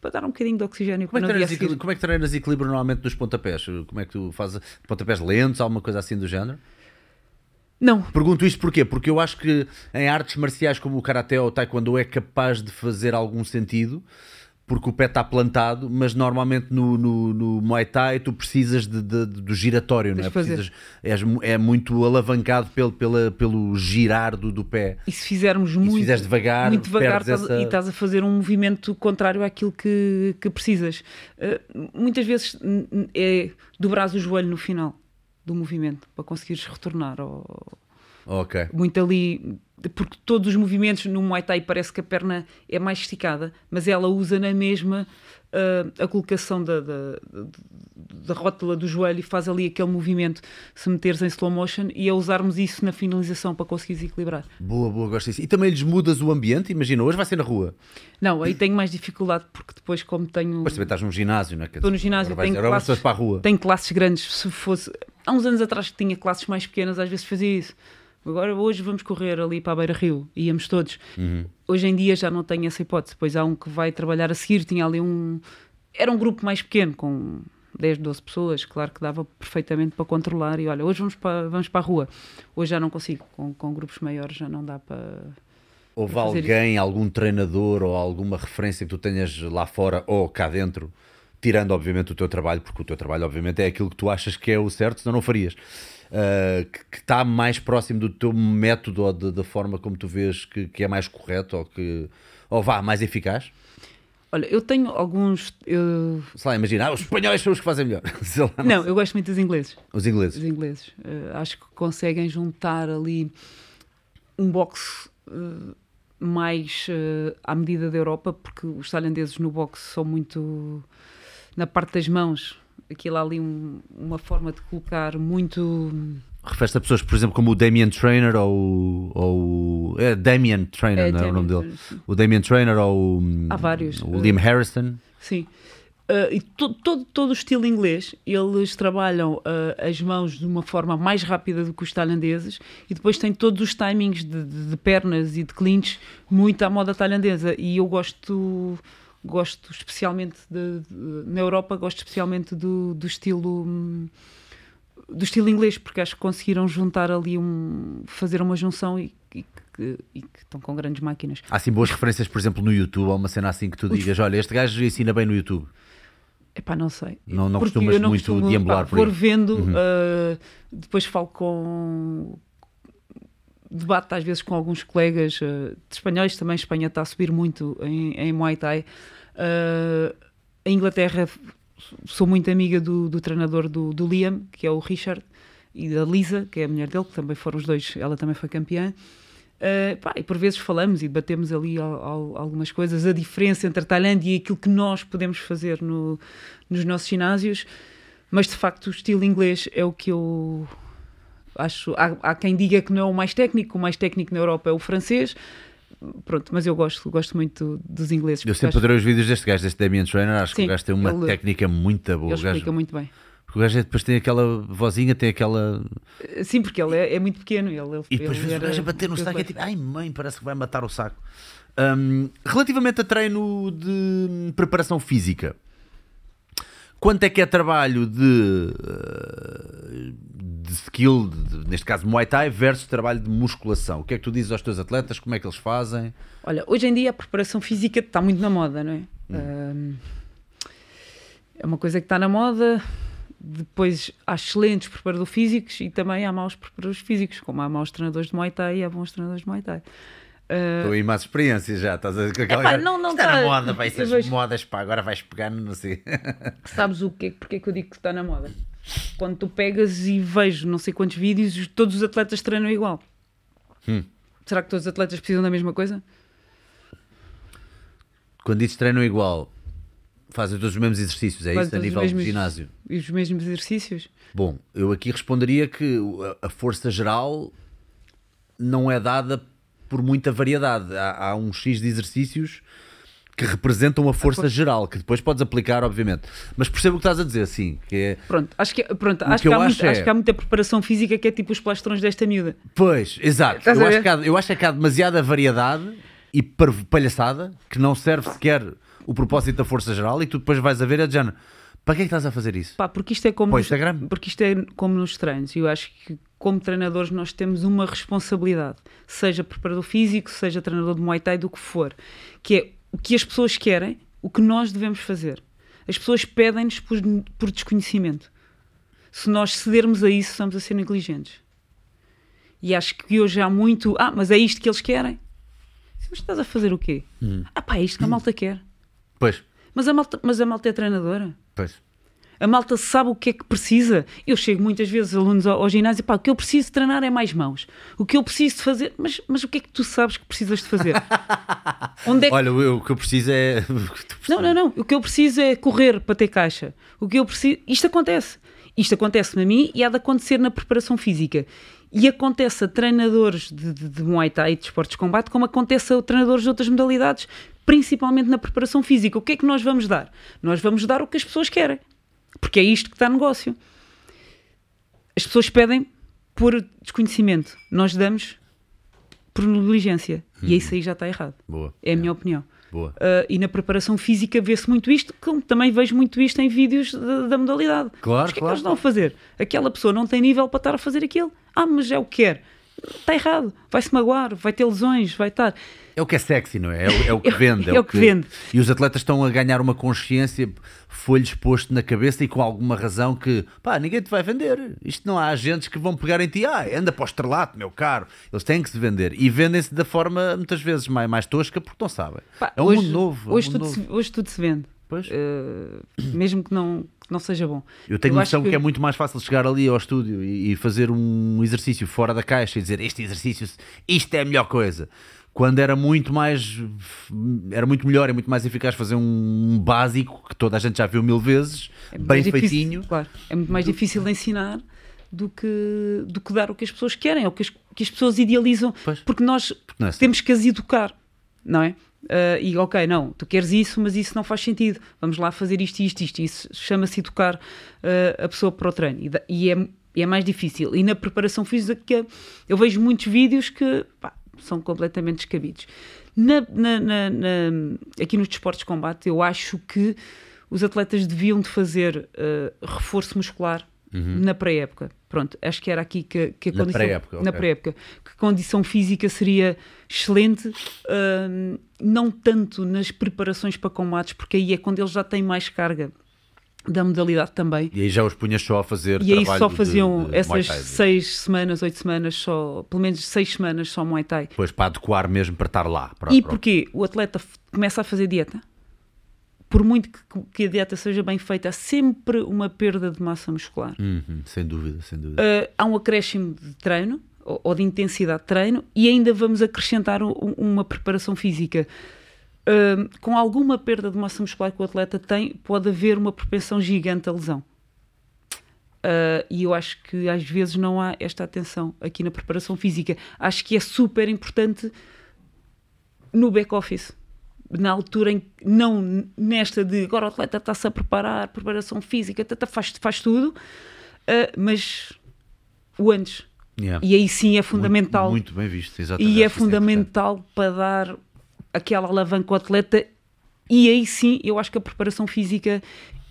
para dar um bocadinho de oxigênio. Como é, equilíbrio, como é que treinas equilíbrio normalmente nos pontapés? Como é que tu fazes pontapés lentos, alguma coisa assim do género? Não. Pergunto isto porquê? Porque eu acho que em artes marciais como o Karate ou o Taekwondo é capaz de fazer algum sentido porque o pé está plantado, mas normalmente no, no, no Muay Thai tu precisas de, de, de do giratório, não é? Precisas, és, é muito alavancado pelo, pelo pelo girar do, do pé. E se fizermos muito, se fizeres devagar, muito devagar essa... e estás a fazer um movimento contrário àquilo que, que precisas. Uh, muitas vezes é dobrar o joelho no final do movimento para conseguires retornar ao, Ok. Muito ali, porque todos os movimentos no Muay Thai parece que a perna é mais esticada, mas ela usa na mesma uh, a colocação da, da, da, rótula do joelho e faz ali aquele movimento, se meteres em slow motion e a usarmos isso na finalização para conseguires equilibrar. Boa, boa, gosto disso. E também lhes mudas o ambiente? Imagina, hoje vai ser na rua. Não, aí tenho mais dificuldade porque depois, como tenho. Mas também estás num ginásio, não é? Estou no ginásio, tenho, classes, para a rua. tenho classes grandes. Se fosse. Há uns anos atrás que tinha classes mais pequenas, às vezes fazia isso Agora, hoje vamos correr ali para a Beira Rio, íamos todos. Uhum. Hoje em dia já não tenho essa hipótese, pois há um que vai trabalhar a seguir, tinha ali um. Era um grupo mais pequeno, com 10, 12 pessoas, claro que dava perfeitamente para controlar. E olha, hoje vamos para, vamos para a rua. Hoje já não consigo, com, com grupos maiores já não dá para. Houve alguém, isso. algum treinador ou alguma referência que tu tenhas lá fora ou cá dentro, tirando obviamente o teu trabalho, porque o teu trabalho obviamente é aquilo que tu achas que é o certo, senão não farias uh, que está mais próximo do teu método ou de, da forma como tu vês que, que, é mais correto ou que ou vá, mais eficaz? Olha, eu tenho alguns. Eu... Sei lá, imagina, ah, os espanhóis são os que fazem melhor. Lá, não, não eu gosto muito dos ingleses. Os ingleses. Os ingleses. Uh, acho que conseguem juntar ali um boxe uh, mais uh, à medida da Europa, porque os tailandeses no boxe são muito. na parte das mãos, aquilo ali um, uma forma de colocar muito. Refere-se a pessoas, por exemplo, como o Damien Trainer ou, ou é Damien Trainer, é, não é o nome dele? O Damien Trainer ou Há vários. o Liam Harrison. Sim. Uh, e to, todo, todo o estilo inglês, eles trabalham uh, as mãos de uma forma mais rápida do que os tailandeses e depois têm todos os timings de, de, de pernas e de clinch muito à moda tailandesa. E eu gosto gosto especialmente de, de, na Europa gosto especialmente do, do estilo do estilo inglês porque acho que conseguiram juntar ali um fazer uma junção e, e, que, e que estão com grandes máquinas há assim boas referências por exemplo no YouTube há uma cena assim que tu digas olha este gajo ensina bem no YouTube Epá, não sei. Não, não costumas não muito costumo, deambular pá, por aí. vendo, uhum. uh, depois falo com, debate às vezes com alguns colegas uh, de espanhóis, também Espanha está a subir muito em, em Muay Thai. Uh, a Inglaterra, sou muito amiga do, do treinador do, do, Liam, que é o Richard, e da Lisa, que é a mulher dele, que também foram os dois, ela também foi campeã. Uh, pá, e por vezes falamos e debatemos ali al, al, algumas coisas, a diferença entre a Tailândia e aquilo que nós podemos fazer no, nos nossos ginásios, mas de facto o estilo inglês é o que eu acho, há, há, quem diga que não é o mais técnico, o mais técnico na Europa é o francês. Pronto, mas eu gosto, gosto muito dos ingleses. Eu sempre adorei os vídeos deste gajo, deste Damien Trainer. Acho Sim, que o gajo tem uma ele, técnica muito boa. Ele explica muito bem. Porque o gajo é, depois tem aquela vozinha, tem aquela. Sim, porque ele é, é muito pequeno. Ele, ele, e depois vês o gajo a bater no saco e é tipo, ai mãe, parece que vai matar o saco. Um, relativamente a treino de preparação física, quanto é que é trabalho de, eh, de skill, de, neste caso Muay Thai, versus trabalho de musculação? O que é que tu dizes aos teus atletas? Como é que eles fazem? Olha, hoje em dia a preparação física está muito na moda, não é? Hum. é uma coisa que está na moda. Depois há excelentes preparadores físicos e também há maus preparadores físicos, como há maus treinadores de Muay Thai e há bons treinadores de Muay Thai. Estou uh, em mais experiências já, estás a com aquela. Epá, não, não está, na moda, vai essas vejo... modas, pá, agora vais pegar, não sei. Sabes o que porque é que eu digo que está na moda? Quando tu pegas e vejo não sei quantos vídeos, todos os atletas treinam igual. Hum. Será que todos os atletas precisam da mesma coisa? Quando dizes treinam igual, Fazem todos os mesmos exercícios, é Fazem isso? A nível mesmos- de ginásio. E os mesmos exercícios. Bom, eu aqui responderia que a força geral não é dada por muita variedade. Há, há um X de exercícios que representam a força geral, que depois podes aplicar, obviamente. Mas percebo o que estás a dizer, sim, que é... Pronto, acho que, pronto, acho que que, há acho muita, é- acho que há muita preparação física que é tipo os plastrões desta miúda. Pois, exato. Eu acho, que há, eu acho que há demasiada variedade e palhaçada que não serve sequer o propósito da força geral e tu depois vais a ver a de género. Para que é que estás a fazer isso? Pá, porque isto é como nos, Instagram? porque isto é como nos treinos. Eu acho que como treinadores nós temos uma responsabilidade, seja preparador físico, seja treinador de Muay Thai, do que for, que é o que as pessoas querem, o que nós devemos fazer. As pessoas pedem-nos por, por desconhecimento. Se nós cedermos a isso, estamos a ser negligentes. E acho que hoje há muito, ah, mas é isto que eles querem. Mas estás a fazer o quê? Hum. Ah pá, é isto que a malta quer. Pois, Mas a malta, mas a malta é treinadora. Pois. A malta sabe o que é que precisa. Eu chego muitas vezes alunos ao, ao ginásio, pá, o que eu preciso de treinar é mais mãos. O que eu preciso de fazer, mas, mas o que é que tu sabes que precisas de fazer? Onde é que... Olha, eu- o que eu preciso é. Não, não, não. O que eu preciso é correr para ter caixa. O que eu preciso. Isto acontece. Isto acontece-me a mim e há de acontecer na preparação física. E acontece a treinadores de, de, de Muay Thai e de esportes de combate, como acontece a treinadores de outras modalidades, principalmente na preparação física. O que é que nós vamos dar? Nós vamos dar o que as pessoas querem. Porque é isto que está negócio. As pessoas pedem por desconhecimento. Nós damos por negligência. E isso aí já está errado. Boa. É a minha opinião. Boa. Uh, e na preparação física vê-se muito isto, como também vejo muito isto em vídeos da, da modalidade. Claro, mas o que é que claro, eles estão a fazer? Aquela pessoa não tem nível para estar a fazer aquilo. Ah, mas é o que quer. Está errado. Vai-se magoar, vai ter lesões, vai estar. É o que é sexy, não é? É o, é o que vende. É o que vende. E os atletas estão a ganhar uma consciência, foi-lhes posto na cabeça e com alguma razão que, pá, ninguém te vai vender. Isto não há agentes que vão pegar em ti, ah, anda para o estrelato, meu caro. Eles têm que se vender. E vendem-se da forma, muitas vezes, mais, mais tosca, porque não sabem. Pá, é um hoje, mundo novo. é um Hoje, mundo tudo novo. se, hoje tudo se vende. Pois. Uh, mesmo que não, que não seja bom. Eu tenho acho noção que... é muito mais fácil chegar ali ao estúdio e, e fazer um exercício fora da caixa e dizer este exercício, isto é a melhor coisa. Quando era muito mais, era muito melhor, é muito mais eficaz fazer um básico que toda a gente já viu mil vezes, É bem difícil- feitinho. Claro, é muito mais difícil de ensinar do que, do que dar o que as pessoas querem, ou que as, que as pessoas idealizam, Pois. porque nós não é assim. temos que as educar, não é? Ah, e ok, não, tu queres isso, mas isso não faz sentido. Vamos lá fazer isto isto, isto. Isso chama-se educar ah, a pessoa para o treino. E, e é, é mais difícil. E na preparação física eu vejo muitos vídeos que pá, são completamente descabidos. Na- na- na- aqui nos desportos de combate, eu acho que os atletas deviam de fazer ah, reforço muscular na pré-época. Pronto, acho que era aqui que, que a Uhum. Na condição... pré-época, Na ok. pré-época. Que condição física seria excelente, hum, não tanto nas preparações para combates, porque aí é quando eles já têm mais carga da modalidade também. E aí já os punhas só a fazer E aí só de- faziam de Muay essas Thai. seis semanas, oito semanas, só, pelo menos seis semanas só Muay Thai. Depois para adequar mesmo para estar lá. Para, E para- porquê? O atleta começa a fazer dieta. Por muito que, que a dieta seja bem feita, há sempre uma perda de massa muscular. Uhum, sem dúvida, sem dúvida. Uh, há um acréscimo de treino ou, ou de intensidade de treino e ainda vamos acrescentar um- uma preparação física. Uh, com alguma perda de massa muscular que o atleta tem, pode haver uma propensão gigante à lesão. Uh, e eu acho que às vezes não há esta atenção aqui na preparação física. Acho que é super importante no back-office. Na altura em que, não nesta de agora o atleta está-se a preparar, preparação física, tata, faz, faz tudo, uh, mas o antes. Yeah. E aí sim é fundamental. Muito, muito bem visto, exatamente. e é importante. fundamental para dar aquela alavanca ao atleta. E aí sim, eu acho que a preparação física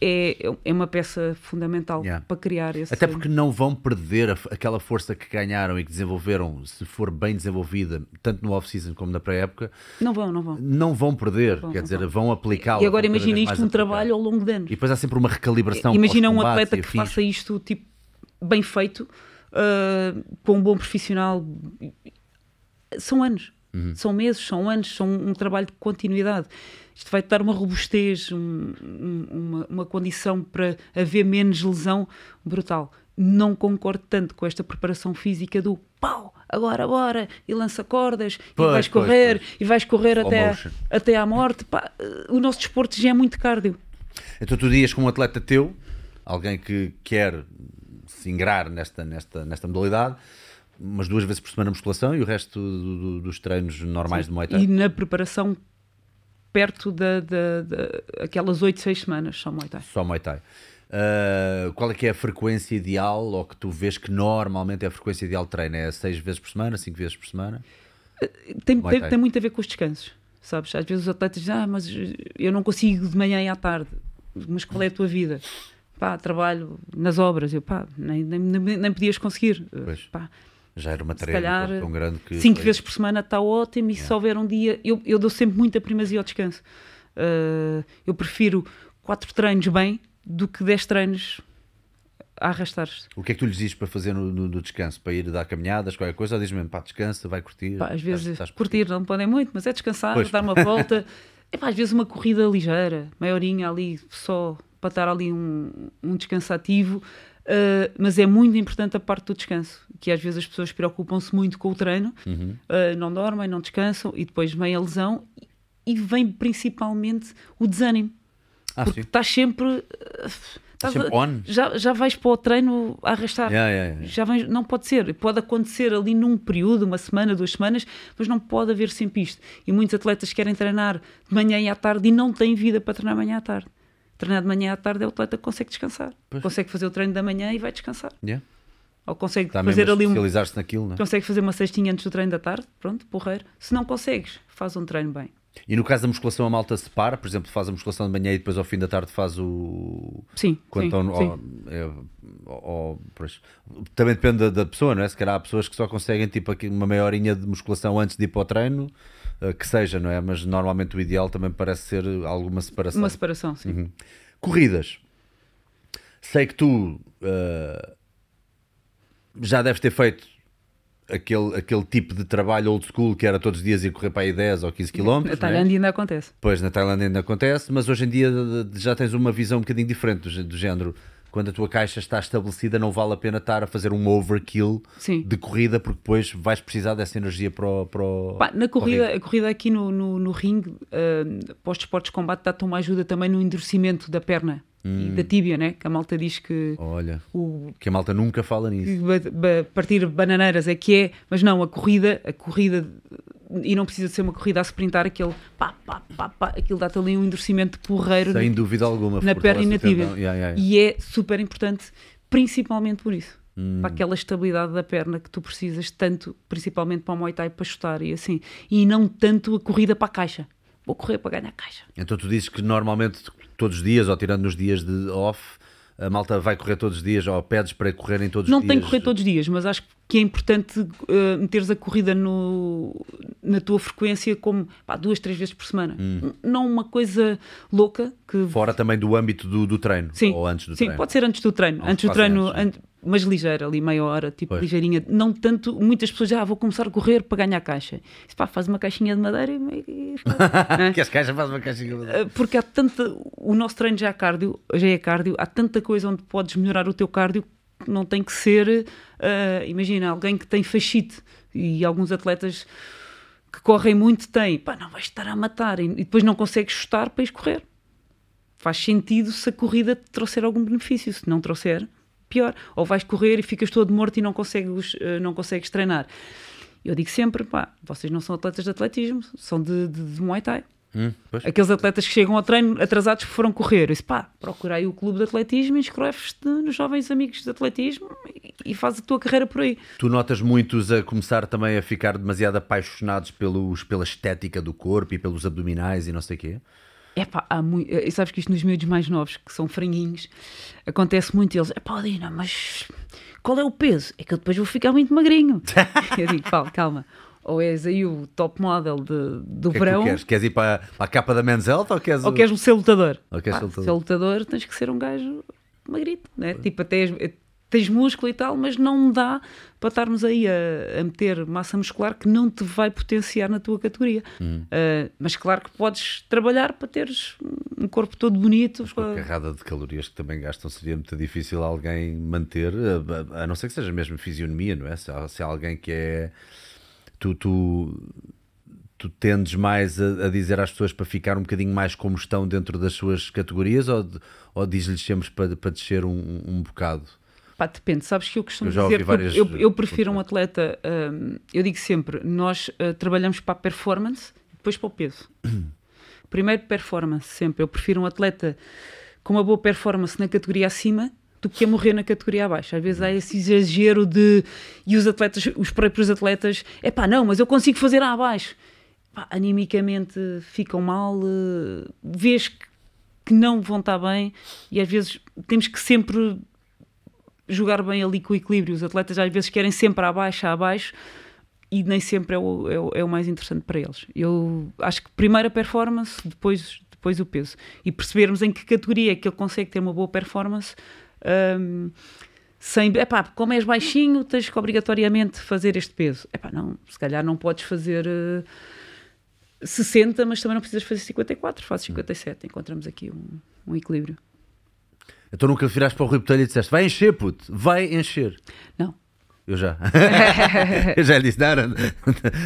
é, é uma peça fundamental Yeah. para criar esse. Até porque não vão perder a- aquela força que ganharam e que desenvolveram, se for bem desenvolvida, tanto no off-season como na pré-época, Não vão, não vão. não vão perder, Vão, quer não dizer, vão. vão aplicá-la. E agora imagina isto um trabalho ao longo de anos. E depois há sempre uma recalibração. Imagina um atleta que faça isto tipo, bem feito, uh, com um bom profissional. São anos, Uhum. são meses, são anos, são um trabalho de continuidade. Isto vai dar uma robustez, um- um- uma, uma condição para haver menos lesão brutal. Não concordo tanto com esta preparação física do pau, agora, bora, e lança cordas, Pois, e vais pois, correr, pois. e vais correr até, até à morte. Pá, uh, o nosso desporto já é muito cardio. Então tu dias com um atleta teu, alguém que quer se ingrar nesta, nesta, nesta modalidade, umas duas vezes por semana musculação e o resto do, do, dos treinos normais Sim. de Muay Thai? E na preparação perto da, da, da aquelas 8, 6 semanas, só Muay Thai. Só Muay Thai. Uh, qual é que é a frequência ideal ou que tu vês que normalmente é a frequência ideal de treino? É 6 vezes por semana, 5 vezes por semana? Tem, tem, tem, muito a ver com os descansos, sabes? Às vezes os atletas dizem, ah, mas eu não consigo de manhã e à tarde. Mas qual é a tua vida? Pá, trabalho nas obras. Eu, pá, nem, nem, nem podias conseguir. Pois. Pá, já era uma tarefa tão grande que. Cinco foi... vezes por semana está ótimo, e yeah. se houver um dia. Eu, eu dou sempre muita primazia ao descanso. Uh, eu prefiro quatro treinos bem do que dez treinos a arrastar-se. O que é que tu lhes dizes para fazer no, no, no descanso? Para ir dar caminhadas, qualquer coisa? Ou dizes mesmo, pá, descansa, vai curtir? Pá, às vezes, estás, estás curtir não podem muito, mas é descansar, pois. dar uma volta. é pá, às vezes uma corrida ligeira, meia horinha ali, só para estar ali um, um descanso ativo. Uh, mas é muito importante a parte do descanso, que às vezes as pessoas preocupam-se muito com o treino, uhum. uh, não dormem, não descansam e depois vem a lesão e, vem principalmente o desânimo. Ah, porque estás sempre. Uh, estás sempre on. Já, já vais para o treino a arrastar. Yeah, yeah, yeah. Já vens, não pode ser. Pode acontecer ali num período, uma semana, duas semanas, mas não pode haver sempre isto. E muitos atletas querem treinar de manhã e à tarde e não têm vida para treinar amanhã à tarde treinar de manhã à tarde, é o atleta que consegue descansar. Pois. Consegue fazer o treino da manhã e vai descansar. Yeah. Ou consegue Está fazer ali um. naquilo, não é? Consegue fazer uma cestinha antes do treino da tarde, pronto, porreiro. Se não consegues, faz um treino bem. E no caso da musculação, a malta separa, por exemplo, faz a musculação de manhã e depois ao fim da tarde faz o. Sim. Quanto sim, ao, sim. É, ao, também depende da, da, pessoa, não é? Se calhar há pessoas que só conseguem tipo uma meia horinha de musculação antes de ir para o treino eh, que seja, não é? Mas normalmente o ideal também parece ser alguma separação. Uma separação, sim. Uhum. Corridas. Sei que tu uh, já deves ter feito aquele, aquele tipo de trabalho old school que era todos os dias ir correr para aí 10 ou 15 km. Na Tailândia é? ainda acontece. Pois, na Tailândia ainda acontece, mas hoje em dia já tens uma visão um bocadinho diferente do, do género quando a tua caixa está estabelecida, não vale a pena estar a fazer um overkill Sim. de corrida, porque depois vais precisar dessa energia para o. Para o Pá, na corrida, a corrida aqui no, no, no ringue, uh, para os esportes de combate, dá-te uma ajuda também no endurecimento da perna. Hum. E da tíbia, né? que a malta diz que. Olha, o, que a malta nunca fala nisso. partir bananeiras é que é, mas não, a corrida, a corrida e não precisa ser uma corrida a sprintar, aquele pá, pá, pá, pá, aquilo dá-te ali um endurecimento porreiro Sem dúvida alguma, na perna na tíbia. Yeah, yeah, yeah. E é super importante, principalmente por isso. Hum. Para aquela estabilidade da perna que tu precisas tanto, principalmente para o Muay Thai, para chutar e assim. E não tanto a corrida para a caixa. Vou correr para ganhar a caixa. Então tu dizes que normalmente todos os dias, ou tirando nos dias de off, a malta vai correr todos os dias ou pedes para correrem todos não os dias? Não tem que correr todos os dias, mas acho que é importante uh, meteres a corrida no, na tua frequência como pá, duas, três vezes por semana. Hum. Não uma coisa louca. que Fora também do âmbito do, do treino? Sim, ou antes do sim treino? pode ser antes do treino. Antes do treino, antes, mas ligeira, ali meia hora, tipo pois. ligeirinha. Não tanto, muitas pessoas já ah, vou começar a correr para ganhar caixa. Isso, pá, faz uma caixinha de madeira e. e é? que as caixas faz uma caixinha de madeira. Eh, porque há tanta. O nosso treino já é cardio, já é cardio, há tanta coisa onde podes melhorar o teu cardio que não tem que ser. Uh, imagina, alguém que tem fascite e alguns atletas que correm muito têm, pá, não vais estar a matar e depois não consegues chutar para ir correr. Faz sentido se a corrida te trouxer algum benefício, se não trouxer, pior. Ou vais correr e ficas todo morto e não consegues, uh, não consegues treinar. Eu digo sempre, pá, vocês não são atletas de atletismo, são de, de, de Muay Thai. Hum, Aqueles atletas que chegam ao treino atrasados que foram correr. Eu disse, pá, procura aí o clube de atletismo e inscreves-te nos jovens amigos de atletismo e, e faz a tua carreira por aí. Tu notas muitos a começar também a ficar demasiado apaixonados pelos, pela estética do corpo e pelos abdominais e não sei o quê? É pá, há muito. E sabes que isto nos miúdos mais novos, que são franguinhos, acontece muito eles. É pá, Dina, mas qual é o peso? É que eu depois vou ficar muito magrinho. eu digo, Paulo, calma. Ou és aí o top model de, do que verão. É que queres? queres ir para, para a capa da Men's Health ou queres, ou queres ser lutador? Ou queres ah, ser lutador? Ser lutador tens que ser um gajo magrito, né? Tipo, até tens músculo e tal, mas não dá para estarmos aí a, a, meter massa muscular que não te vai potenciar na tua categoria. Hum. Uh, mas claro que podes trabalhar para teres um corpo todo bonito. Mas com a carrada de calorias que também gastam, seria muito difícil alguém manter, a, a não ser que seja mesmo fisionomia, não é? Se se há alguém que é. Tu, tu, tu tendes mais a, a, dizer às pessoas para ficar um bocadinho mais como estão dentro das suas categorias ou, ou diz-lhes sempre para, para descer um, um bocado? Pá, depende, sabes que eu costumo eu dizer várias... eu, eu, prefiro um atleta, um, eu digo sempre, nós uh, trabalhamos para a performance e depois para o peso. Primeiro performance, sempre. Eu prefiro um atleta com uma boa performance na categoria acima do que a morrer na categoria abaixo. Às vezes há esse exagero de. E os atletas, os próprios atletas, é pá, não, mas eu consigo fazer abaixo. Pá, animicamente ficam mal, uh, vês que, que não vão estar bem e às vezes temos que sempre jogar bem ali com o equilíbrio. Os atletas às vezes querem sempre abaixo, abaixo e nem sempre é o, é o, é o mais interessante para eles. Eu acho que primeiro a performance, depois, depois o peso. E percebermos em que categoria é que ele consegue ter uma boa performance um, sem, epá, como és baixinho, tens que obrigatoriamente fazer este peso. Epá, não, se calhar não podes fazer uh, eh, 60, mas também não precisas fazer 54, fazes 57. Encontramos aqui um, um equilíbrio. Então nunca viraste para o Rui Botelho e disseste vai encher, puto, vai encher. Não. Eu já. eu já lhe disse, não, não,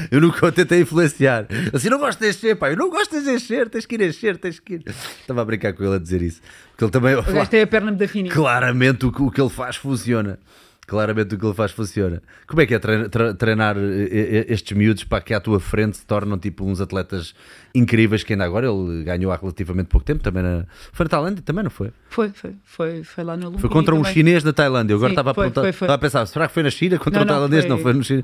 eu nunca o tentei influenciar. Assim, não gosto de encher, pá, eu não gosto de encher, tens que ir encher, tens que ir. Estava a brincar com ele a dizer isso. Porque ele também. O gajo tem a perna da fininha. Claramente o, o que ele faz funciona. Claramente o que ele faz funciona. Como é que é treinar estes miúdos para que à tua frente se tornam tipo uns atletas incríveis que ainda agora ele ganhou há relativamente pouco tempo também na... Foi na Tailândia também, não foi? Foi, foi, foi, foi lá no Lumpini Foi contra um chinês da Tailândia. Eu agora Sim, estava, a foi, foi. estava a pensar, será que foi na China contra não, o tailandês? Não, foi... no China.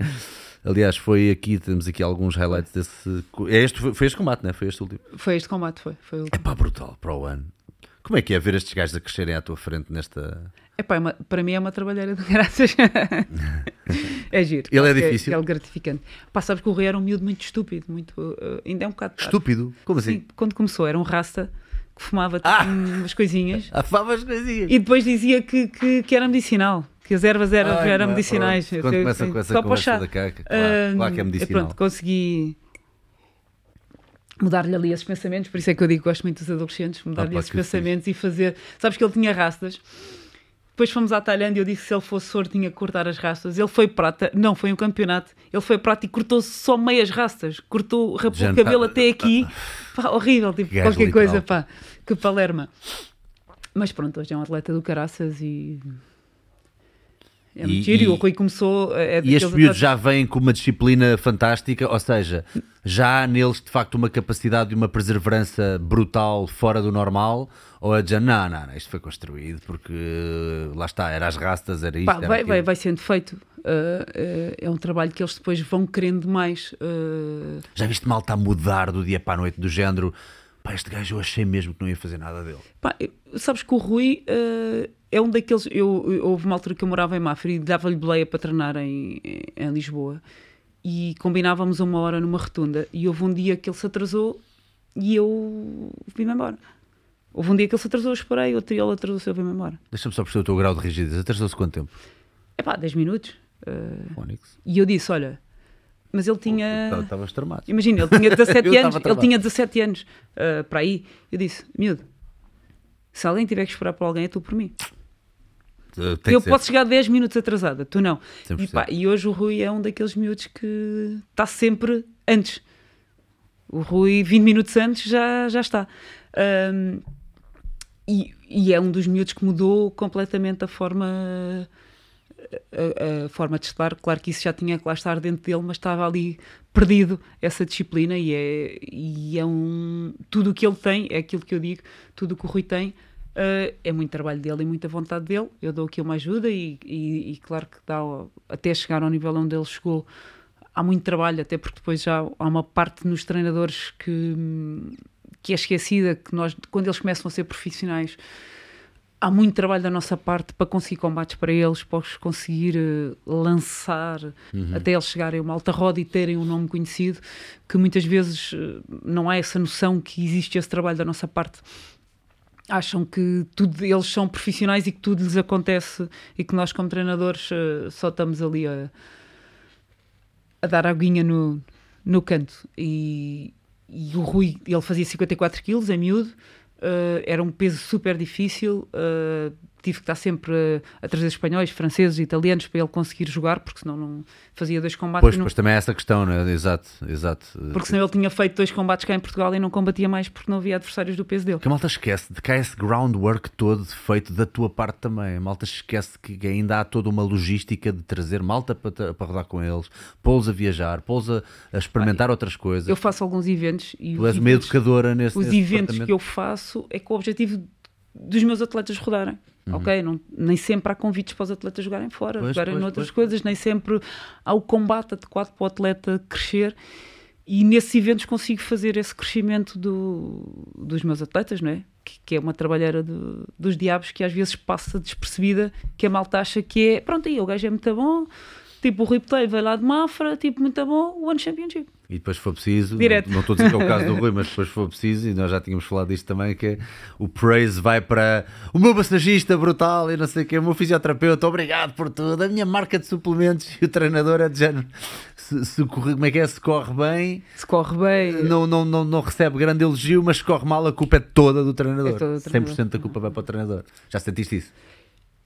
Aliás, foi aqui, temos aqui alguns highlights desse. É este, foi, este combate, não é? Foi este último. Foi este combate, foi. foi é pá, brutal, para o ano. Como é que é ver estes gajos a crescerem à tua frente nesta. Epá, é uma, para mim é uma trabalheira de graças. é giro. Ele é difícil. É, é gratificante. Pá, sabes que o Rui era um miúdo muito estúpido, muito, uh, ainda é um bocado. Estúpido? Como assim? Sim, quando começou, era um rasta que fumava ah! umas coisinhas. Ah, fumava as coisinhas. E depois dizia que, que, que era medicinal. Que as ervas eram, Ai, eram medicinais. Quando começa com essa Só chá. Da caca, claro, uh, claro que é medicinal. Pronto, consegui mudar-lhe ali esses pensamentos, por isso é que eu digo que gosto muito dos adolescentes, mudar-lhe ah, esses pensamentos e fazer. Sabes que ele tinha rastas. Depois fomos à Tailândia e eu disse que se ele fosse sorte tinha que cortar as rastas. Ele foi prata, não, foi um campeonato. Ele foi prata e cortou só meias rastas. Cortou, rapou o cabelo até aqui. Pá, horrível, tipo, qualquer literal. coisa, pá. Que palerma. Mas pronto, hoje é um atleta do caraças e é muito giro. E, o Rui começou. É e estes miúdos já vêm com uma disciplina fantástica, ou seja, já há neles de facto uma capacidade de uma perseverança brutal fora do normal, ou é de não, não, não, isto foi construído porque lá está, era as rastas, era isto. Pá, era vai, vai, vai sendo feito. Uh, uh, é um trabalho que eles depois vão querendo mais. Uh... Já viste mal está a mudar do dia para a noite, do género. Pá, este gajo eu achei mesmo que não ia fazer nada dele. Pá, sabes que o Rui é um daqueles. Eu, eu, houve uma altura que eu morava em Mafra e dava-lhe boleia para treinar em, em Lisboa e combinávamos uma hora numa rotunda. E houve um dia que ele se atrasou e eu vim-me embora. Houve um dia que ele se atrasou, eu esperei, outro dia ele atrasou-se, eu vim-me embora. Deixa-me só perceber o teu grau de rigidez. Atrasou-se quanto tempo? É pá, 10 minutos. Uh, e eu disse: Olha, mas ele tinha. Estavas tramado. Imagina, ele tinha 17 anos. Ele tinha 17 anos uh, para aí. Eu disse: Miúdo, se alguém tiver que esperar por alguém, é tu por mim. Tem eu posso chegar 10 minutos atrasada, tu não. E, pá, e, hoje o Rui é um daqueles miúdos que está sempre antes. O Rui, 20 minutos antes, já, já está. Um, e, e, é um dos miúdos que mudou completamente a forma. A, a, forma de estar, claro que isso já tinha que lá estar dentro dele, mas estava ali perdido essa disciplina e é, e é um tudo o que ele tem, é aquilo que eu digo, tudo o que o Rui tem, Uh, é muito trabalho dele e muita vontade dele. Eu dou aqui uma ajuda e, e, e, claro que dá até chegar ao nível onde ele chegou. Há muito trabalho, até porque depois já há uma parte nos treinadores que, que é esquecida, que nós, quando eles começam a ser profissionais, há muito trabalho da nossa parte para conseguir combates para eles, para os conseguir uh, lançar uhum. até eles chegarem a uma alta roda e terem um nome conhecido, que muitas vezes uh, não há essa noção que existe esse trabalho da nossa parte acham que tudo, eles são profissionais e que tudo lhes acontece e que nós, como treinadores, uh, só estamos ali a, a dar aguinha no, no canto. E, e o Rui, ele fazia 54 quilos, é miúdo, uh, era um peso super difícil, uh, tive que estar sempre a, trazer espanhóis, franceses, italianos para ele conseguir jogar, porque senão não fazia dois combates. Pois, não... pois também é essa questão, não é? Exato, exato. Porque senão ele tinha feito dois combates cá em Portugal e não combatia mais porque não havia adversários do peso dele. Que a malta esquece de que há esse groundwork todo feito da tua parte também. A malta esquece que ainda há toda uma logística de trazer malta para, para rodar com eles, pô-los a viajar, pô-los a, a experimentar outras coisas. Eu faço alguns eventos e tu és uma educadora nesse Os nesse eventos que eu faço é com o objetivo dos meus atletas rodarem. Uhum. Ok? Não, nem sempre há convites para os atletas jogarem fora, pois, jogarem pois, noutras pois. coisas, nem sempre há o combate adequado para o atleta crescer. E nesses eventos consigo fazer esse crescimento do, dos meus atletas, não é? Que, que é uma trabalheira do, dos diabos que às vezes passa despercebida, que a malta acha que é pronto, aí o gajo é muito bom, tipo o Riptei veio lá de Mafra, tipo muito bom, One Championship. E depois foi preciso, Direto. Não, não estou a dizer que é o caso do Rui, mas depois foi preciso, e nós já tínhamos falado disto também, que é, o praise vai para o meu massagista brutal e não sei o que, o meu fisioterapeuta, obrigado por tudo, a minha marca de suplementos e o treinador é de género. Se, se corre, como é que é? Se corre bem, se corre bem, não, não, não, não recebe grande elogio, mas se corre mal, a culpa é toda do treinador. É toda do treinador. 100% da culpa vai para o treinador. Já sentiste isso?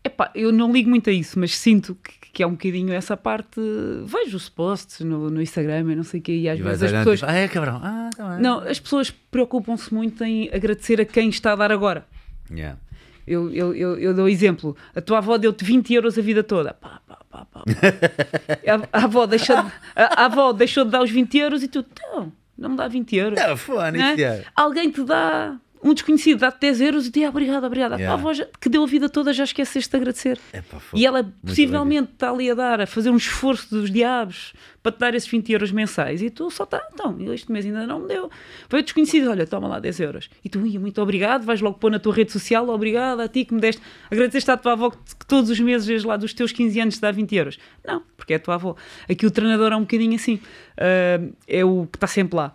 Epá, eu não ligo muito a isso, mas sinto que, que é um bocadinho essa parte. Vejo os posts no, no Instagram e não sei o que, e às e vezes as pessoas. Tipo, ah, é cabrão. Ah, tá. Não, as pessoas preocupam-se muito em agradecer a quem está a dar agora. Yeah. Eu, eu, eu, eu dou exemplo. A tua avó deu-te 20 euros a vida toda. Pá, pá, pá, pá. a, a, avó deixou de, a, a, avó deixou de dar os 20 euros e tu, não, não me dá 20 euros. Não, fone, é? Alguém te dá um desconhecido dá-te 10 euros e diz obrigado, obrigado. Yeah. A avó já, que deu a vida toda já esqueceste de agradecer. Epa, e ela possivelmente está ali a dar, a fazer um esforço dos diabos para te dar esses 20 euros mensais e tu só está, então, este mês ainda não me deu. Foi desconhecido, olha, toma lá 10 euros. E tu, ia, muito obrigado, vais logo pôr na tua rede social, obrigado a ti que me deste, agradeceste à tua avó que, que todos os meses, lá dos teus 15 anos, te dá 20 euros. Não, porque é a tua avó. Aqui o treinador é um bocadinho assim, uh, é o que está sempre lá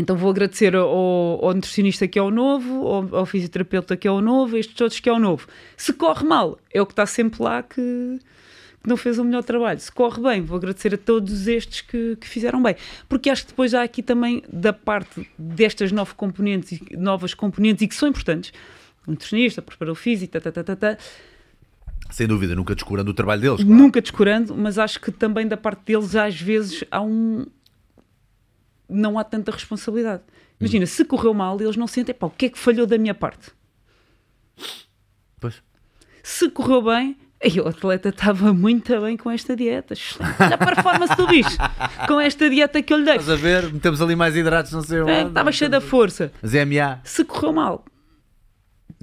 então vou agradecer ao, ao, nutricionista que é o novo, ao, ao, fisioterapeuta que é o novo, estes todos que é o novo. Se corre mal, é o que está sempre lá que, que não fez o melhor trabalho. Se corre bem, vou agradecer a todos estes que, que, fizeram bem. Porque acho que depois há aqui também, da parte destas novas componentes, novas componentes e que são importantes, o nutricionista, preparador físico, tá, tá, tá, tá, tá, sem dúvida, nunca descurando o trabalho deles. Claro. Nunca descurando, mas acho que também da parte deles, às vezes, há um, não há tanta responsabilidade. Imagina, se correu mal, eles não sentem, pá, o que é que falhou da minha parte? Pois. Se correu bem, aí o atleta estava muito bem com esta dieta. Olha a performance do bicho. Com esta dieta que eu lhe dei. Estás a ver? Metemos ali mais hidratos, não sei onde. É, estava cheio da força. Mas é MA. Se correu mal,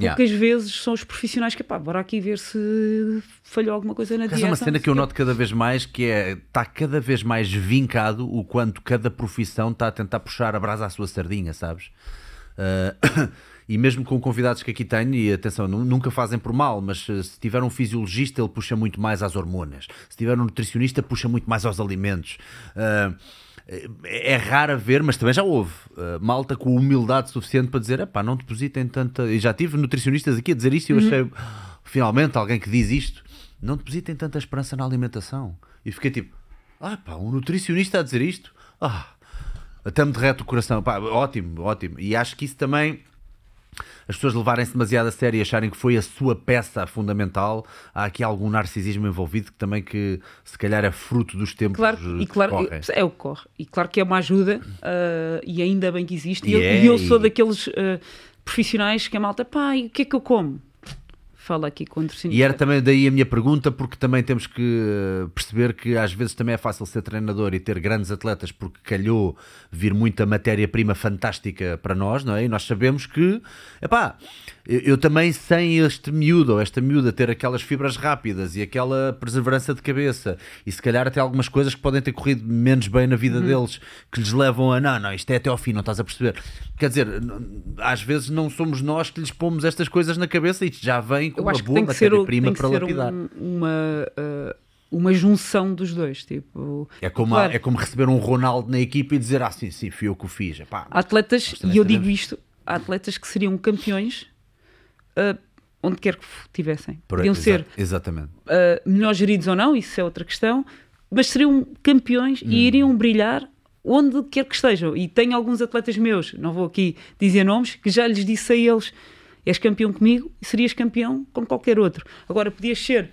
yeah. vezes são os profissionais que, pá, bora aqui ver se falhou alguma coisa na dieta. É uma cena que eu noto cada vez mais, que é, está cada vez mais vincado o quanto cada profissão está a tentar puxar a brasa à sua sardinha, sabes? Uh, e mesmo com convidados que aqui tenho, e atenção, nunca fazem por mal, mas se tiver um fisiologista, ele puxa muito mais às hormonas. Se tiver um nutricionista, puxa muito mais aos alimentos. Uh, é raro ver, mas também já houve uh, malta com humildade suficiente para dizer: pá, não depositem tanta. E já tive nutricionistas aqui a dizer isto e eu uhum. achei finalmente alguém que diz isto: não depositem tanta esperança na alimentação. E fiquei tipo: ah, pá, um nutricionista a dizer isto? Ah, até me derrete o coração. Pá, ótimo, ótimo. E acho que isso também as pessoas levarem-se demasiado a sério e acharem que foi a sua peça fundamental, há aqui algum narcisismo envolvido que também que se calhar é fruto dos tempos claro, e claro, correm. É o que corre. E claro que é uma ajuda uh, e ainda bem que existe. E, e, eu, é, e eu, sou e... daqueles uh, profissionais que a malta, pá, o que é que eu como? Fala aqui com o E era também daí a minha pergunta, porque também temos que eh, perceber que às vezes também é fácil ser treinador e ter grandes atletas porque calhou vir muita matéria-prima fantástica para nós, não é? E nós sabemos que, epá, eu também sem este miúdo ou esta miúda ter aquelas fibras rápidas e aquela perseverança de cabeça e se calhar até algumas coisas que podem ter corrido menos bem na vida uhum. deles que lhes levam a não, não, isto é até ao fim, não estás a perceber. Quer dizer, às vezes não somos nós que lhes pomos estas coisas na cabeça e isto já vem com uma boa matéria-prima para lapidar. Um, uma. Uh uma junção dos dois. Tipo, é, como claro. a, é como receber um Ronaldo na equipa e dizer ah, sim, sim, fui eu que o fiz. Epá, atletas, e eu digo isto, atletas que seriam campeões uh, onde quer que tivessem. Por, Podiam exa ser exatamente. Uh, melhor geridos ou não, isso é outra questão, mas seriam campeões hum. e iriam brilhar onde quer que estejam. E tenho alguns atletas meus, não vou aqui dizer nomes, que já lhes disse a eles És campeão comigo e serias campeão com qualquer outro. Agora, podias ser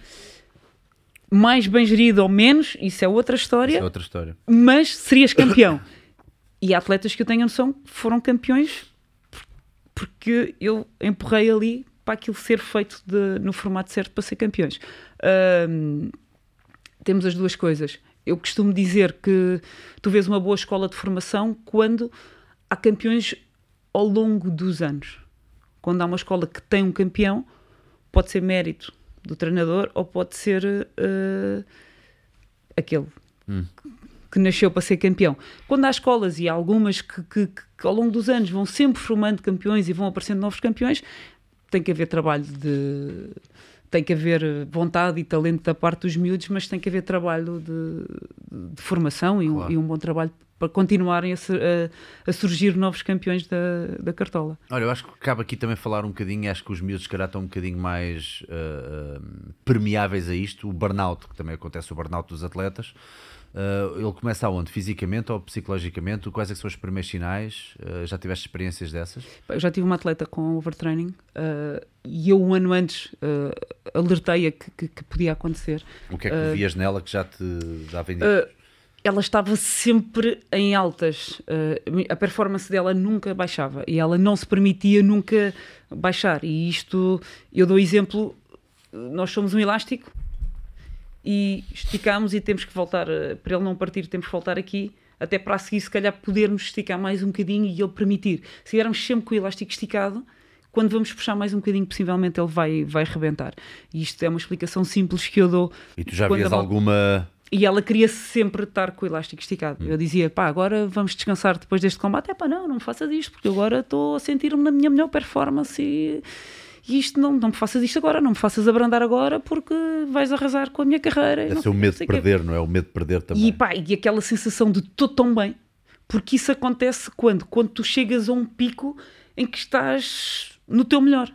mais bem gerido ou menos, isso é outra história. Isso é outra história. Mas serias campeão. e há atletas que eu tenho noção que foram campeões porque eu empurrei ali para aquilo ser feito de, no formato certo para ser campeões. Um, temos as duas coisas. Eu costumo dizer que tu vês uma boa escola de formação quando há campeões ao longo dos anos. Quando há uma escola que tem um campeão, pode ser mérito do treinador ou pode ser uh, aquele hum. Que nasceu para ser campeão. Quando há escolas e há algumas que, que, que, ao longo dos anos vão sempre formando campeões e vão aparecendo novos campeões, tem que haver trabalho de. Tem que haver vontade e talento da parte dos miúdos, mas tem que haver trabalho de, de formação e um, claro. e um bom trabalho para continuarem a, a, a, surgir novos campeões da, da Cartola. Olha, eu acho que cabe aqui também falar um bocadinho, acho que os miúdos, se calhar, estão um bocadinho mais uh, permeáveis a isto. O burnout, que também acontece, o burnout dos atletas. Uh, ele começa aonde? Fisicamente ou psicologicamente? Quais é são os primeiros sinais? Uh, já tiveste experiências dessas? Eu já tive uma atleta com overtraining uh, e eu um ano antes alertei-a que, que, que, podia acontecer. O que é que vias nela que já te dava indícios? ela estava sempre em altas. A performance dela nunca baixava e ela não se permitia nunca baixar. E isto, eu dou exemplo: nós somos um elástico e esticamos e temos que voltar, uh, para ele não partir, temos que voltar aqui. Até para a seguir, se calhar, podermos esticar mais um bocadinho e ele permitir. Se estivermos sempre com o elástico esticado, quando vamos puxar mais um bocadinho, possivelmente ele vai, vai rebentar. E isto é uma explicação simples que eu dou. E tu já vias alguma e ela queria sempre estar com o elástico esticado. Hum. Eu dizia, pá, agora vamos descansar depois deste combate. É pá, não, não faças isto, porque agora estou a sentir-me na minha melhor performance e, e, isto não, não me faças isto agora, não me faças abrandar agora porque vais arrasar com a minha carreira. É o medo de perder, não é? O medo de perder também. E pá, e aquela sensação de estou tão bem, porque isso acontece quando? Quando tu chegas a um pico em que estás no teu melhor.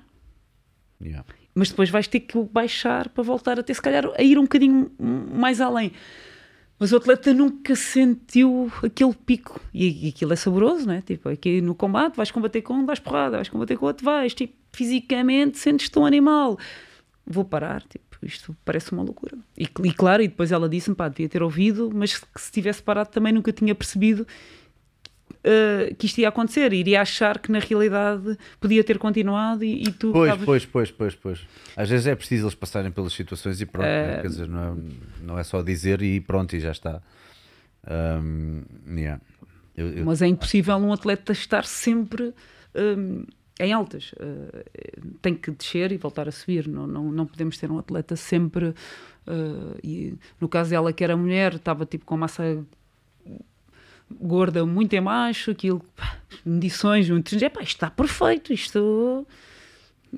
Yeah mas depois vais ter que baixar para voltar a ter, se calhar, a ir um bocadinho mais além. Mas o atleta nunca sentiu aquele pico. E, e aquilo é saboroso, não é? Tipo, aqui no combate vais combater com um, vais porrada, vais combater com outro, vais. Tipo, fisicamente sentes-te um animal. Vou parar, tipo, isto parece uma loucura. E, e claro, e depois ela disse-me, pá, devia ter ouvido, mas que se tivesse parado também nunca tinha percebido uh, que isto ia acontecer, iria achar que na realidade podia ter continuado e, e tu. Pois, pois, pois, pois, pois. Às vezes é preciso eles passarem pelas situações e pronto, uh... né? quer dizer, não é, não é só dizer e pronto, e já está. Um, yeah. eu, eu... Mas é impossível um atleta estar sempre. Um, em altas, uh, tem que descer e voltar a subir. Não, não, não podemos ter um atleta sempre. Uh, e no caso dela, que era mulher, estava tipo com massa gorda muito em baixo, aquilo, pá, medições, muito, é pá, isto está perfeito, isto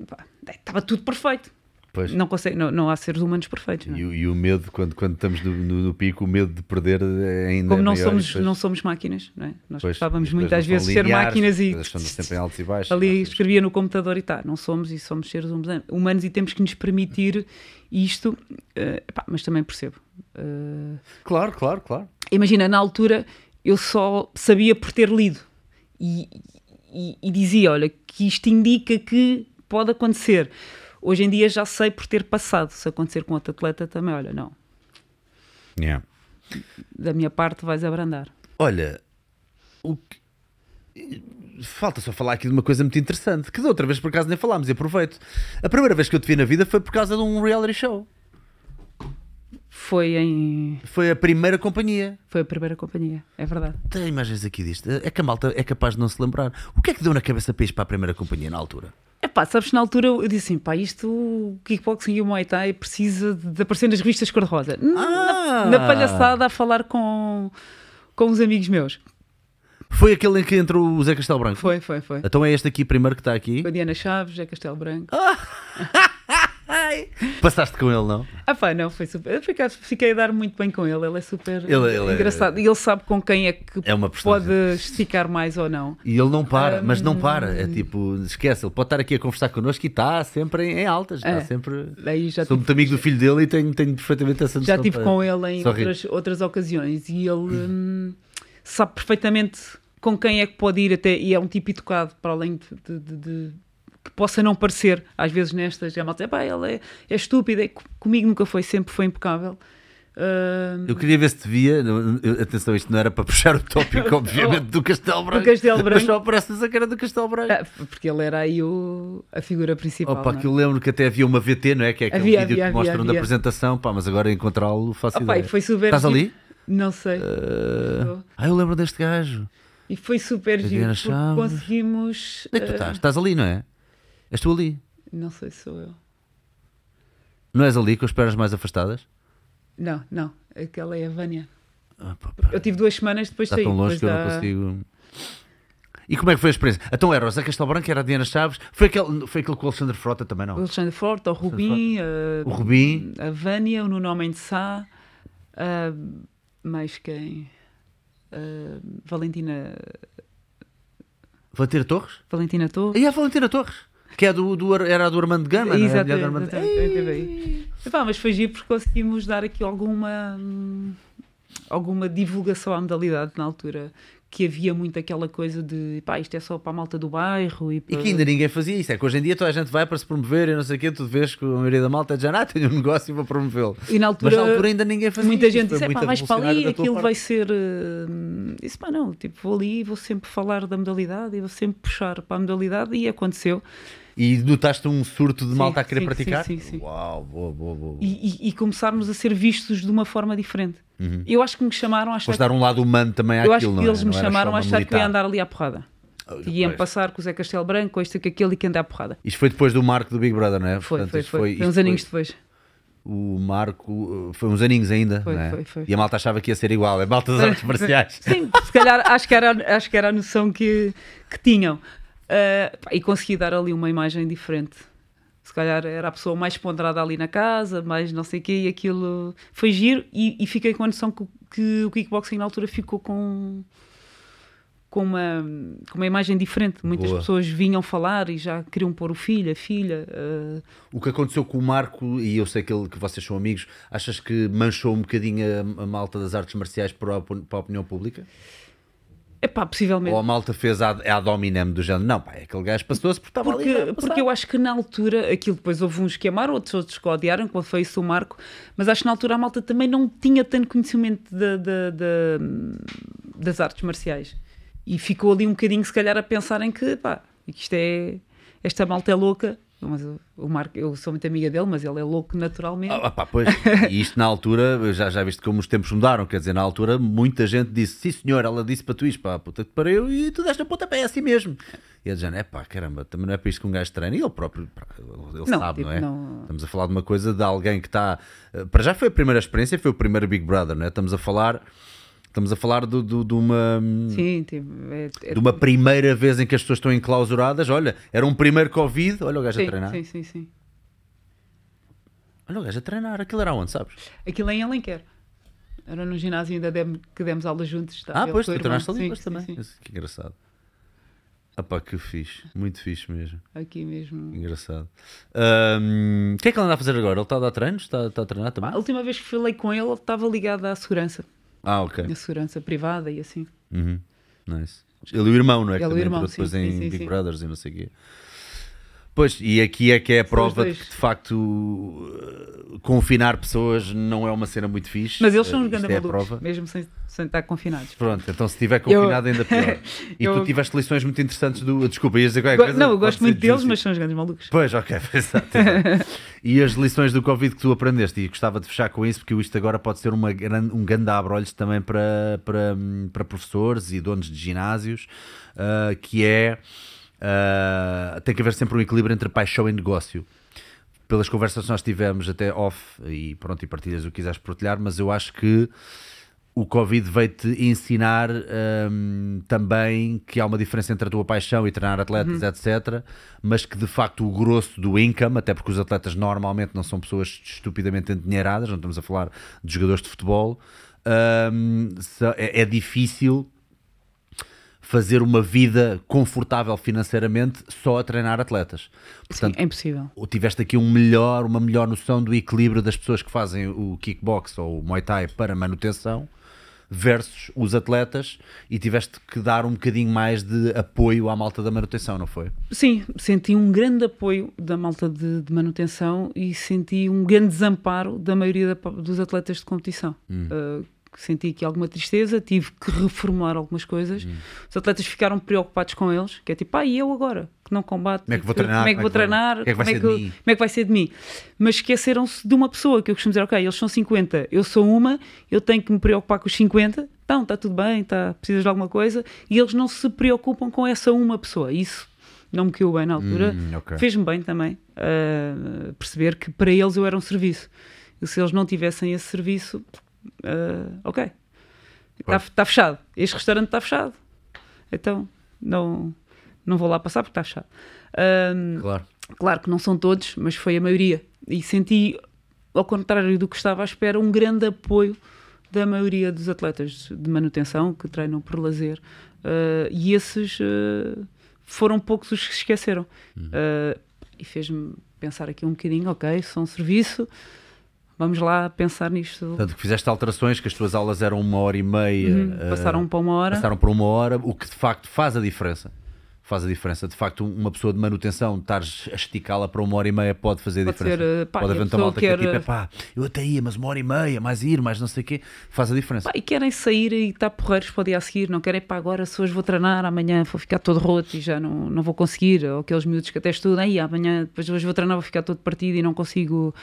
pá, estava tudo perfeito. Pois. Não, consegue, não, não há seres humanos perfeitos. E, e, o medo, quando, quando estamos no, no, no, pico, o medo de perder é ainda Como não, maior, somos, depois... não somos máquinas, não é? Nós pois, gostávamos muitas vezes de ser máquinas e sempre em altos e baixos. Ali escrevia no computador e tá, não somos e somos seres humanos e temos que nos permitir isto, uh, pá, mas também percebo. Uh... Claro, claro, claro. Imagina, na altura eu só sabia por ter lido e, e, e, dizia: olha, que isto indica que pode acontecer. Hoje em dia já sei por ter passado. Se acontecer com outro atleta também, olha, não. Yeah. Da minha parte vais abrandar. Olha, o que... falta só falar aqui de uma coisa muito interessante que da outra vez por acaso nem falámos e aproveito. A primeira vez que eu te vi na vida foi por causa de um reality show. Foi em. Foi a primeira companhia. Foi a primeira companhia, é verdade. Tem imagens aqui disto. É que a malta é capaz de não se lembrar. O que é que deu na cabeça para ir para a primeira companhia na altura? É pá, sabes, na altura eu disse assim, pá, isto, o kickboxing e o Muay Thai precisa de aparecer nas revistas cor-de-rosa. Ah. Na, na, palhaçada a falar com, com uns amigos meus. Foi aquele em que entrou o Zé Castelo Branco? Foi, foi, foi. Então é este aqui primeiro que está aqui? Foi Diana Chaves, Zé Castelo Branco. Ah. Ai. Passaste com ele, não? Ah pá, não, foi super. Eu fiquei, fiquei a dar muito bem com ele, ele é super ele, ele é- engraçado. É... E ele sabe com quem é que é pode esticar mais ou não. E ele não para, um... mas não para. É tipo, esquece, ele pode estar aqui a conversar connosco e está sempre em, altas. Está é. sempre. Aí já Sou tive... muito amigo do filho dele e tenho, tenho perfeitamente essa noção. Já estive com ele em outras, outras ocasiões e ele hum, sabe perfeitamente com quem é que pode ir até. E é um tipo educado, para além de, de, de que possa não parecer, às vezes nestas, a malta diz, pá, ela é, é estúpida, e comigo nunca foi, sempre foi impecável. Uh... Eu queria ver se te via. Atenção, isto não era para puxar o tópico, obviamente, do Castelo Branco. Do Castelo Branco. Mas só aparece a cara do Castelo Branco. Ah, porque ele era aí o, a figura principal. Opa, é? que eu lembro que até havia uma VT, não é? Que é aquele Havia, vídeo havia, que mostram havia, da apresentação. Pá, mas agora encontrá-lo Opa, ideia. foi super Estás ali? Não sei. Uh, Ah, eu lembro deste gajo. E foi super giro, conseguimos... Onde é que tu ah, estás? Estás ali, não é? És tu ali? Não sei se sou eu. Não és ali com as pernas mais afastadas? Não, não. Aquela é a Vânia. Ah, pá, pá, Eu tive duas semanas depois está saí. tão longe que eu não da- consigo. E como é que foi a experiência? Então era o Zé Castelo Branco, era a Diana Chaves, foi aquele, foi aquele com o Alexandre Frota também, O não? Alexandre Forte, o Rubim, O Rubim, a, a Vânia, o Nuno Homem de Sá, a- mais quem? A Valentina, Valentina Torres? Valentina Torres. E a Valentina Torres, que é do, do, era a do Armando Gama, não é? Exatamente, Armando- exatamente. Epá, mas foi giro porque conseguimos dar aqui alguma, hum, alguma divulgação à modalidade na altura. Que havia muito aquela coisa de pá, isto é só para a malta do bairro e, E para... que ainda ninguém fazia isso. É que hoje em dia toda a gente vai para se promover e não sei o quê. Tu vês que a maioria da malta diz, ah, tenho um negócio e vou promovê-lo. E na altura, Mas na altura ainda ninguém fazia muita isso. gente disse, pá, vais para ali, aquilo vai ser... Uh... Disse, pá, não, tipo, vou ali e vou sempre falar da modalidade e vou sempre puxar para a modalidade e aconteceu. E notaste um surto de Sim, malta a querer sim, praticar? sim, sim, sim. Uau, boa, boa, boa. E, e- e começarmos a ser vistos de uma forma diferente. Eu acho que me chamaram a achar Foste dar um lado humano também Eu àquilo, acho que não é? eles me Não era chamaram a achar que eu ia militar. andar ali à porrada. Oh, Que iam passar com o Zé Castelo Branco, isto, que aquele e que anda à porrada. Isto foi depois do marco do Big Brother, não é? Foi, Portanto, foi, foi. Foi, uns aninhos depois. O marco uh, foi uns aninhos ainda, Foi, é? foi, foi. E a malta achava que ia ser igual, é malta das artes marciais. Sim, se calhar acho que era, acho que era a noção que, que tinham. Pá, e consegui dar ali uma imagem diferente. Se calhar era a pessoa mais ponderada ali na casa, mais não sei o quê, e aquilo foi giro. E, e fiquei com a noção que, o- que o kickboxing na altura ficou com, com, uma, com uma imagem diferente. Muitas Boa. pessoas vinham falar e já queriam pôr o filho, a filha. ah, O que aconteceu com o Marco, e eu sei que, ele, que vocês são amigos, achas que manchou um bocadinho a, a malta das artes marciais para a, para a opinião pública? Epá, possivelmente. Ou a malta fez a, a dominem do género? Não, pá, é aquele gajo passou-se porque estava ali. Porque, a passar. porque eu acho que na altura, aquilo depois houve uns que amaram, outros, outros que odiaram, quando foi isso o Marco, mas acho que na altura a malta também não tinha tanto conhecimento da- da- da- das artes marciais. E ficou ali um bocadinho, se calhar, a pensar em que, pá, que isto é. Esta malta é louca. Mas o- o Marco, eu sou muito amiga dele, mas ele é louco naturalmente. Ah, pá, pois, e isto na altura, já, já viste como os tempos mudaram, quer dizer, na altura muita gente disse, sim senhor, ela disse para tu isto, pá, puta que pariu, e tu deste a pontapé, é assim mesmo. E ele dizendo, é pá, caramba, também não é para isto que um gajo treina, e ele próprio, ele Não, sabe, tipo, não é? não- Estamos a falar de uma coisa de alguém que está, eh, para já foi a primeira experiência, foi o primeiro Big Brother, não é? Estamos a falar, estamos a falar do- do- de uma... Sim, tipo, é, é- De uma primeira vez em que as pessoas estão enclausuradas, olha, era um primeiro Covid, olha o gajo a sim, treinar. sim, sim, sim. Olha o gajo a treinar, aquilo era onde, sabes? Aquilo em Alenquer. Era no ginásio ainda que demos aulas juntos. estava Ah, pois, tu treinaste ali Sim, depois sim, também. sim. Isso, Que engraçado. Ah pá, que fixe. Muito fixe mesmo. Aqui mesmo. Engraçado. Ahm, O que é que ele anda a fazer agora? Ele está a dar treinos? Está, está a treinar também? A última vez que falei com ele, ele estava ligado à segurança. Ah, ok. À segurança privada e assim. Uhum. Nice. Ele e o irmão, não é? Ele que e o irmão, depois sim, em sim, Big sim. Brothers e não sei o quê. Pois, e aqui é que é a os prova de que de facto uh, confinar pessoas não é uma cena muito fixe. Mas eles são Uh, isto grandes é a malucos, mesmo sem, sem estar confinados. Pronto, então se estiver confinado ainda pior. E Eu- tu tiveste lições muito interessantes do. Desculpa, ias dizer qualquer coisa? não, eu gosto muito deles, mas são os grandes malucos. Pois, ok, exato. E as lições do Covid que tu aprendeste, e gostava de fechar com isso, porque isto agora pode ser uma grande, um grande abre-olhos também para, para, para professores e donos de ginásios, ah, que é ah, tem que haver sempre um equilíbrio entre paixão e negócio. Pelas conversas que nós tivemos até off, e pronto, e partilhas o que quiseres partilhar, mas eu acho que o Covid veio-te ensinar hum, também que há uma diferença entre a tua paixão e treinar atletas, etc. Mas que de facto o grosso do income, até porque os atletas normalmente não são pessoas estupidamente endinheiradas, não estamos a falar de jogadores de futebol, se- é, é difícil fazer uma vida confortável financeiramente só a treinar atletas. Portanto, Sim, é impossível. ou tiveste aqui um melhor, uma melhor noção do equilíbrio das pessoas que fazem o kickbox ou o Muay Thai para manutenção versus os atletas e tiveste que dar um bocadinho mais de apoio à malta da manutenção, não foi? Sim, senti um grande apoio da malta de, de manutenção e senti um grande desamparo da maioria da, dos atletas de competição. Hum. Uh, senti aqui alguma tristeza, tive que reformular algumas coisas. Hum. Os atletas ficaram preocupados com eles, que é tipo, ah, e eu agora? Que não combate, como é que vou treinar? Como é que vou treinar? Como é que vai, ser, de mim? Como é que vai ser de mim? Mas esqueceram-se de uma pessoa, que eu costumo dizer, ok, eles são 50, eu sou uma, eu tenho que me preocupar com os 50, então, está tudo bem, tá, precisas de alguma coisa, e eles não se preocupam com essa uma pessoa. Isso não me caiu bem na altura. Hum, okay. Fez-me bem também uh, perceber que para eles eu era um serviço. E se eles não tivessem esse serviço, uh, ok, está tá fechado. Este restaurante está fechado. Então, não, não vou lá passar porque está fechado. Uh, claro. Claro que não são todos, mas foi a maioria. E senti, ao contrário do que estava à espera, um grande apoio da maioria dos atletas de manutenção que treinam por lazer. Uh, e esses uh, foram poucos os que se esqueceram. Uhum. Uh, e fez-me pensar aqui um bocadinho, ok, são serviço, vamos lá pensar nisto. Portanto, que fizeste alterações, que as tuas aulas eram uma hora e meia. Uhum, passaram para uma hora. Passaram para uma hora, o que de facto faz a diferença faz a diferença. De facto, uma pessoa de manutenção, estar a esticá-la para uma hora e meia pode fazer pode diferença. Ser, pá, pode haver uma malta quer... que é tipo, pá, eu até ia, mas uma hora e meia, mais ir, mais não sei o quê, faz a diferença. Pá, e querem sair e estar porreiros para o dia a seguir, não querem, para agora se hoje vou treinar, amanhã vou ficar todo roto e já não, não vou conseguir, ou aqueles minutos que até estudam, aí amanhã, depois hoje vou treinar, vou ficar todo partido e não consigo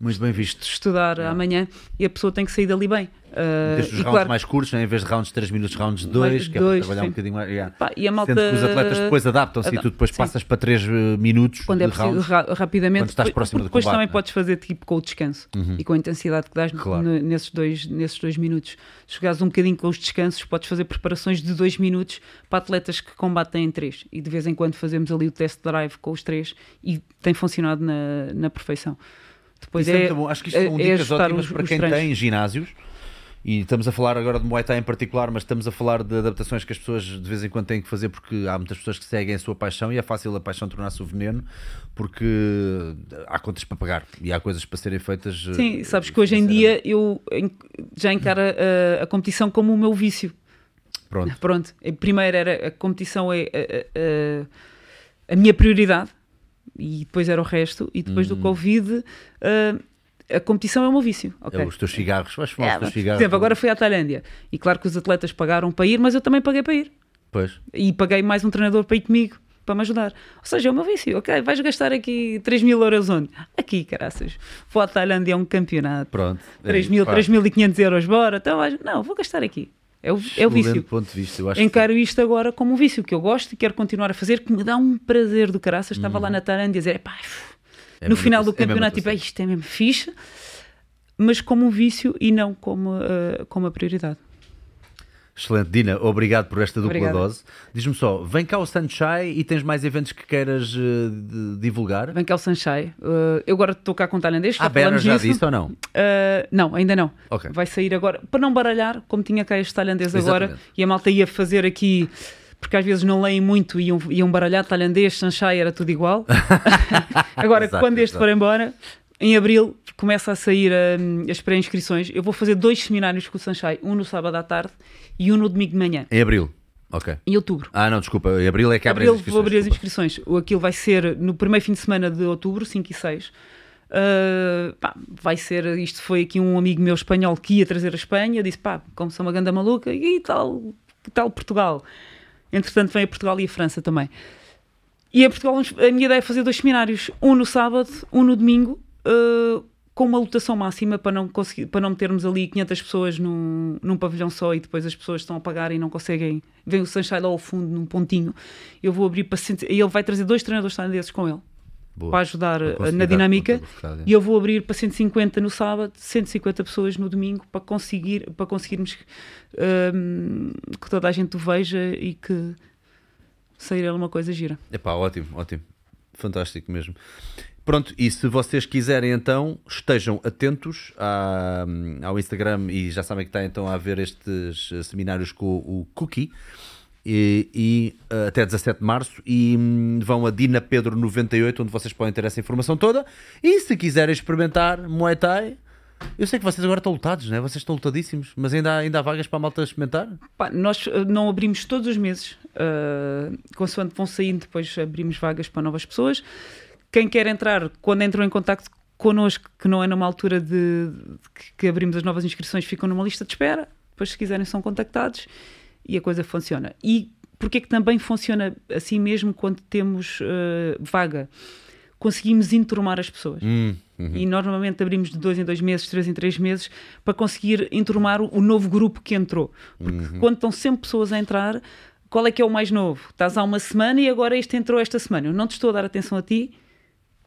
muito bem visto. Estudar yeah. amanhã e a pessoa tem que sair dali bem. Uh, Desde os rounds claro, mais curtos, né? em vez de rounds de 3 minutos, rounds de 2, que dois, é para trabalhar sim. um bocadinho mais. Yeah. Pá, e a malta... Sendo que os atletas depois adaptam-se e tu depois sim. passas para 3 eh, minutos. Quando é preciso, ra rapidamente. Quando estás próximo depois do combate, também né? podes fazer tipo com o descanso uhum. e com a intensidade que dás claro. nesses, dois, nesses dois minutos. Se jogares um bocadinho com os descansos, podes fazer preparações de 2 minutos para atletas que combatem em 3. E de vez em quando fazemos ali o test drive com os 3 e tem funcionado na, na perfeição. Depois é, é Acho que isto são é, dicas ótimas os, para quem tem ginásios e estamos a falar agora de Muay Thai em particular, mas estamos a falar de adaptações que as pessoas de vez em quando têm que fazer porque há muitas pessoas que seguem a sua paixão e é fácil a paixão tornar-se o veneno porque há contas para pagar e há coisas para serem feitas. Sim, sabes que hoje em dia eu já encaro a, a, competição como o meu vício. Pronto. Pronto. Primeiro era a competição é a, a, a minha prioridade e depois era o resto, e depois do hum. Covid. Uh, a competição é um vício. Okay. É, os teus cigarros, vais fumar é, os teus cigarros. Por exemplo, agora fui à Tailândia e claro que os atletas pagaram para ir, mas eu também paguei para ir. Pois. E paguei mais um treinador para ir comigo, para me ajudar. Ou seja, é o meu vício. Ok, vais gastar aqui 3 mil euros onde? Aqui, caraças. Vou à Tailândia, é um campeonato. Pronto. 3 é mil, 3.500 euros, bora. Então, não, vou gastar aqui. É o, é o vício. Ponto de vista, eu acho Encaro que... isto agora como um vício que eu gosto e quero continuar a fazer, que me dá um prazer do caraças. Estava lá uhum. na Tailândia a dizer, pá, é no final do campeonato, tipo, isto é mesmo fixe, mas como um vício e não como, uh, como a prioridade. Excelente, Dina, obrigado por esta dupla Obrigada. dose. Diz-me só, vem cá o Sunshine e tens mais eventos que queiras uh, divulgar? Vem cá o Sunshine. Uh, eu agora estou cá com tailandês. Ah, Bera já nisso. disse ou não? Uh, não, ainda não. Okay. Vai sair agora, para não baralhar, como tinha cá este tailandês agora, e a malta ia fazer aqui porque às vezes não leem muito e iam, iam baralhar tailandês, Sunshine, era tudo igual. Agora, exato, quando este exato. for embora, em abril começa a sair um, as pré-inscrições. Eu vou fazer dois seminários com o Sunshine, um no sábado à tarde e um no domingo de manhã. Em abril? Ok. Em outubro. Ah, não, desculpa. Em abril é que abre abril, as inscrições. Vou abrir as inscrições. Aquilo vai ser no primeiro fim de semana de outubro, 5 e 6. Uh, pá, vai ser, isto foi aqui um amigo meu espanhol que ia trazer a Espanha, disse pá, como sou uma ganda maluca, e tal, tal Portugal? Entretanto vem a Portugal e a França também. E a Portugal, a minha ideia é fazer dois seminários, um no sábado, um no domingo, uh, com uma lotação máxima para não, conseguir, para não metermos ali 500 pessoas num, num pavilhão só e depois as pessoas estão a pagar e não conseguem. Vem o Sunshine lá ao fundo, num pontinho. Eu vou abrir para. E ele vai trazer dois treinadores tailandeses com ele. Boa. Para ajudar na dinâmica e eu vou abrir para 150 no sábado, 150 pessoas no domingo para conseguir para conseguirmos um, que toda a gente o veja e que sair uma coisa gira. É pá, ótimo, ótimo, fantástico mesmo. Pronto, e se vocês quiserem então, estejam atentos à, ao Instagram e já sabem que está então a ver estes seminários com o Cookie e, e uh, até 17 de março e um, vão a Dina Pedro 98 onde vocês podem ter essa informação toda e se quiserem experimentar Muay Thai Eu sei que vocês agora estão lutados, né? Vocês estão lutadíssimos, mas ainda há, ainda há vagas para a malta experimentar? Pá, nós uh, não abrimos todos os meses, uh, consoante vão saindo, depois abrimos vagas para novas pessoas. Quem quer entrar, quando entram em contato connosco, que não é numa altura de, de que abrimos as novas inscrições, ficam numa lista de espera. Depois, se quiserem, são contactados e a coisa funciona. E porquê que também funciona assim mesmo quando temos uh, vaga? Conseguimos enturmar as pessoas. Hum, uhum. E normalmente abrimos de dois em dois meses, três em três meses, para conseguir enturmar o, o novo grupo que entrou. Porque Uhum. quando estão sempre pessoas a entrar, qual é que é o mais novo? Estás há uma semana e agora este entrou esta semana. Eu não te estou a dar atenção a ti,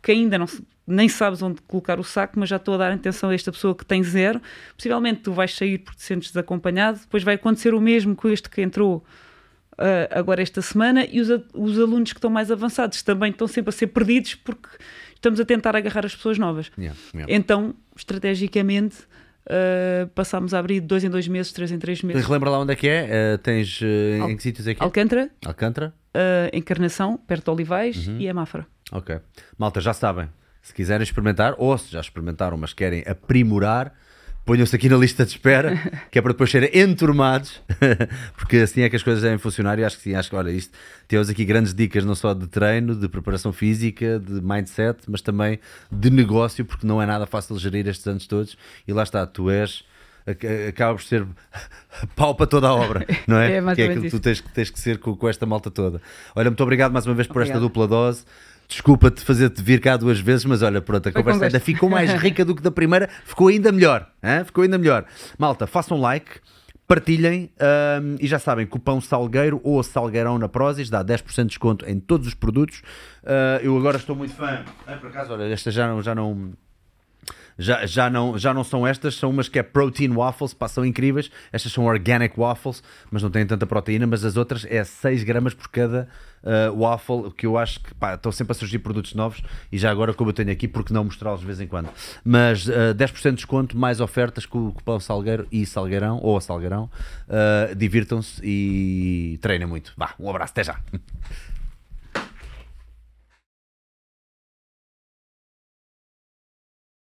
que ainda não, nem sabes onde colocar o saco, mas já estou a dar atenção a esta pessoa que tem zero. Possivelmente tu vais sair porque te sentes desacompanhado, depois vai acontecer o mesmo com este que entrou ah, agora esta semana e os, os alunos que estão mais avançados também estão sempre a ser perdidos porque estamos a tentar agarrar as pessoas novas. Yeah, yeah. Então, estrategicamente, ah, passámos a abrir dois em dois meses, três em três meses. Relembra lá onde é que é? Eh, tens Al- em que sítios é que é? Alcântara, Alcântara? Encarnação, perto de Olivais Uhum. e a Mafra. Ok. Malta, já sabem. Se quiserem experimentar, ou se já experimentaram, mas querem aprimorar, ponham-se aqui na lista de espera, que é para depois serem enturmados, porque assim é que as coisas devem funcionar. E acho que sim, acho que, olha, isto temos aqui grandes dicas, não só de treino, de preparação física, de mindset, mas também de negócio, porque não é nada fácil gerir estes anos todos. E lá está, tu és. ac- Acaba por ser pau para toda a obra, não é? É que é aquilo que tu tens, que- tens que ser com, com esta malta toda. Olha, muito obrigado mais uma vez por esta dupla dose. Desculpa-te fazer-te vir cá duas vezes, mas olha, pronto, a Foi conversa ainda ficou mais rica do que da primeira, ficou ainda melhor. hã? Ficou ainda melhor. Malta, façam like, partilhem hum, e já sabem, cupão Salgueiro ou Salgueirão na Prozis dá 10% de desconto em todos os produtos. Ah, eu agora estou muito fã. Ah, por acaso, olha, esta já. Já não já, já, não, já não são estas, são umas que é protein waffles, pá, são incríveis. Estas são organic waffles, mas não têm tanta proteína. Mas as outras é 6 gramas por cada ah, waffle, que eu acho que pá, estão sempre a surgir produtos novos. E já agora, como eu tenho aqui, porque não mostrá-los de vez em quando? Mas ah, 10% de desconto, mais ofertas com o cupom Salgueiro e Salgueirão, ou a Salgueirão. Ah, Divirtam-se e treinem muito. Vá, um abraço, até já.